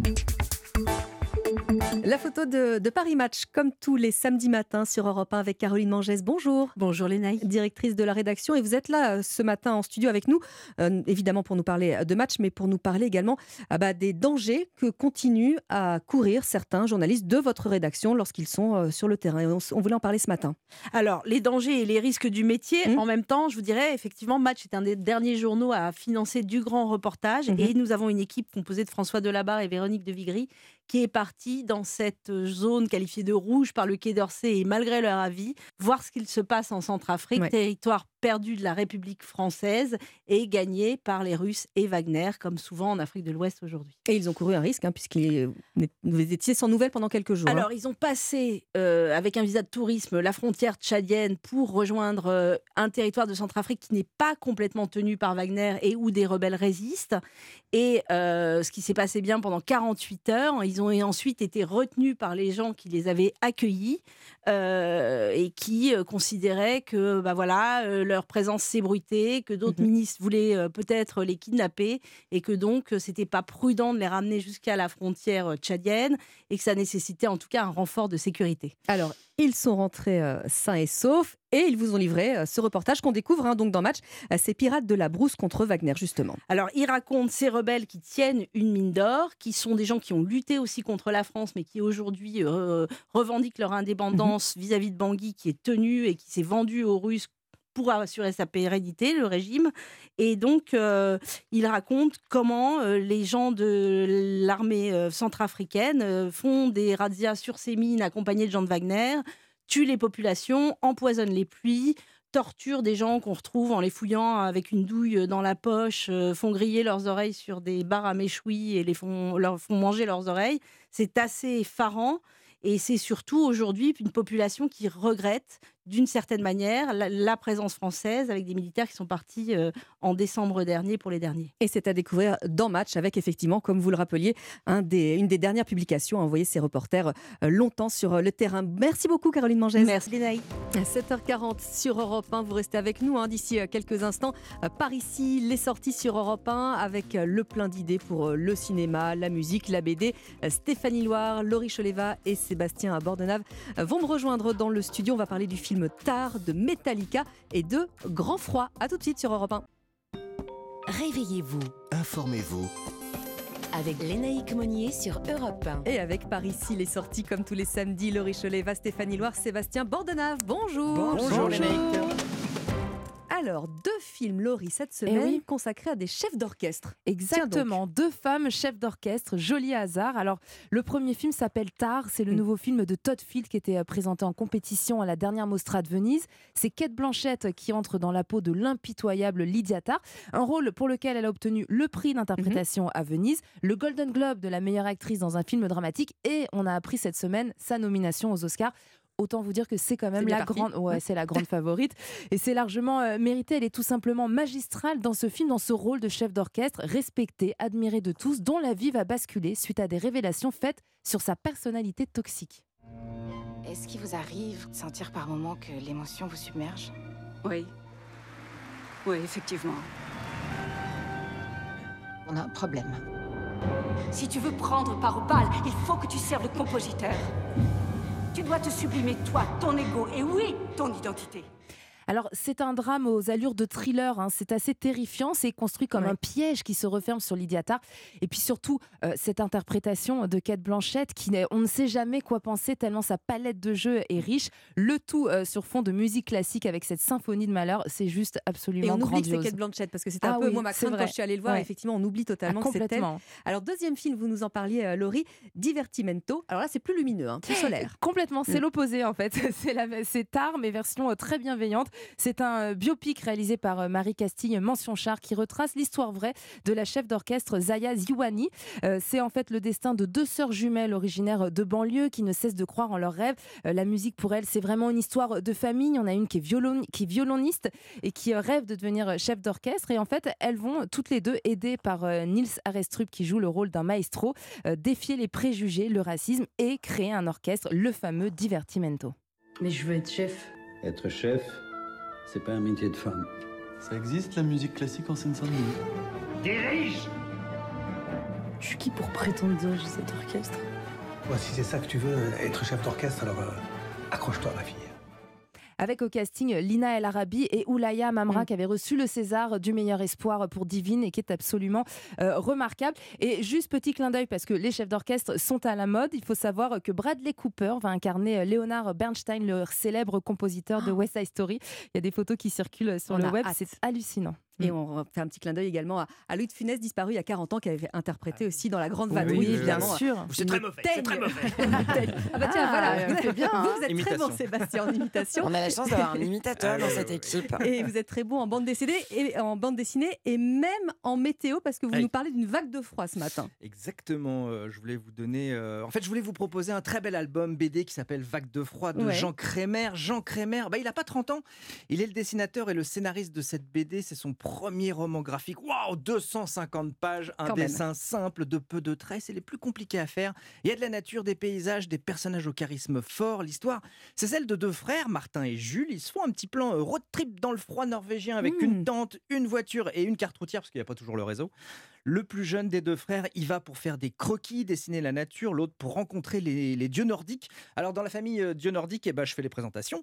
La photo de, de Paris Match, comme tous les samedis matins sur Europe 1 avec Caroline Mangès. Bonjour. Bonjour Lénaï. Directrice de la rédaction. Et vous êtes là euh, ce matin en studio avec nous, euh, évidemment pour nous parler euh, de match, mais pour nous parler également ah bah, des dangers que continuent à courir certains journalistes de votre rédaction lorsqu'ils sont euh, sur le terrain. Et on, voulait en parler ce matin. Alors, les dangers et les risques du métier, Mmh. en même temps, je vous dirais, effectivement, Match est un des derniers journaux à financer du grand reportage. Mhm. Et nous avons une équipe composée de François Delabarre et Véronique de Vigry qui est partie dans cette zone qualifiée de rouge par le Quai d'Orsay et malgré leur avis, voir ce qu'il se passe en Centrafrique, Ouais. territoire perdu de la République française et gagné par les Russes et Wagner, comme souvent en Afrique de l'Ouest aujourd'hui. Et ils ont couru un risque, hein, puisqu'ils vous étiez sans nouvelles pendant quelques jours. hein. Alors, ils ont passé euh, avec un visa de tourisme la frontière tchadienne pour rejoindre euh, un territoire de Centrafrique qui n'est pas complètement tenu par Wagner et où des rebelles résistent. Et euh, ce qui s'est passé bien pendant 48 heures, ils ont ensuite été retenus par les gens qui les avaient accueillis euh, et qui euh, considéraient que bah voilà, euh, leur présence s'ébruitait, que d'autres ministres voulaient peut-être les kidnapper et que donc c'était pas prudent de les ramener jusqu'à la frontière tchadienne et que ça nécessitait en tout cas un renfort de sécurité. Alors, ils sont rentrés euh, sains et saufs et ils vous ont livré euh, ce reportage qu'on découvre hein, donc dans Match, euh, ces pirates de la brousse contre Wagner justement. Alors, il raconte ces rebelles qui tiennent une mine d'or, qui sont des gens qui ont lutté aussi contre la France, mais qui aujourd'hui euh, revendiquent leur indépendance vis-à-vis de Bangui, qui est tenu et qui s'est vendu aux Russes pour assurer sa pérennité, le régime. Et donc, euh, il raconte comment euh, les gens de l'armée euh, centrafricaine font des razzias sur ces mines accompagnés de gens de Wagner, tuent les populations, empoisonnent les pluies, torturent des gens qu'on retrouve en les fouillant avec une douille dans la poche, euh, font griller leurs oreilles sur des barres à méchouis et les font, leur font manger leurs oreilles. C'est assez effarant. Et c'est surtout aujourd'hui une population qui regrette d'une certaine manière la, la présence française avec des militaires qui sont partis euh, en décembre dernier pour les derniers. Et c'est à découvrir dans Match avec effectivement, comme vous le rappeliez, un des, une des dernières publications à envoyer ces reporters euh, longtemps sur euh, le terrain. Merci beaucoup Caroline Mangès. Merci Lénaï. 7h40 sur Europe 1, vous restez avec nous hein, d'ici euh, quelques instants. Par ici, les sorties sur Europe 1 avec le plein d'idées pour le cinéma, la musique, la BD. Stéphanie Loire, Laurie Choleva et Sébastien Bordenave vont me rejoindre dans le studio. On va parler du film Tard de Metallica et de Grand Froid. A tout de suite sur Europe 1. Réveillez-vous Informez-vous. avec Lénaïque Monnier sur Europe 1. Et avec par ici les sorties comme tous les samedis, Laurie Choleva, Stéphanie Loire, Sébastien Bordenave. Bonjour. Bonjour, Lénaïque. Alors, deux films, Laurie, cette semaine, oui. consacrés à des chefs d'orchestre. Exactement, deux femmes chefs d'orchestre, joli hasard. Alors, le premier film s'appelle Tar, c'est le nouveau film de Todd Field qui était euh, présenté en compétition à la dernière Mostra de Venise. C'est Kate Blanchett qui entre dans la peau de l'impitoyable Lydia Tarr, un rôle pour lequel elle a obtenu le prix d'interprétation à Venise, le Golden Globe de la meilleure actrice dans un film dramatique et on a appris cette semaine sa nomination aux Oscars. Autant vous dire que c'est quand même la grande, ouais, c'est la grande [laughs] favorite et c'est largement euh, mérité. Elle est tout simplement magistrale dans ce film, dans ce rôle de chef d'orchestre, respectée, admirée de tous, dont la vie va basculer suite à des révélations faites sur sa personnalité toxique. Est-ce qu'il vous arrive de sentir par moments que l'émotion vous submerge? Oui. Oui, effectivement. On a un problème. Si tu veux prendre part au bal, il faut que tu serves le compositeur. Tu dois te sublimer toi, ton ego et oui, ton identité. Alors, c'est un drame aux allures de thriller. hein. C'est assez terrifiant. C'est construit comme Ouais. un piège qui se referme sur Lydia Tarr. Et puis surtout, euh, cette interprétation de Kate Blanchett, qui n'est- on ne sait jamais quoi penser tellement sa palette de jeux est riche. Le tout euh, sur fond de musique classique avec cette symphonie de malheur. C'est juste absolument Et on oublie que c'est grandiose. Kate Blanchett parce que c'était un Ah peu oui, moi ma c'est crainte quand je suis allée le voir. Ouais. Effectivement, on oublie totalement Ah, que c'est complètement. Alors deuxième film, vous nous en parliez, euh, Laurie, Divertimento. Alors là, c'est plus lumineux, hein, plus solaire. Complètement, c'est Mm. l'opposé en fait. [laughs] C'est la- c'est tard, mais version très bienveillante. C'est un euh, biopic réalisé par euh, Marie Castille, mention char, qui retrace l'histoire vraie de la chef d'orchestre Zaya Ziwani. Euh, c'est en fait le destin de deux sœurs jumelles originaires de banlieue qui ne cessent de croire en leurs rêves. Euh, la musique pour elles, c'est vraiment une histoire de famille. Il y en a une qui est, violon- qui est violoniste et qui rêve de devenir chef d'orchestre. Et en fait, elles vont toutes les deux, aidées par euh, Nils Arestrup qui joue le rôle d'un maestro, euh, défier les préjugés, le racisme et créer un orchestre, le fameux Divertimento. Mais je veux être chef. Être chef, c'est pas un métier de femme. Ça existe la musique classique en Seine-Saint-Denis? Dirige Je suis qui pour prétendre diriger cet orchestre? Moi, si c'est ça que tu veux, être chef d'orchestre, alors euh, accroche-toi, ma fille. Avec au casting Lina El Arabi et Oulaya Mamra qui avaient reçu le César du meilleur espoir pour Divine et qui est absolument euh, remarquable. Et juste petit clin d'œil parce que les chefs d'orchestre sont à la mode. Il faut savoir que Bradley Cooper va incarner euh, Leonard Bernstein, le célèbre compositeur de West Side Story. Il y a des photos qui circulent sur On le web. C'est hallucinant. Et on fait un petit clin d'œil également à, à Louis de Funès, disparu il y a 40 ans, qui avait interprété aussi dans La Grande Oui, Vadrouille, oui, évidemment. bien C'est très mauvais, c'est très mauvais. [laughs] Ah bah tiens, Ah, voilà, on fait bien, Vous, hein. vous êtes Imitation. très bon, Sébastien, en imitation. On a la chance d'avoir un [laughs] imitateur dans cette équipe. Et vous êtes très bon en bande dessinée et en bande dessinée et même en météo parce que vous Allez. nous parlez d'une vague de froid ce matin. Exactement, euh, je voulais vous donner. euh, En fait, je voulais vous proposer un très bel album BD qui s'appelle Vague de froid de Ouais. Jean Crémer. Jean Crémer, bah, il n'a pas 30 ans. Il est le dessinateur et le scénariste de cette BD. C'est son premier roman graphique. Waouh, 250 pages, un Quand même. dessin simple de peu de traits. C'est les plus compliqués à faire. Il y a de la nature, des paysages, des personnages au charisme fort. L'histoire, c'est celle de deux frères, Martin et Jules. Ils se font un petit plan euh, road trip dans le froid norvégien avec Mmh. une tente, une voiture et une carte routière parce qu'il n'y a pas toujours le réseau. Le plus jeune des deux frères, il va pour faire des croquis, dessiner la nature, l'autre pour rencontrer les, les dieux nordiques. Alors dans la famille euh, dieux nordiques, eh ben, je fais les présentations.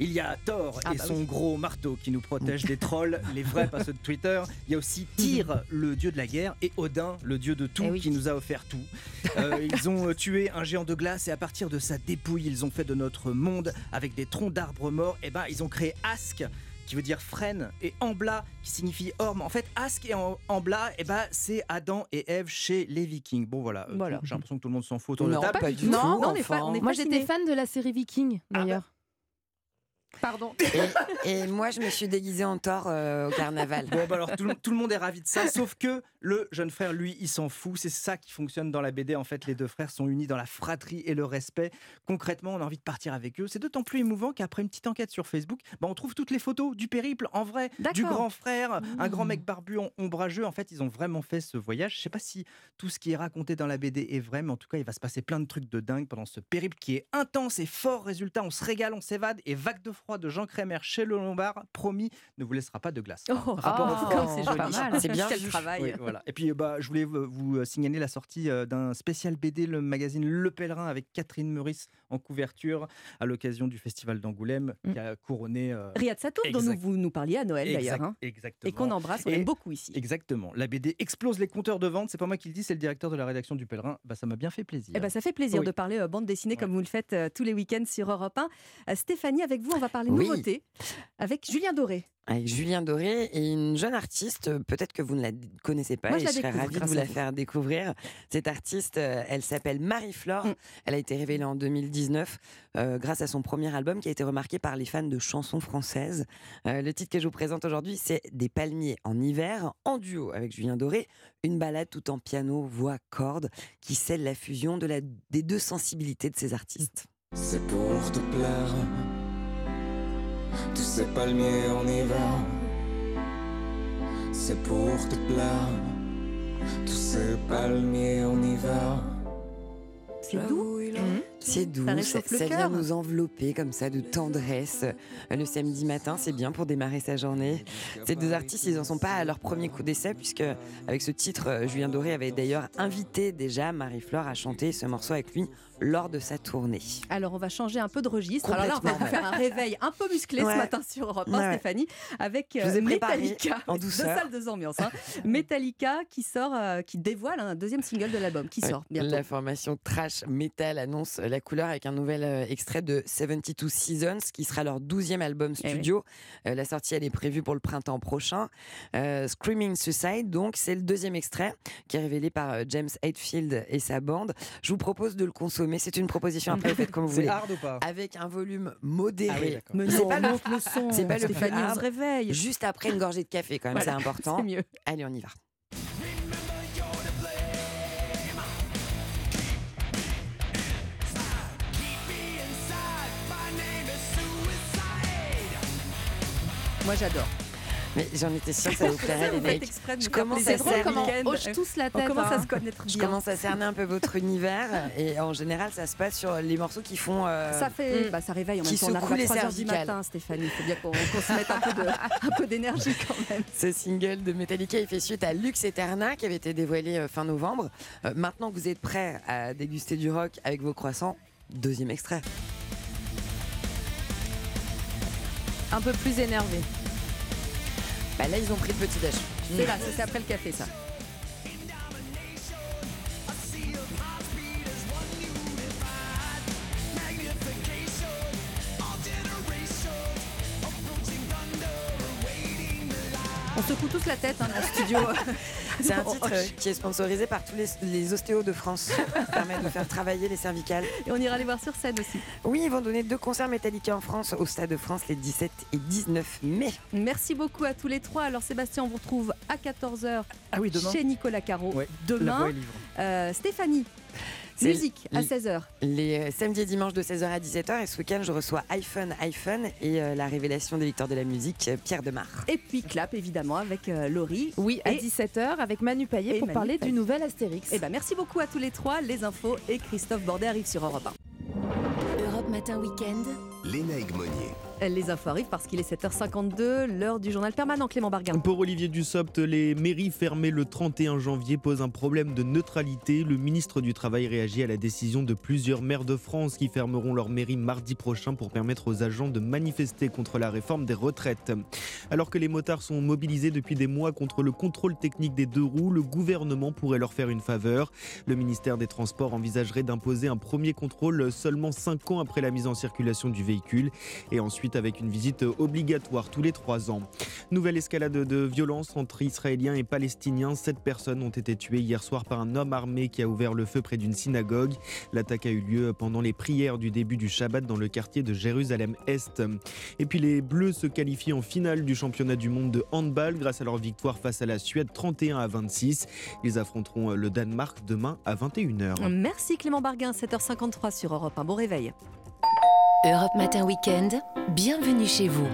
Il y a Thor Ah et bah son oui. gros marteau qui nous protège des trolls, les vrais, pas ceux de Twitter. Il y a aussi Tyr, le dieu de la guerre, et Odin, le dieu de tout, Eh oui. qui nous a offert tout. Euh, ils ont euh, tué un géant de glace et à partir de sa dépouille, ils ont fait de notre monde avec des troncs d'arbres morts. Et ben, ils ont créé Ask qui veut dire frêne, et Ambla, qui signifie orme. En fait, Ask et Am- Ambla, eh ben, c'est Adam et Ève chez les Vikings. Bon, voilà. euh, Voilà. J'ai l'impression que tout le monde s'en fout autour de Non, la table. pas du Non, tout. non, on est fa- on est Moi, j'étais fan de la série Viking, Ah bah. Pardon. Et, et moi, je me suis déguisée en Thor euh, au carnaval. Bon, bah alors tout le, tout le monde est ravi de ça, sauf que le jeune frère, lui, il s'en fout. C'est ça qui fonctionne dans la BD. En fait, les deux frères sont unis dans la fratrie et le respect. Concrètement, on a envie de partir avec eux. C'est d'autant plus émouvant qu'après une petite enquête sur Facebook, bah, on trouve toutes les photos du périple en vrai, du grand frère, un grand Mmh. mec barbu en- ombrageux. En fait, ils ont vraiment fait ce voyage. Je sais pas si tout ce qui est raconté dans la BD est vrai, mais en tout cas, il va se passer plein de trucs de dingue pendant ce périple qui est intense et fort. Résultat, on se régale, on s'évade. Et Vague de froid de Jean Crémer chez le Lombard, promis, ne vous laissera pas de glace. Oh, Rapport oh, c'est joli. C'est bien vu. travail. Oui, voilà. Et puis, euh, bah, je voulais euh, vous euh, signaler la sortie euh, d'un spécial BD, le magazine Le Pèlerin, avec Catherine Meurice en couverture, à l'occasion du Festival d'Angoulême, Mm. qui a couronné. euh, Riyad dont nous, Exact. vous nous parliez à Noël exact- d'ailleurs. hein. Exactement. Et qu'on embrasse, on Et- aime beaucoup ici. Exactement. La BD explose les compteurs de vente. C'est pas moi qui le dis, c'est le directeur de la rédaction du Pèlerin. Bah, ça m'a bien fait plaisir. Eh ben, ça fait plaisir Oui. de parler euh, bande dessinée comme vous le faites euh, tous les week-ends sur Europe 1. Euh, Stéphanie, avec vous, on va parler Oui. nouveautés avec Julien Doré. Avec Julien Doré et une jeune artiste, euh, peut-être que vous ne la connaissez pas Moi, je et je serais ravie de vous la faire découvrir. Cette artiste, euh, elle s'appelle Marie-Flore. Mm. Elle a été révélée en 2019 euh, grâce à son premier album qui a été remarqué par les fans de chansons françaises. Euh, le titre que je vous présente aujourd'hui, c'est Des palmiers en hiver, en duo avec Julien Doré. Une balade tout en piano, voix, cordes, qui scelle la fusion de la, des deux sensibilités de ces artistes. C'est pour te plaire. Tous ces palmiers en hiver. C'est pour te plaire. Tous ces palmiers en hiver. C'est doux. C'est doux, Ça ça, vient nous envelopper comme ça de tendresse. Le samedi matin, c'est bien pour démarrer sa journée. Ces deux artistes, ils n'en sont pas à leur premier coup d'essai, puisque avec ce titre, euh, Julien Doré avait d'ailleurs invité déjà Marie-Flore à chanter ce morceau avec lui lors de sa tournée. Alors, on va changer un peu de registre. Alors là, on va vous faire un réveil un peu musclé ce matin sur Europe 1, Ouais. Stéphanie, avec euh, Metallica. en Deux douceur. salles, deux ambiances. hein. [laughs] Metallica qui sort, euh, qui dévoile un deuxième single de l'album, qui sort bientôt. La formation Trash Metal annonce la couleur avec un nouvel euh, extrait de 72 Seasons, qui sera leur 12e album Eh studio. Euh, la sortie, elle est prévue pour le printemps prochain. Euh, Screaming Suicide, donc, c'est le deuxième extrait qui est révélé par James Hetfield et sa bande. Je vous propose de le consommer. C'est une proposition après, [laughs] vous faites comme vous C'est voulez. hard ou pas? Avec un volume modéré. Ah oui, C'est pas le- le son. c'est pas le plus Stéphanie, on se hard. réveille. Juste après une gorgée de café, quand même, Voilà, c'est important. mieux. Allez, on y va. Moi, j'adore. Mais j'en étais sûre que ça vous [laughs] plairait, les mecs. Je commence à. On hoche tous la On hein. se connaître Je bien. commence à cerner un peu votre univers et en général ça se passe sur les morceaux qui font euh, Ça fait, bah, ça réveille en même temps. On arrive à les 3 heures du matin, Stéphanie. Il faut bien qu'on se mette un peu de- un peu d'énergie quand même. Ce single de Metallica il fait suite à Lux Eterna qui avait été dévoilé euh, fin novembre. Euh, maintenant que vous êtes prêts à déguster du rock avec vos croissants, deuxième extrait. Un peu plus énervé. Bah là ils ont pris le petit déj. C'est là, ça, c'est après le café, ça. Secoue tous la tête hein, dans le studio. [laughs] C'est un On titre euh, qui est sponsorisé par tous les, les ostéos de France. [laughs] Ça permet de faire travailler les cervicales. Et on ira les voir sur scène aussi. Oui, ils vont donner deux concerts Metallica en France au Stade de France les 17 et 19 mai. Merci beaucoup à tous les trois. Alors Sébastien, on vous retrouve à 14h Ah oui, demain. chez Nicolas Caro. Ouais, La Demain, voix est libre. Euh, Stéphanie, musique à l- 16h. Les euh, samedis et dimanches de 16h à 17h et ce week-end je reçois iPhone iPhone et euh, la révélation des victoires de la musique euh, Pierre Demar. Et puis clap évidemment avec euh, Laurie. Oui, à Et- 17h avec Manu Payet et pour Manu parler Payet. du nouvel Astérix. Eh ben, merci beaucoup à tous les trois. Les infos et Christophe Bordet arrive sur Europe 1. Europe Matin Week-end. Léna Egmonier. Les infos arrivent parce qu'il est 7h52, l'heure du journal permanent Clément Barguin. Pour Olivier Dussopt, les mairies fermées le 31 janvier posent un problème de neutralité. Le ministre du Travail réagit à la décision de plusieurs maires de France qui fermeront leur mairie mardi prochain pour permettre aux agents de manifester contre la réforme des retraites. Alors que les motards sont mobilisés depuis des mois contre le contrôle technique des deux roues, le gouvernement pourrait leur faire une faveur. Le ministère des Transports envisagerait d'imposer un premier contrôle seulement 5 ans après la mise en circulation du véhicule et ensuite avec une visite obligatoire tous les 3 ans. Nouvelle escalade de violence entre Israéliens et Palestiniens. Sept personnes ont été tuées hier soir par un homme armé qui a ouvert le feu près d'une synagogue. L'attaque a eu lieu pendant les prières du début du Shabbat dans le quartier de Jérusalem-Est. Et puis les Bleus se qualifient en finale du championnat du monde de handball grâce à leur victoire face à la Suède 31 à 26. Ils affronteront le Danemark demain à 21h. Merci Clément Barguin, 7h53 sur Europe 1. Bon réveil. Europe Matin Week-end. Bienvenue chez vous.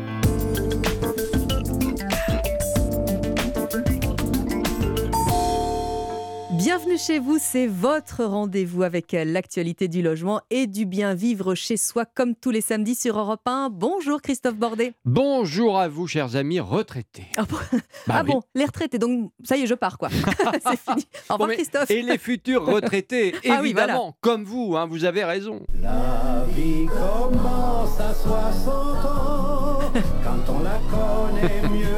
Bienvenue chez vous, c'est votre rendez-vous avec l'actualité du logement et du bien vivre chez soi comme tous les samedis sur Europe 1. Bonjour Christophe Bordet. Bonjour à vous, chers amis retraités. Ah bon, Bah [laughs] Ah oui. bon, les retraités, donc ça y est, je pars quoi. [laughs] [laughs] c'est fini. Au revoir Bon, Christophe. Et les futurs retraités, Ah oui, évidemment, voilà. comme vous, hein, vous avez raison. La vie commence à 60 ans, quand on la connaît mieux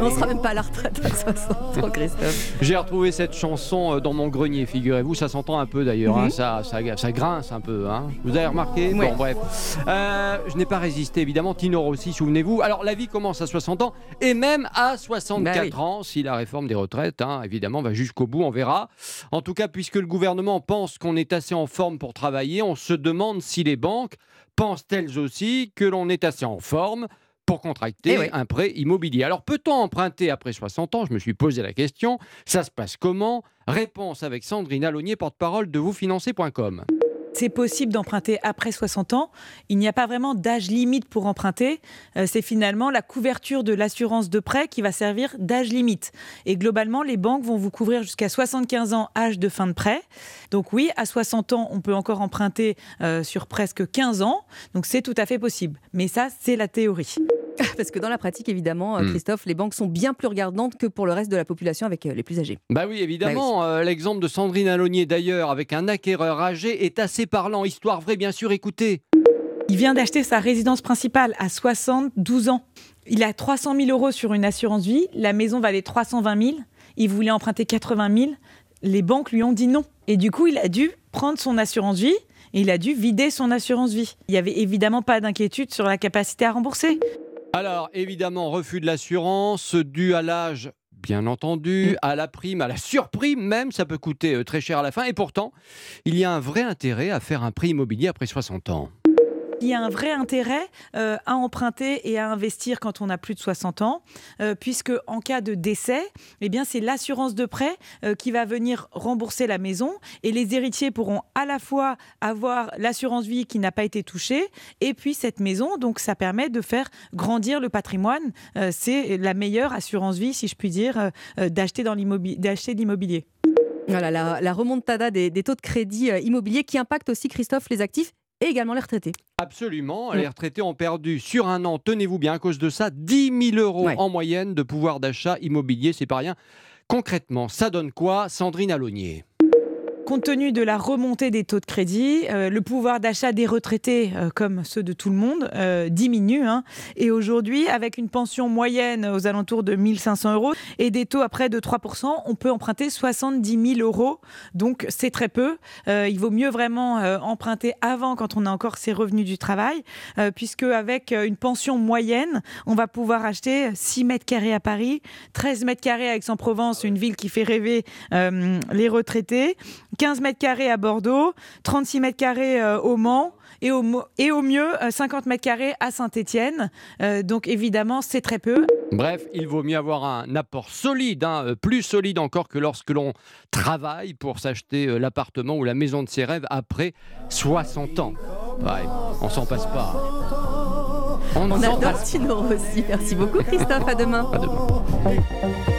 On sera même pas à la retraite à 60 ans Christophe. J'ai retrouvé cette chanson euh, dans mon grenier, figurez-vous, ça s'entend un peu d'ailleurs, hein, Mhm. ça, ça, ça grince un peu. Hein. Vous avez remarqué? Ouais. Bon, bref. Euh, je n'ai pas résisté, évidemment, Tino Rossi, souvenez-vous. Alors, la vie commence à 60 ans, et même à 64 Bah oui. ans, si la réforme des retraites, hein, évidemment, va jusqu'au bout, on verra. En tout cas, puisque le gouvernement pense qu'on est assez en forme pour travailler, on se demande si les banques pensent-elles aussi que l'on est assez en forme pour contracter Eh oui. un prêt immobilier. Alors peut-on emprunter après 60 ans? Je me suis posé la question. Ça se passe comment? Réponse avec Sandrine Alonier, porte-parole de vousfinancer.com. c'est possible d'emprunter après 60 ans. Il n'y a pas vraiment d'âge limite pour emprunter. Euh, c'est finalement la couverture de l'assurance de prêt qui va servir d'âge limite. Et globalement, les banques vont vous couvrir jusqu'à 75 ans, âge de fin de prêt. Donc oui, à 60 ans, on peut encore emprunter euh, sur presque 15 ans. Donc c'est tout à fait possible. Mais ça, c'est la théorie. [laughs] Parce que dans la pratique, évidemment, Hmm. Christophe, les banques sont bien plus regardantes que pour le reste de la population avec euh, les plus âgés. Bah oui, évidemment. euh, L'exemple de Sandrine Alonier, d'ailleurs, avec un acquéreur âgé, est assez parlant. Histoire vraie, bien sûr, écoutez. Il vient d'acheter sa résidence principale à 72 ans. Il a 300 000 euros sur une assurance vie. La maison valait 320 000. Il voulait emprunter 80 000. Les banques lui ont dit non. Et du coup, il a dû prendre son assurance vie et il a dû vider son assurance vie. Il n'y avait évidemment pas d'inquiétude sur la capacité à rembourser. Alors, évidemment, refus de l'assurance dû à l'âge, bien entendu, à la prime, à la surprime même, ça peut coûter euh, très cher à la fin. Et pourtant, il y a un vrai intérêt à faire un prix immobilier après 60 ans. Il y a un vrai intérêt euh, à emprunter et à investir quand on a plus de 60 ans, euh, puisque en cas de décès, eh bien c'est l'assurance de prêt euh, qui va venir rembourser la maison et les héritiers pourront à la fois avoir l'assurance vie qui n'a pas été touchée et puis cette maison. Donc ça permet de faire grandir le patrimoine. C'est la meilleure assurance vie, si je puis dire, d'acheter dans de l'immobilier. Voilà, la, remontada des, taux de crédit immobilier qui impacte aussi, Christophe, les actifs et également les retraités. Absolument. Les retraités ont perdu sur un an, tenez-vous bien, à cause de ça, 10 000 euros en moyenne de pouvoir d'achat immobilier. C'est pas rien. Concrètement, ça donne quoi, Sandrine Alonier Compte tenu de la remontée des taux de crédit, euh, le pouvoir d'achat des retraités, euh, comme ceux de tout le monde, euh, diminue. hein. Et aujourd'hui, avec une pension moyenne aux alentours de 1500 euros et des taux à près de 3%, on peut emprunter 70 000 euros. Donc c'est très peu. Il vaut mieux vraiment emprunter avant quand on a encore ses revenus du travail, puisque avec une pension moyenne, on va pouvoir acheter 6 mètres carrés à Paris, 13 mètres carrés à Aix-en-Provence, une ville qui fait rêver les retraités, 15 mètres carrés à Bordeaux, 36 mètres carrés euh, au Mans. Et au, mo- et au mieux, euh, 50 mètres carrés à Saint-Étienne. donc évidemment, c'est très peu. Bref, il vaut mieux avoir un apport solide, hein, euh, plus solide encore que lorsque l'on travaille pour s'acheter euh, l'appartement ou la maison de ses rêves après 60 ans. Ouais, on s'en passe pas. On, adore passe Tino Rossi. Merci beaucoup, Christophe. À demain. À demain.